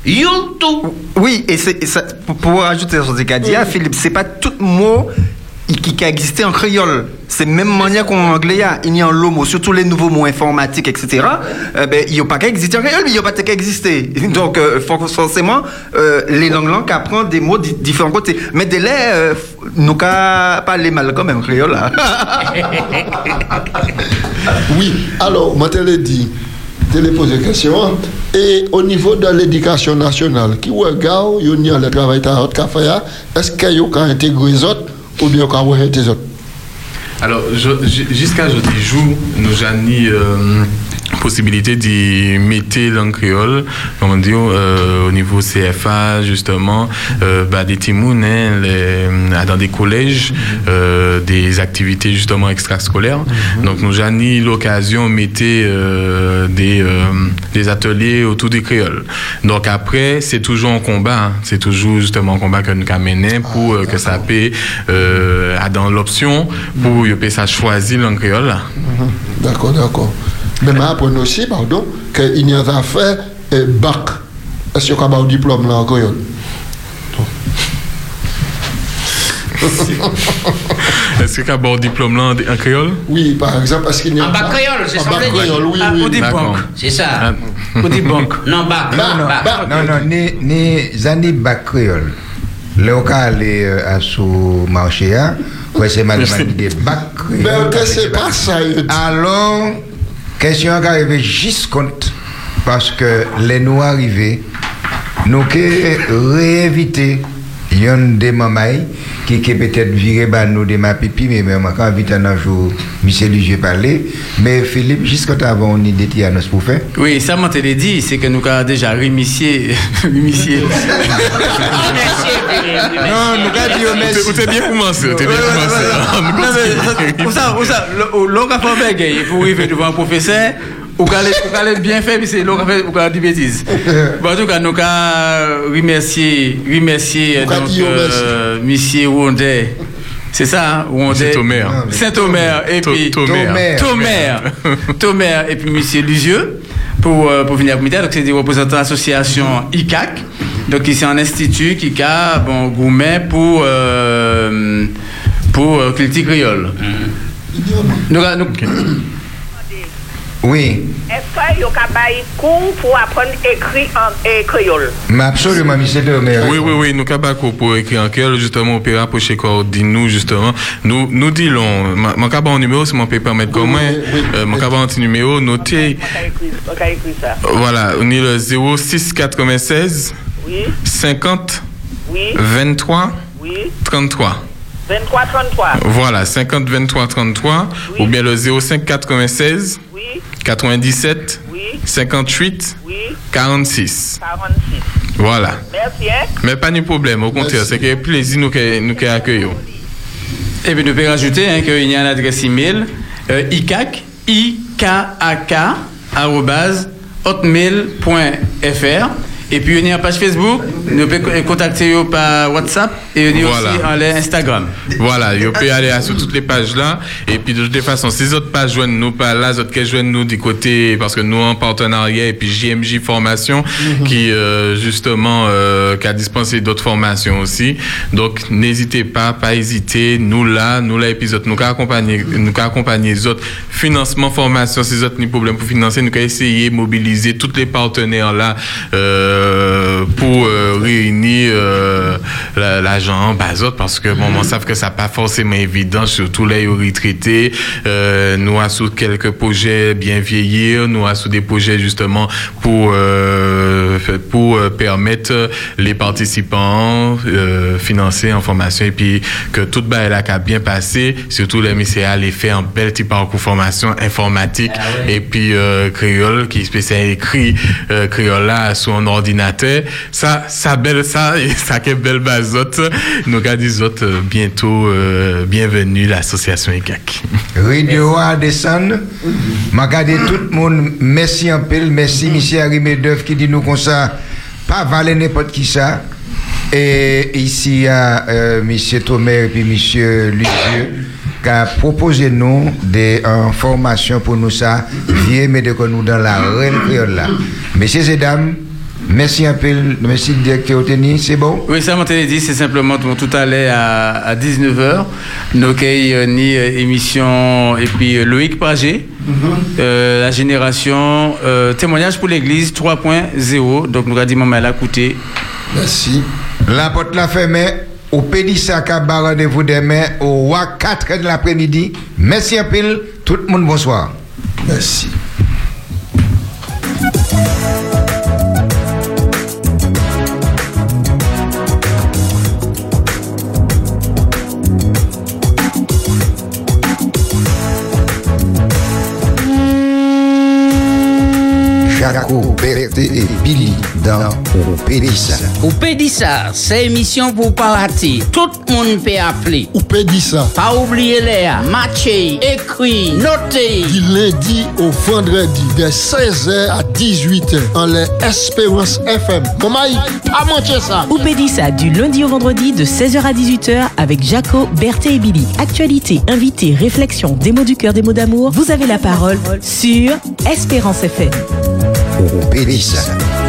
YouTube. Oui, et, c'est- et ça, pour, pour rajouter sur ce qu'a dit, ah, Philippe, c'est pas tout mot qui, qui a existé en créole. C'est même manière qu'en anglais, il y a- il y a un lot mot, surtout les nouveaux mots informatiques, etc. euh, ben, il n'y a pas qu'à exister en créole, mais il n'y a pas qu'à exister. Donc, euh, for- forcément, euh, les langues langues apprennent des mots di- différents côtés. Mais dès là, nous qu'à parler mal quand même créole. là. Oui, alors, moi, je dit, je question. Et au niveau de l'éducation nationale, qui regarde, il y a le travail votre café, est-ce qu'il y a intégré les autres ou bien a rejeté les autres Alors, jusqu'à aujourd'hui jour, nous avons possibilité d'y mettre langue créole, comment dire, euh, au niveau CFA, justement, euh, bah, des timounes, hein, les- dans des collèges, euh, des activités justement extrascolaires. Donc, nous avons eu l'occasion de mettre euh, des, euh, des ateliers autour du créole. Donc, après, c'est toujours un combat, hein. c'est toujours justement un combat que nous avons mené pour euh, que ça paie euh, dans l'option pour que ça choisir langue créole. Mhm. D'accord, d'accord. Mais je apprends aussi, pardon, qu'il y a un fait euh, bac. Est-ce qu'il y a un diplôme là en créole Est-ce qu'il y a un diplôme là en créole? Oui, par exemple, est-ce qu'il y a En bas créole, c'est En ça veux dire. créole, oui, oui. au dit banque. C'est ça. Au dit banque. Non, bac. Non, non, bac. non, non, ni, ni zani bac créole. Le au cas aller euh, à sous marché, hein, ouais, c'est madame des bac créole. Mais c'est pas ça. Alors, question qui arrive juste compte, parce que les nous arrivés, nous réinviter yon des qui qui peut-être viré bah nous des ma pipi mais même quand invite un jour Michel Ligier parler mais Philippe jusqu'à avant on idée de annonce pour faire Oui, ça, moi, te l'ai dit, c'est que nous avons déjà remercié. remercié. non nous avons dit au merci T'es bien commencé, t'es bien commencé. Ah, nous Non, mais, où ça, où ça, l'on a fait un pour arriver devant un professeur, ou est bien fait, mais c'est l'on a fait, dit bêtises. Bon, en tout cas, nous remercié, Ou qu'a donc, euh, monsieur Wondé. C'est ça, hein, Wondé. Saint-Omer. Saint-Omer, et puis. Tomer. Tomer. Tomer, et puis monsieur Lusieux, pour, euh, pour venir à comité. Donc, c'est des représentants de l'association ICAC. Donc, ici, un institut qui a, bon, gourmet pour, euh, pour euh, culture créole. Nous, nous, oui Est-ce qu'il y a un cours pour apprendre à écrire en créole? mais absolument Michel Omer Oui, oui, oui, nous cabako pour écrire en créole, justement, opéra pour chez nous justement. Nous, nous disons, mon cabas en numéro, c'est mon peut permettre comment, euh, mon petit numéro, On on ça. voilà, on est le 06 96 Oui, 50 oui, 23 oui. 33. 23, 33. Voilà, 50 23 33, ou bien le 05 96 Oui, 97 oui, 58 oui. 46. 46. Voilà. Merci, hein? Mais pas de problème, au contraire, c'est que plaisir nous que nous que accueillons. Et puis, nous pouvons rajouter hein, qu'il y a une adresse email euh, ICAC, I-K-A-K, hotmail.fr. Et puis, il y a une page Facebook, Nous pouvons contacter par WhatsApp et nous Voilà. aussi en Instagram. Voilà, vous pouvez aller sur toutes les pages là. Et puis de toute façon, si les autres pages joignent nous pas là, les autres qui joignent nous du côté, parce que nous en partenariat et puis JMJ Formation qui euh, justement euh, qui a dispensé d'autres formations aussi. Donc n'hésitez pas, pas hésiter. Nous là, nous là épisode, nous accompagner, nous accompagner les autres financement formation, si les autres ni problème pour financer, nous qu'à essayer de mobiliser tous les partenaires là euh, pour euh, réunir euh, la- l'argent en bas autres, parce que bon, on savent que ça pas forcément évident, surtout les retraités. Euh, nous avons sous quelques projets bien vieillir, nous avons sous des projets justement pour euh, pour euh, permettre les participants euh, financer en formation et puis que tout bas là a bien passé, surtout les MCA les fait un bel petit parcours formation informatique et puis euh, créole qui spécial écrit euh, créole là sur un ordinateur. Ça ça belle ça ça qui est belle bazote. Nous les autres euh, bientôt euh, bienvenue l'association EGAC. Radio a descendre. M'a regardé tout le monde. Merci un peu. Merci, monsieur Harry Medef qui dit nous comme ça. Pas valer n'importe qui ça. Et ici, à euh, monsieur Thomer et puis monsieur Lucieux qui a proposé nous des euh, formations pour nous ça. Vieux, mais de nous dans la reine créole là. Messieurs et dames, merci un peu. Merci, directeur Oteni. C'est bon? Oui, ça, m'entendait dit, c'est simplement tout, à l'heure à, à 19h. Nous avons ni euh, émission et puis euh, Loïc Pragé, euh, la génération euh, témoignage pour l'église 3.0. Donc nous avons dit, maman, elle a coûté. Merci. La porte la fermée. Au Pédissa Kaba, rendez-vous demain au WA 4 de l'après-midi. Merci un peu. Tout le monde, bonsoir. Merci. Jaco, Berté et Billy dans Au Pédissa. Ou peut dire ça, c'est émission pour pas rater. Tout le monde peut appeler. Ou peut dire ça. Pas oublier les matcher, écrit, noter. Du lundi au vendredi, de 16h à 18h, en les Espérance FM. Maman, pas manquer ça? Oupédissa du lundi au vendredi de 16h à 18h avec Jaco, Berthé et Billy. Actualité, invité, réflexion, des mots du cœur, des mots d'amour. Vous avez la parole sur Espérance FM. Au Pédissa.